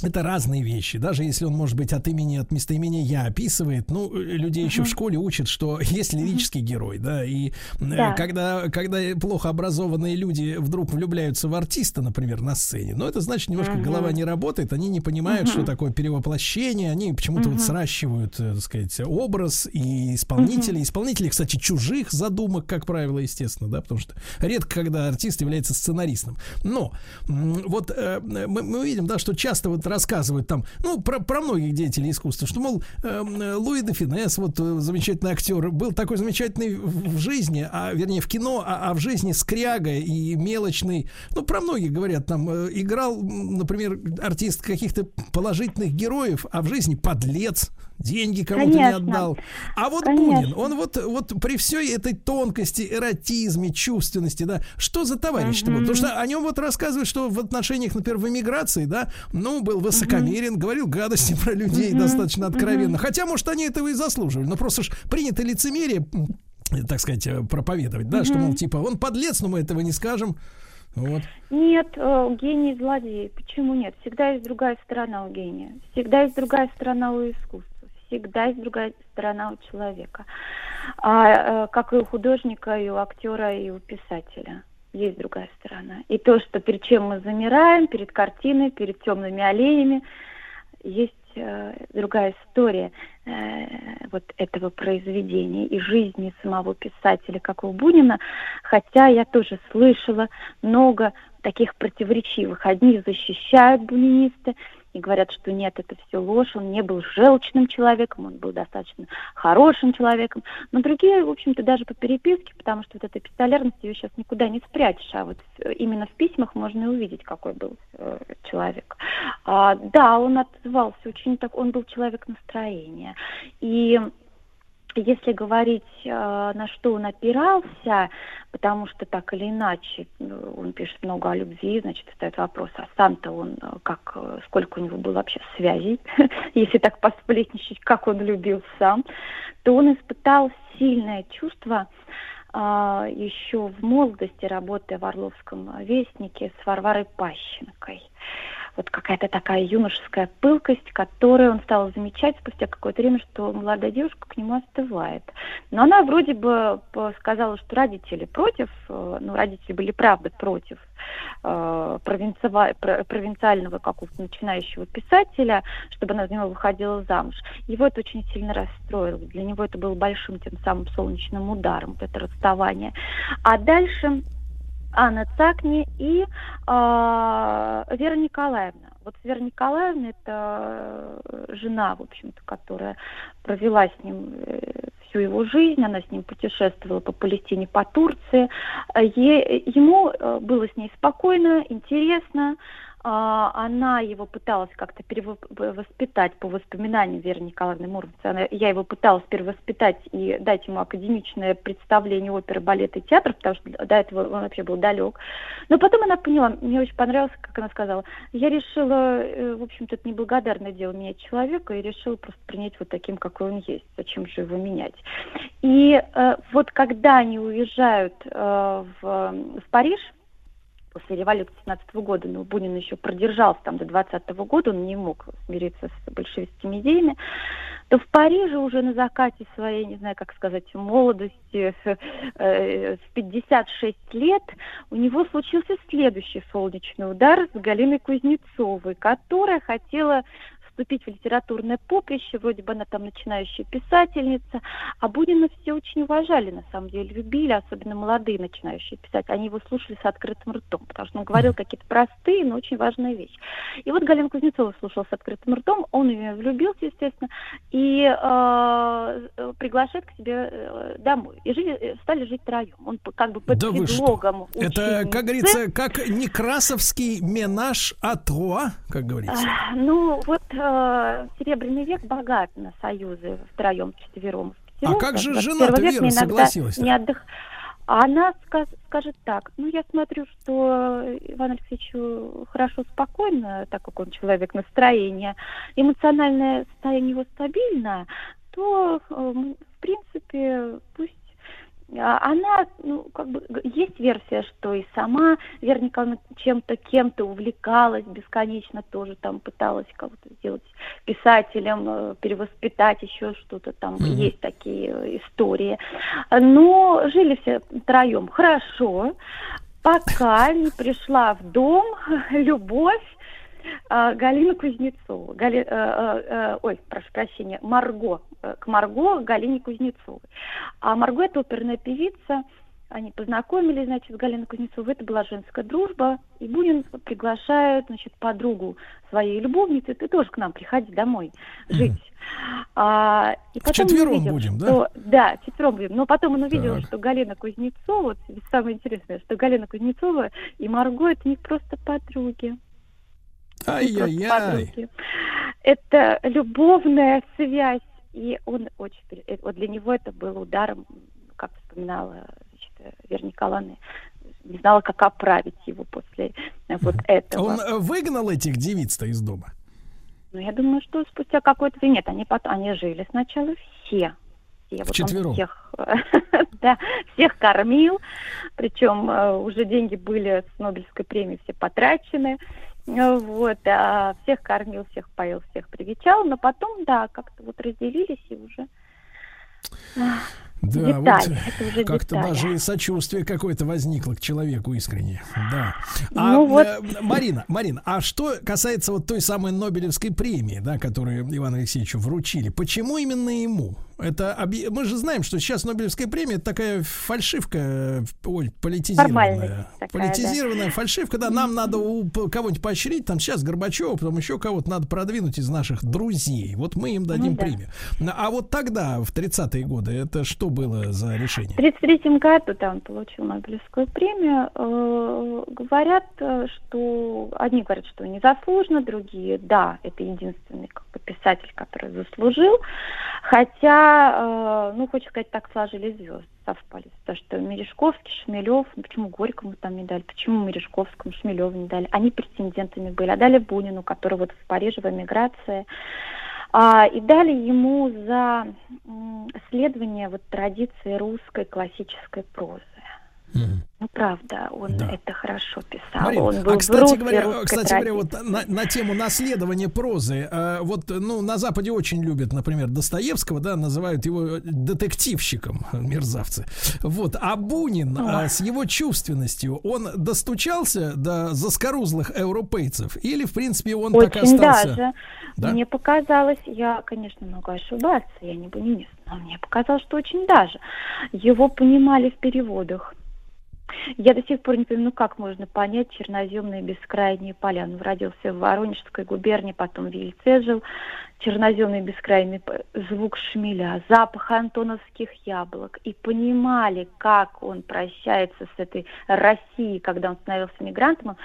это разные вещи. Даже если он, может быть, от имени, от местоимения я описывает, ну, э, людей еще в школе учат, что есть лирический герой, да, и э, Да. когда, когда плохо образованные люди вдруг влюбляются в артиста, например, на сцене, ну, это значит, немножко Мгм. голова не работает, они не понимают, что такое перевоплощение, они почему-то вот сращивают, э, так сказать, образ и исполнителей. Исполнители, кстати, чужих задумок, как правило, естественно, да, потому что редко, когда артист является сценаристом. Но вот мы, мы видим, да, что часто вот рассказывают там, ну, про, про многих деятелей искусства, что, мол, э, Луи де Финес, вот э, замечательный актер, был такой замечательный в жизни, а вернее в кино, а, а в жизни скряга и мелочный. Ну, про многих говорят, там э, играл, например, артист каких-то положительных героев, а в жизни подлец, деньги кому-то не отдал. А вот Конечно. Бунин, он вот, вот при всей этой тонкости, эротизме, чувственности, да, что за товарищ-то был? Потому что о нем вот рассказывают, что в отношениях, например, в эмиграции, да, ну, был был высокомерен, говорил гадости про людей Мгм, достаточно откровенно. мгм. Хотя, может, они этого и заслуживали. Но просто ж принято лицемерие, так сказать, э, проповедовать, да, что, Мгм. мол, типа, он подлец, но мы этого не скажем. Вот. Нет, э, гений злодей. Почему нет? Всегда есть другая сторона у гения. Всегда есть другая сторона у искусства. Всегда есть другая сторона у человека. А, э, как и у художника, и у актера, и у писателя. Есть другая сторона. И то, что перед чем мы замираем, перед картиной, перед темными оленями, есть э, другая история э, вот этого произведения и жизни самого писателя, как у Бунина. Хотя я тоже слышала много таких противоречивых. Одни защищают бунинисты и говорят, что нет, это все ложь, он не был желчным человеком, он был достаточно хорошим человеком. Но другие, в общем-то, даже по переписке, потому что вот эта пистолярность ее сейчас никуда не спрячешь, а вот именно в письмах можно и увидеть, какой был э, человек. А, да, он отзывался очень так, он был человек настроения. И если говорить, э, на что он опирался, потому что так или иначе э, он пишет много о любви, значит, встает вопрос, а сам-то он э, как, сколько у него было вообще связей, если так посплетничать, как он любил сам, то он испытал сильное чувство еще в молодости, работая в Орловском вестнике с Варварой Пащенкой вот какая-то такая юношеская пылкость, которую он стал замечать спустя какое-то время, что молодая девушка к нему остывает. Но она вроде бы сказала, что родители против, э, ну, родители были правда против э, провинциального какого-то начинающего писателя, чтобы она за него выходила замуж. Его это очень сильно расстроило. Для него это было большим тем самым солнечным ударом, вот это расставание. А дальше Анна Цакни и э, Вера Николаевна. Вот Вера Николаевна это э, жена, в общем-то, которая провела с ним э, всю его жизнь, она с ним путешествовала по Палестине, по Турции. Э, е- ему э, было с ней спокойно, интересно. А, Она его пыталась как-то перевоспитать по воспоминаниям Веры Николаевны Муромец. Она- Я его пыталась перевоспитать и дать ему академичное представление оперы, балета и театра, потому что до этого он вообще был далек. Но потом она поняла, мне очень понравилось, как она сказала, я решила, э, в общем-то, это неблагодарное дело менять человека, и решила просто принять вот таким, какой он есть. Зачем же его менять? И э, вот когда они уезжают э, в, в Париж, после революции 17 года, но Бунин еще продержался там до 20 года, он не мог смириться с большевистскими идеями, то в Париже уже на закате своей, не знаю, как сказать, молодости, э, в 56 лет, у него случился следующий солнечный удар с Галиной Кузнецовой, которая хотела вступить в литературное поприще, вроде бы она там начинающая писательница, а Бунина все очень уважали, на самом деле, любили, особенно молодые начинающие писатели, они его слушали с открытым ртом, потому что он говорил какие-то простые, но очень важные вещи. И вот Галина Кузнецова слушала с открытым ртом, он в нее влюбился, естественно, и э, э, приглашает к себе э, домой. И жили, э, стали жить втроем. Он как бы под Да предлогом Это, как говорится, как некрасовский менаж а троа, как говорится. А, Ну, вот э, Серебряный век богат на союзы втроем, четвером. А как же 21 жена-то век Вера согласилась-то? Не отдых... А она ска- скажет так, ну, я смотрю, что Иван Алексеевичу хорошо, спокойно, так как он человек настроения, эмоциональное состояние его стабильно, то, э, в принципе, пусть она, ну, как бы, есть версия, что и сама Вера Николаевна чем-то, кем-то увлекалась бесконечно, тоже там пыталась кого-то сделать писателем, э, перевоспитать, еще что-то там, Мгм. есть такие э, истории. Но жили все втроем хорошо, пока не пришла в дом любовь а, Галина Кузнецова. Гали- э, э, э, ой, прошу прощения, Марго. К Марго Галине Кузнецовой. А Марго это оперная певица. Они познакомились, значит, с Галиной Кузнецовой. Это была женская дружба. И Бунин приглашает, значит, подругу своей любовницы. Ты тоже к нам приходи домой жить. А, и потом он Вчетвером увидел, будем, да? что- Да, вчетвером будем. Но потом он увидел, Так. что Галина Кузнецова, вот самое интересное, что Галина Кузнецова и Марго это не просто подруги. Ай-яй-яй. Это любовная связь. И он очень... э, Вот для него это было ударом, как вспоминала Вера Николаевна, не знала, как оправить его после э, вот этого. Он э, выгнал этих девиц-то из дома? Ну, я думаю, что спустя какое-то время... Нет, они потом... Они жили сначала все. все. Вот он Вчетвером. всех, да, всех кормил. Причем уже деньги были с Нобелевской премии все потрачены. Э, Вот, а всех кормил, всех поил, всех привечал. Но потом, да, как-то вот разделились и уже... Да, детали. вот как-то даже и сочувствие какое-то возникло к человеку искренне. Да. А, Ну вот. э, Марина, Марина, а что касается вот той самой Нобелевской премии, да, которую Ивану Алексеевичу вручили, почему именно ему? Это объ- мы же знаем, что сейчас Нобелевская премия это такая фальшивка, э, ой, политизированная, такая, политизированная фальшивка, да, нам надо у кого-нибудь поощрить, там сейчас Горбачева, потом еще кого-то надо продвинуть из наших друзей, вот мы им дадим Ну да. премию. А вот тогда, в 30-е годы, это что было за решение? В 1933 году, да, он получил Нобелевскую премию. Э, говорят, э, что одни говорят, что незаслуженно, другие, да, это единственный как бы, писатель, который заслужил. Хотя, э, ну, хочется сказать, так сложились звезды, совпали. Потому что Мережковский, Шмелев, ну, почему Горькому там не дали, почему Мережковскому, Шмелеву не дали? Они претендентами были. А дали Бунину, который вот в Париже в эмиграции. А, и дали ему за м, исследование вот традиции русской классической прозы. Ну, правда, он это хорошо писал. Марина, он был а кстати говоря, кстати говоря, вот на, на тему наследования прозы, э, вот, ну, на Западе очень любят, например, Достоевского, да, называют его детективщиком, мерзавцы. Вот, а Бунин э, с его чувственностью, он достучался до заскорузлых европейцев или, в принципе, он так Очень остался? даже. Да? Мне показалось, я, конечно, могу ошибаться, я не бунинист, но мне показалось, что очень даже. Его понимали в переводах. Я до сих пор не понимаю, ну как можно понять черноземные бескрайние поля. Он родился в Воронежской губернии, потом в Ельце жил. Черноземные бескрайние п- звук шмеля, запах антоновских яблок. И понимали, как он прощается с этой Россией, когда он становился мигрантом.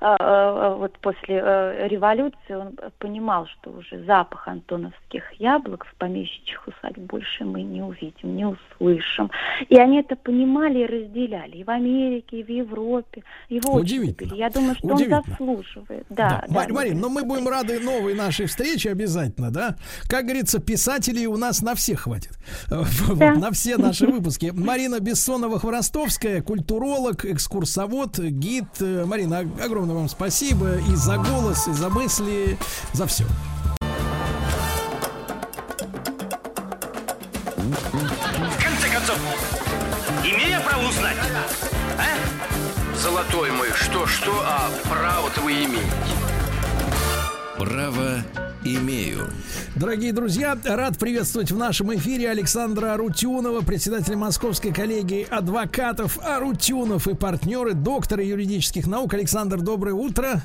Вот после э, революции он понимал, что уже запах антоновских яблок в помещичьих усадьб больше мы не увидим, не услышим. И они это понимали и разделяли и в Америке, и в Европе. Его Удивительно. Я думаю, что Удивительно. он заслуживает. Да, да, Марь- Марин, но мы будем рады новой нашей встрече обязательно, да? Как говорится, писателей у нас на всех хватит. Вот, Да. на все наши выпуски. Марина Бессонова-Хворостовская, культуролог, экскурсовод, гид. Э, Марина, ог- огромное вам спасибо и за голос, и за мысли, за все. В конце концов, имею право узнать, а? Золотой мой, что-что, а право-то вы имеете. Право имею. Дорогие друзья, рад приветствовать в нашем эфире Александра Арутюнова, председателя Московской коллегии адвокатов Арутюнов и партнеры, доктора юридических наук. Александр, доброе утро.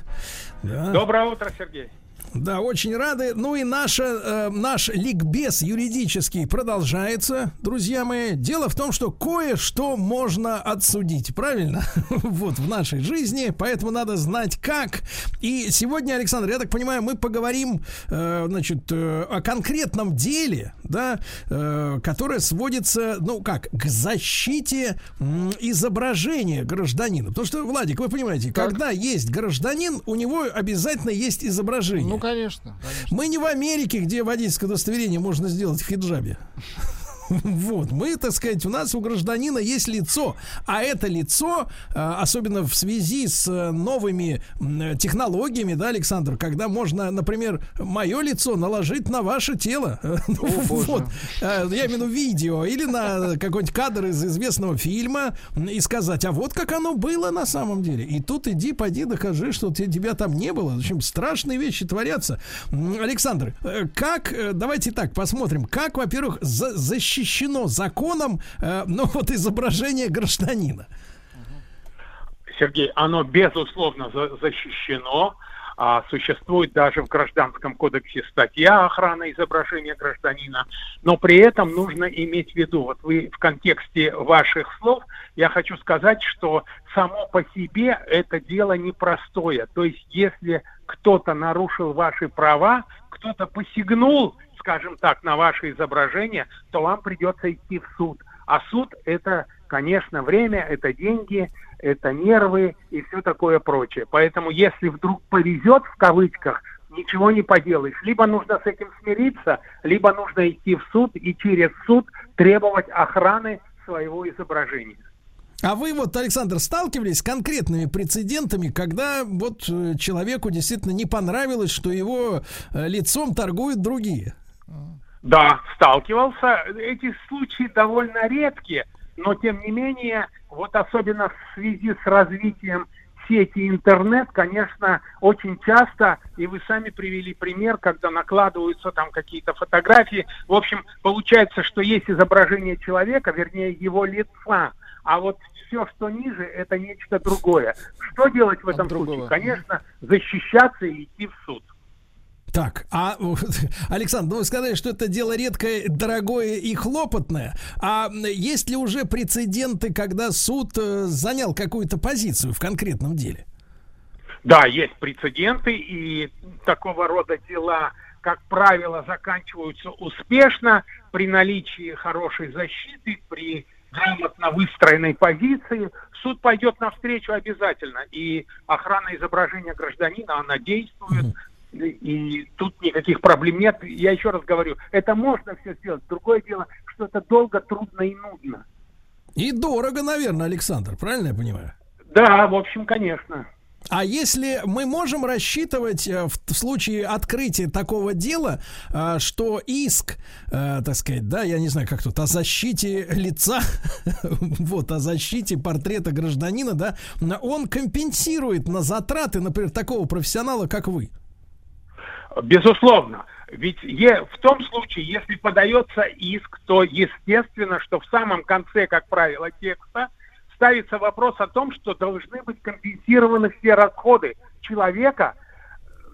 Да. Доброе утро, Сергей. Да, очень рады. Ну и наша, э, наш ликбез юридический продолжается, друзья мои. Дело в том, что кое-что можно отсудить, правильно? вот, в нашей жизни, поэтому надо знать как. И сегодня, Александр, я так понимаю, мы поговорим, э, значит, э, о конкретном деле, да, э, которое сводится, ну как, к защите м, изображения гражданина. Потому что, Владик, вы понимаете, когда есть гражданин, у него обязательно есть изображение. Ну, конечно. Мы не в Америке, где водительское удостоверение можно сделать в хиджабе. Вот, мы, так сказать, у нас у гражданина есть лицо, а это лицо, э, особенно в связи с э, новыми м, технологиями, да, Александр, когда можно, например, мое лицо наложить на ваше тело, вот, Э, я имею в виду видео или на какой-нибудь кадр из известного фильма и сказать, а вот как оно было на самом деле. И тут иди, пойди, докажи, что те- тебя там не было. В общем, страшные вещи творятся. Александр, э, как, э, давайте так посмотрим, как, во-первых, за- защищено законом, э, ну вот изображение гражданина. Сергей, оно безусловно за- защищено. А, существует даже в Гражданском кодексе статья охраны изображения гражданина. Но при этом нужно иметь в виду, вот вы в контексте ваших слов, я хочу сказать, что само по себе это дело непростое. То есть если кто-то нарушил ваши права, кто-то посягнул, скажем так, на ваше изображение, то вам придется идти в суд. А суд это, конечно, время, это деньги, это нервы и все такое прочее. Поэтому если вдруг повезет в кавычках, ничего не поделаешь. Либо нужно с этим смириться, либо нужно идти в суд и через суд требовать охраны своего изображения. А вы вот, Александр, сталкивались с конкретными прецедентами, когда вот э, человеку действительно не понравилось, что его э, лицом торгуют другие? Да, сталкивался. Эти случаи довольно редкие, но тем не менее, вот особенно в связи с развитием сети интернет, конечно, очень часто, и вы сами привели пример, когда накладываются там какие-то фотографии. В общем, получается, что есть изображение человека, вернее, его лица, а вот все, что ниже, это нечто другое. Что делать в этом случае? Конечно, защищаться и идти в суд. Так, а, Александр, ну вы сказали, что это дело редкое, дорогое и хлопотное. А есть ли уже прецеденты, когда суд э, занял какую-то позицию в конкретном деле? Да, есть прецеденты, и такого рода дела, как правило, заканчиваются успешно при наличии хорошей защиты, при грамотно выстроенной позиции, суд пойдет навстречу обязательно. И охрана изображения гражданина, она действует, и тут никаких проблем нет. Я еще раз говорю, это можно все сделать. Другое дело, что это долго, трудно и нудно. И дорого, наверное, Александр, правильно я понимаю? Да, в общем, конечно. А если мы можем рассчитывать э, в, случае открытия такого дела, э, что иск, э, так сказать, да, я не знаю, как тут, о защите лица, вот, о защите портрета гражданина, да, он компенсирует на затраты, например, такого профессионала, как вы? Безусловно. Ведь е, в том случае, если подается иск, то естественно, что в самом конце, как правило, текста ставится вопрос о том, что должны быть компенсированы все расходы человека,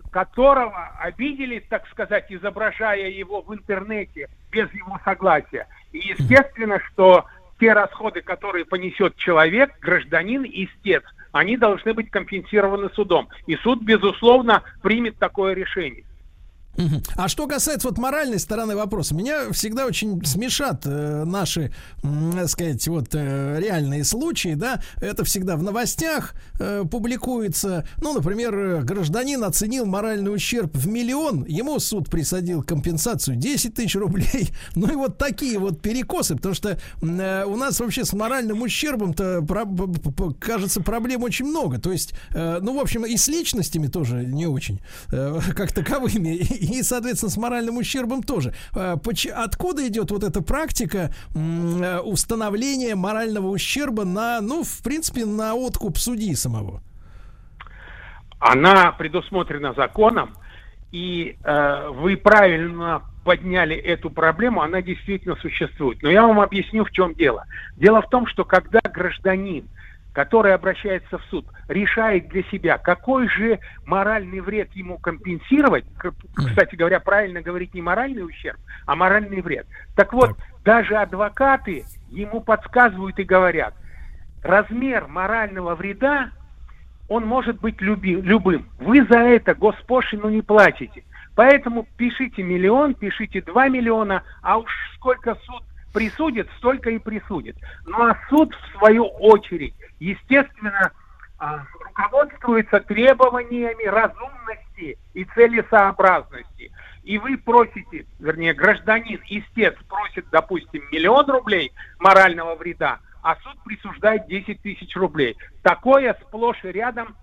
которого обидели, так сказать, изображая его в интернете без его согласия. И естественно, что те расходы, которые понесет человек, гражданин, истец, они должны быть компенсированы судом. И суд, безусловно, примет такое решение. А что касается вот моральной стороны вопроса, меня всегда очень смешат э, наши, э, сказать, вот э, реальные случаи, да, это всегда в новостях э, публикуется, ну, например, гражданин оценил моральный ущерб в миллион, ему суд присадил компенсацию 10 тысяч рублей, ну и вот такие вот перекосы, потому что э, у нас вообще с моральным ущербом-то, про, кажется, проблем очень много, то есть, э, ну, в общем, и с личностями тоже не очень, э, как таковыми, и, соответственно, с моральным ущербом тоже. А, откуда идет вот эта практика э, установления морального ущерба на, ну, в принципе, на откуп судьи самого? Она предусмотрена законом, и э, вы правильно подняли эту проблему, она действительно существует. Но я вам объясню, в чем дело. Дело в том, что когда гражданин который обращается в суд, решает для себя, какой же моральный вред ему компенсировать, кстати говоря, правильно говорить не моральный ущерб, а моральный вред. Так вот, даже адвокаты ему подсказывают и говорят, размер морального вреда, он может быть люби, любым. Вы за это госпошлину не платите. Поэтому пишите миллион, пишите два миллиона, а уж сколько суд присудит, столько и присудит. Ну а суд, в свою очередь, естественно, а, руководствуется требованиями разумности и целесообразности. И вы просите, вернее, гражданин, истец просит, допустим, миллион рублей морального вреда, а суд присуждает 10 тысяч рублей. Такое сплошь и рядом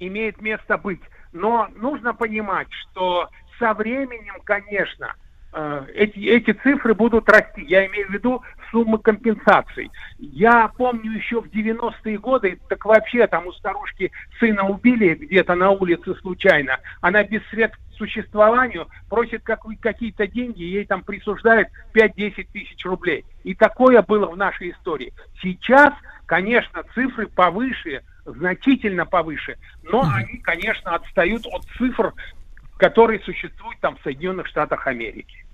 имеет место быть. Но нужно понимать, что со временем, конечно, эти, эти цифры будут расти. Я имею в виду суммы компенсаций. Я помню еще в 90-е годы, так вообще там у старушки сына убили где-то на улице случайно. Она без средств к существованию просит как, какие-то деньги, ей там присуждают 5-10 тысяч рублей. И такое было в нашей истории. Сейчас, конечно, цифры повыше, значительно повыше, но они, конечно, отстают от цифр, которые существуют там в Соединенных Штатах Америки.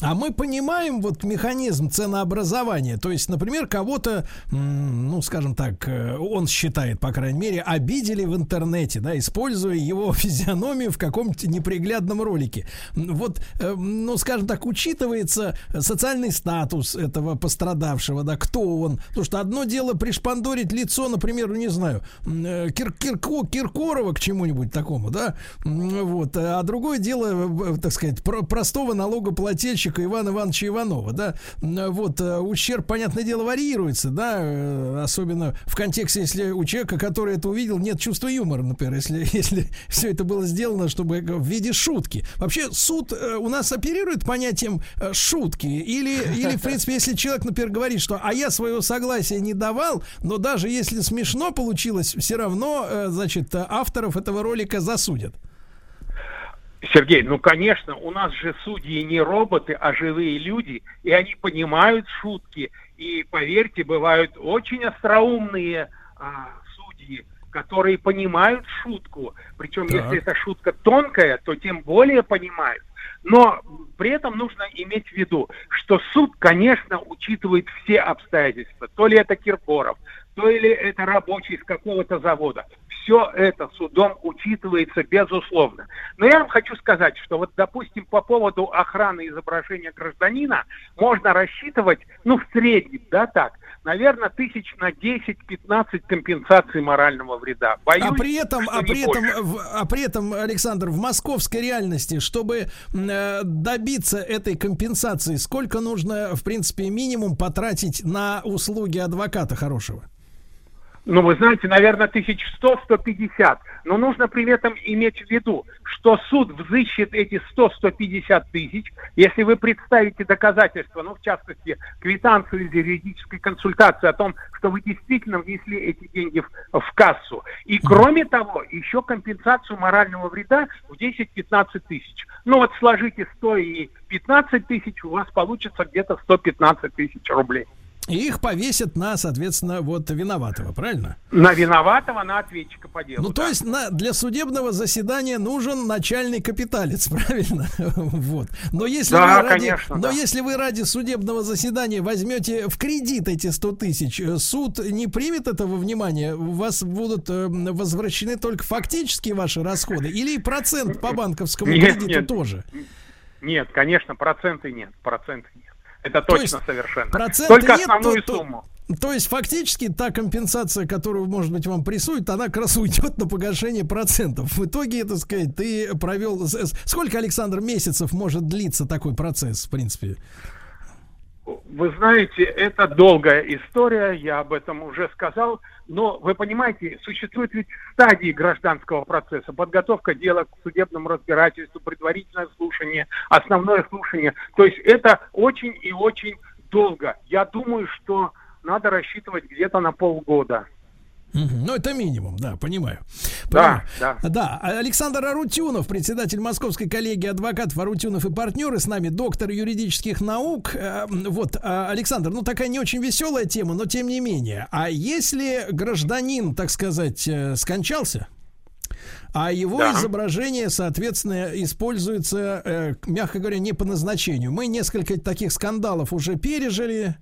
А мы понимаем вот механизм ценообразования. То есть, например, кого-то, ну, скажем так, э, он считает, по крайней мере, обидели в интернете, да, используя его физиономию в каком-то неприглядном ролике. Вот, э, ну, скажем так, учитывается социальный статус этого пострадавшего, да, кто он. Потому что одно дело пришпандорить лицо, например, ну, не знаю, э, Кир- Кирко- Киркорова к чему-нибудь такому, да, вот, а другое дело, так сказать, про- простого налогоплательщика Ивана Ивановича Иванова, да, вот, э, ущерб, понятное дело, варьируется, да, э, особенно в контексте, если у человека, который это увидел, нет чувства юмора, например, если, если все это было сделано, чтобы в виде шутки. Вообще, суд э, у нас оперирует понятием шутки, или, или, в принципе, если человек, например, говорит, что, а я своего согласия не давал, но даже если смешно получилось, все равно, значит, авторов этого ролика засудят. Сергей, ну, конечно, у нас же судьи не роботы, а живые люди, и они понимают шутки. И, поверьте, бывают очень остроумные а, судьи, которые понимают шутку. Причем, Так. если эта шутка тонкая, то тем более понимают. Но при этом нужно иметь в виду, что суд, конечно, учитывает все обстоятельства. То ли это Киркоров, то ли это рабочий с какого-то завода. Все это судом учитывается безусловно. Но я вам хочу сказать, что вот, допустим, по поводу охраны изображения гражданина можно рассчитывать, ну, в среднем, да, так, наверное, тысяч на 10-15 компенсаций морального вреда. Боюсь, а при этом, а при этом, в- а при этом, Александр, в московской реальности, чтобы э, добиться этой компенсации, сколько нужно, в принципе, минимум потратить на услуги адвоката хорошего? Ну, вы знаете, наверное, тысяч сто, сто пятьдесят. Но нужно при этом иметь в виду, что суд взыщет эти 100-150 тысяч, если вы представите доказательства, ну, в частности, квитанцию из юридической консультации о том, что вы действительно внесли эти деньги в, в кассу. И, кроме того, еще компенсацию морального вреда в 10-15 тысяч. Ну, вот сложите 100 и 15 тысяч, у вас получится где-то 115 тысяч рублей. И их повесят на, соответственно, вот виноватого, правильно? На виноватого, на ответчика по делу. Ну, то есть на, для судебного заседания нужен начальный капиталец, правильно? вот. Но если, Да, вы ради, конечно, но да. если вы ради судебного заседания возьмете в кредит эти 100 тысяч, э, суд не примет этого внимания, у вас будут э, возвращены только фактические ваши расходы или процент по банковскому Нет, кредиту нет. тоже? Нет, конечно, проценты нет, проценты нет. Это То точно совершенно. Только нет, основную то- сумму. То есть фактически та компенсация, которую, может быть, вам присудят, она как раз уйдет на погашение процентов. В итоге, так сказать, ты провел... Сколько, Александр, месяцев может длиться такой процесс, в принципе? Вы знаете, это долгая история, я об этом уже сказал, но вы понимаете, существует ведь стадии гражданского процесса. Подготовка дела к судебному разбирательству, предварительное слушание, основное слушание. То есть это очень и очень долго. Я думаю, что надо рассчитывать где-то на полгода. Ну, это минимум, да, понимаю. Да, Понимаю. да. Да, Александр Арутюнов, председатель Московской коллегии адвокатов Арутюнов и партнеры, с нами доктор юридических наук. Э, Вот, а, Александр, ну такая не очень веселая тема, но тем не менее. А если гражданин, так сказать, э, скончался, а его Да. изображение, соответственно, используется, э, мягко говоря, не по назначению. Мы несколько таких скандалов уже пережили,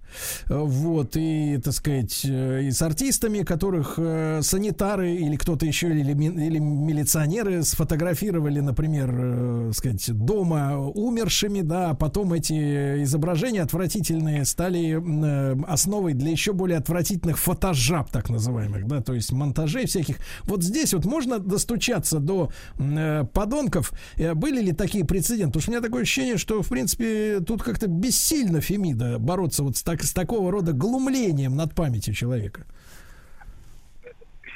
э, вот, и, так сказать, э, и с артистами, которых э, санитары или кто-то еще, или, или милиционеры сфотографировали, например, э, сказать, дома умершими, да, а потом эти изображения отвратительные стали э, основой для еще более отвратительных фотожаб, так называемых, да, то есть монтажей всяких. Вот здесь вот можно достучаться до э, подонков. Э, Были ли такие прецеденты? Потому что у меня такое ощущение, что, в принципе, тут как-то бессильно Фемида бороться вот с, так- с такого рода глумлением над памятью человека.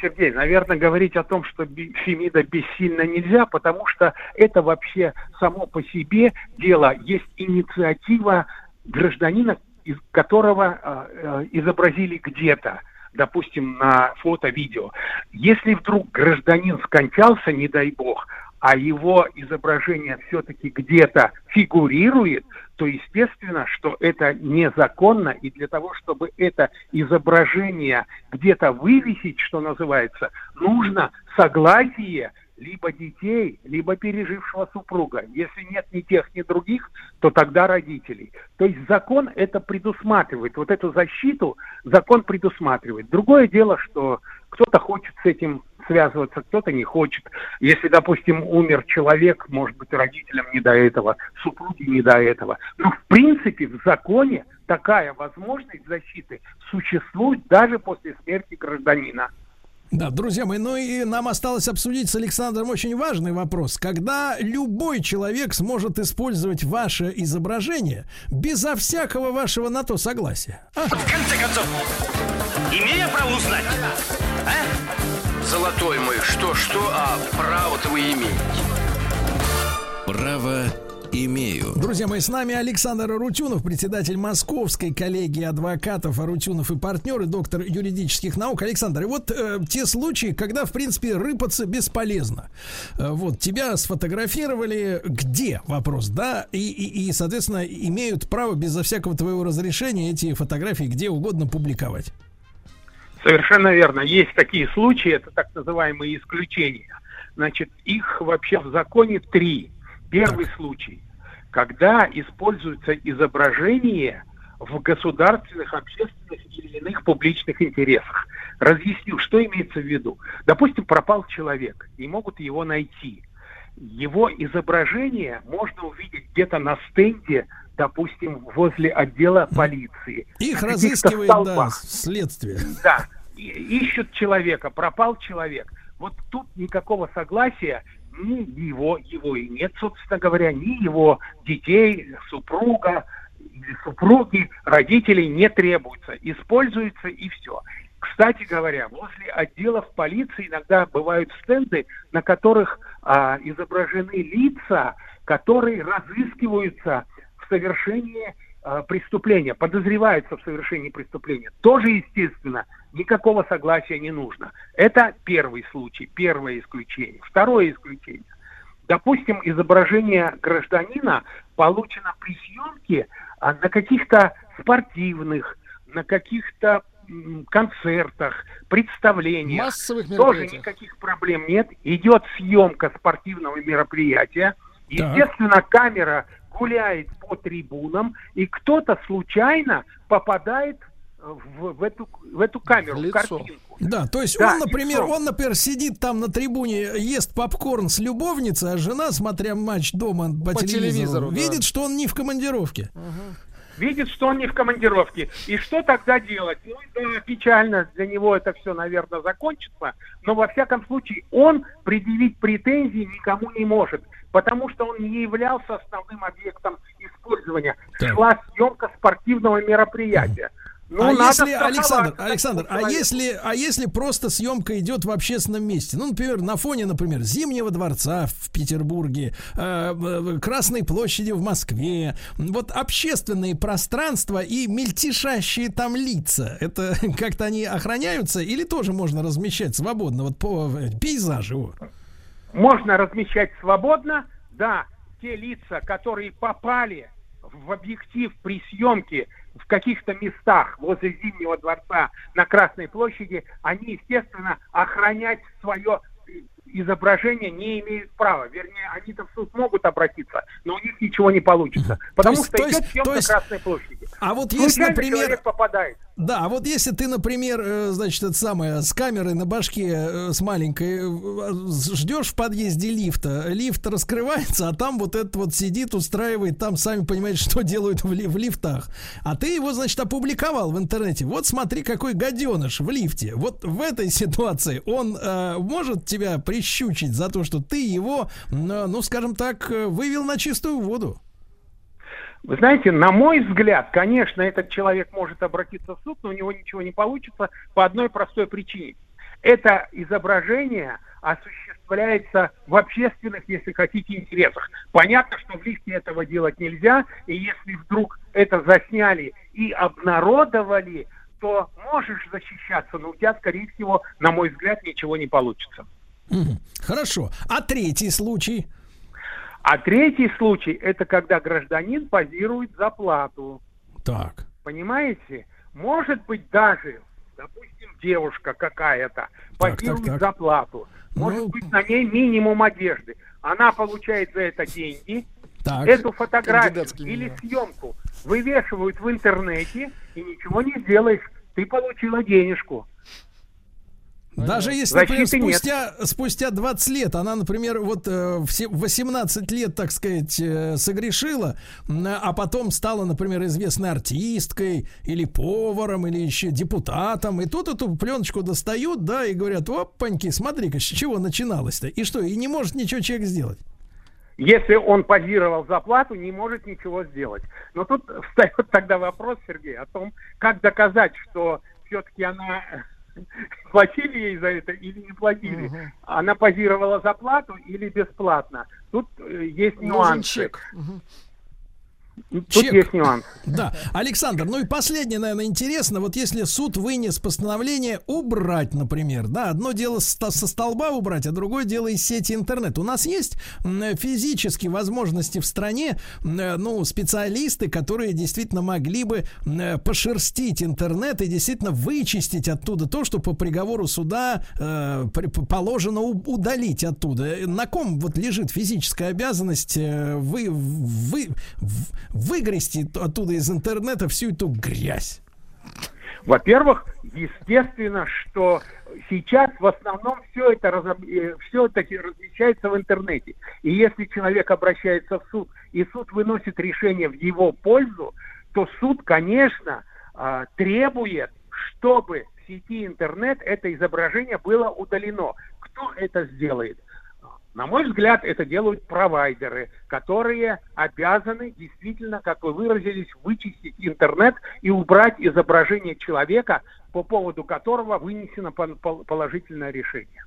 Сергей, наверное, говорить о том, что Фемида бессильно нельзя, потому что это вообще само по себе дело. Есть инициатива гражданина, из которого э, э, изобразили где-то, допустим, на фото-видео. Если вдруг гражданин скончался, не дай бог, а его изображение все-таки где-то фигурирует, то естественно, что это незаконно, и для того, чтобы это изображение где-то вывесить, что называется, нужно согласие либо детей, либо пережившего супруга. Если нет ни тех, ни других, то тогда родителей. То есть закон это предусматривает. Вот эту защиту закон предусматривает. Другое дело, что кто-то хочет с этим связываться, кто-то не хочет. Если, допустим, умер человек, может быть, родителям не до этого, супруге не до этого. Но, в принципе, в законе такая возможность защиты существует даже после смерти гражданина. Да, друзья мои, ну и нам осталось обсудить с Александром очень важный вопрос. Когда любой человек сможет использовать ваше изображение безо всякого вашего на то согласия? А? В конце концов, имея право узнать, а? Золотой мой, что-что, а право-то вы имеете. Право имею. Друзья мои, с нами Александр Арутюнов, председатель Московской коллегии адвокатов Арутюнов и партнеры, доктор юридических наук. Александр, и вот э, те случаи, когда, в принципе, рыпаться бесполезно. Э, вот, тебя сфотографировали где, вопрос, да, и, и, и, соответственно, имеют право безо всякого твоего разрешения эти фотографии где угодно публиковать. Совершенно верно. Есть такие случаи, это так называемые исключения. Значит, их вообще в законе три. Первый так. случай, когда используется изображение в государственных, общественных или иных публичных интересах. Разъясню, что имеется в виду. Допустим, пропал человек, и могут его найти. Его изображение можно увидеть где-то на стенде, допустим, возле отдела полиции. Их разыскивает, да, следствие. Да, ищут человека, пропал человек. Вот тут никакого согласия ни его, его и нет, собственно говоря, ни его детей, супруга, супруги, родителей не требуется. Используется и все. Кстати говоря, возле отделов полиции иногда бывают стенды, на которых а, изображены лица, которые разыскиваются в совершении преступления, подозреваются в совершении преступления. Тоже, естественно, никакого согласия не нужно. Это первый случай, первое исключение. Второе исключение. Допустим, изображение гражданина получено при съемке а, на каких-то спортивных, на каких-то концертах, представлениях. Массовых Тоже никаких проблем нет. Идет съемка спортивного мероприятия. Естественно, камера гуляет по трибунам, и кто-то случайно попадает в, в, эту, в эту камеру, в, в картинку. Да, то есть да, он, например, лицо. он, например, сидит там на трибуне, ест попкорн с любовницей, а жена, смотря матч дома по, по телевизору, телевизору видит, да. что он не в командировке. Угу видит, что он не в командировке. И что тогда делать? Ну, да, печально для него это все, наверное, закончится, но во всяком случае он предъявить претензии никому не может, потому что он не являлся основным объектом использования. Так. Шла съемка спортивного мероприятия. Ну, а если, Александр, Александр, а если, а если просто съемка идет в общественном месте? Ну, например, на фоне, например, Зимнего дворца в Петербурге, э, Красной площади в Москве, вот общественные пространства и мельтешащие там лица, это как-то они охраняются или тоже можно размещать свободно, вот по э, пейзажу? Можно размещать свободно, да, те лица, которые попали в объектив при съемке в каких-то местах возле Зимнего дворца на Красной площади, они, естественно, охранять свое изображение не имеют права. Вернее, они-то в суд могут обратиться, но у них ничего не получится. Потому есть, что идет съемка есть, Красной площади. А вот если, например... попадает. Да, а вот если ты, например, э, значит, это самое, с камерой на башке, э, с маленькой, э, ждешь в подъезде лифта, лифт раскрывается, а там вот этот вот сидит, устраивает, там, сами понимаете, что делают в, ли, в лифтах. А ты его, значит, опубликовал в интернете. Вот смотри, какой гаденыш в лифте. Вот в этой ситуации он э, может тебя прищучить за то, что ты его, э, ну, скажем так, вывел на чистую воду. Вы знаете, на мой взгляд, конечно, этот человек может обратиться в суд, но у него ничего не получится по одной простой причине. Это изображение осуществляется в общественных, если хотите, интересах. Понятно, что в лифте этого делать нельзя, и если вдруг это засняли и обнародовали, то можешь защищаться, но у тебя, скорее всего, на мой взгляд, ничего не получится. Хорошо. А третий случай? А третий случай – это когда гражданин позирует за плату. Так. Понимаете? Может быть даже, допустим, девушка какая-то позирует так, так, так. за плату. может быть на ней минимум одежды. Она получает за это деньги, Так. эту фотографию или минимум. съемку вывешивают в интернете, и ничего не сделаешь. Ты получила денежку. Даже если, Защиты например, нет. спустя, спустя 20 лет она, например, вот э, в се- 18 лет, так сказать, э, согрешила, а потом стала, например, известной артисткой или поваром, или еще депутатом, и тут эту пленочку достают, да, и говорят, опаньки, смотри-ка, с чего начиналось-то? И что, и не может ничего человек сделать? Если он позировал за плату, не может ничего сделать. Но тут встает тогда вопрос, Сергей, о том, как доказать, что все-таки она платили ей за это или не платили. Она позировала за плату или бесплатно. Тут э, есть Нужен нюансы. чек. Мгм. Тут Чек. есть нюанс. Да, Александр, ну и последнее, наверное, интересно, вот если суд вынес постановление убрать, например, да, одно дело со столба убрать, а другое дело из сети интернет. У нас есть физически возможности в стране, э, ну, специалисты, которые действительно могли бы э, пошерстить интернет и действительно вычистить оттуда то, что по приговору суда э, положено удалить оттуда. Э, На ком вот лежит физическая обязанность вы, вы, выгрести оттуда из интернета всю эту грязь? Во-первых, естественно, что сейчас в основном все это, все это размещается в интернете. И если человек обращается в суд, и суд выносит решение в его пользу, то суд, конечно, а, требует, чтобы в сети интернет это изображение было удалено. Кто это сделает? На мой взгляд, это делают провайдеры, которые обязаны действительно, как вы выразились, вычистить интернет и убрать изображение человека, по поводу которого вынесено положительное решение.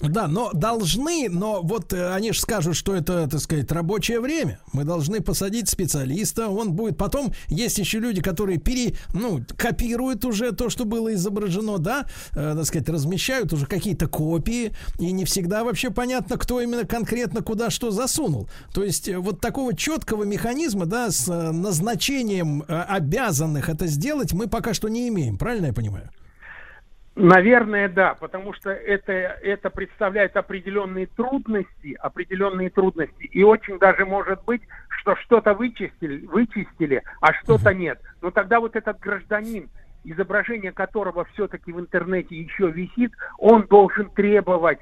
Да, но должны, но вот э, они же скажут, что это, так сказать, рабочее время. Мы должны посадить специалиста, он будет потом. Есть еще люди, которые пере, ну, копируют уже то, что было изображено, да, э, так сказать, размещают уже какие-то копии, и не всегда вообще понятно, кто именно конкретно куда что засунул. То есть э, вот такого четкого механизма, да, с э, назначением обязанных это сделать мы пока что не имеем. Правильно я понимаю? Наверное, да, потому что это, это представляет определенные трудности, определенные трудности, и очень даже может быть, что что-то вычистили, вычистили, а что-то нет. Но тогда вот этот гражданин, изображение которого все-таки в интернете еще висит, он должен требовать,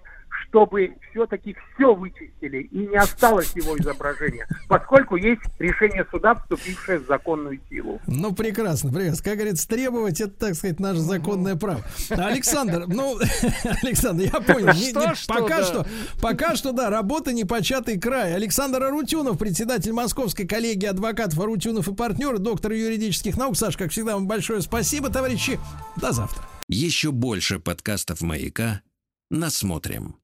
чтобы все-таки все вычистили и не осталось его изображения, поскольку есть решение суда, вступившее в законную силу. Ну, прекрасно, прекрасно. Как говорится, требовать, это, так сказать, наше законное право. Александр, ну, Александр, я понял. не- Что, не- что, пока да. что, пока что, да, работа непочатый край. Александр Арутюнов, председатель Московской коллегии адвокатов Арутюнов и партнеры, доктор юридических наук. Саш, как всегда, вам большое спасибо, товарищи. До завтра. Еще больше подкастов «Маяка» насмотрим.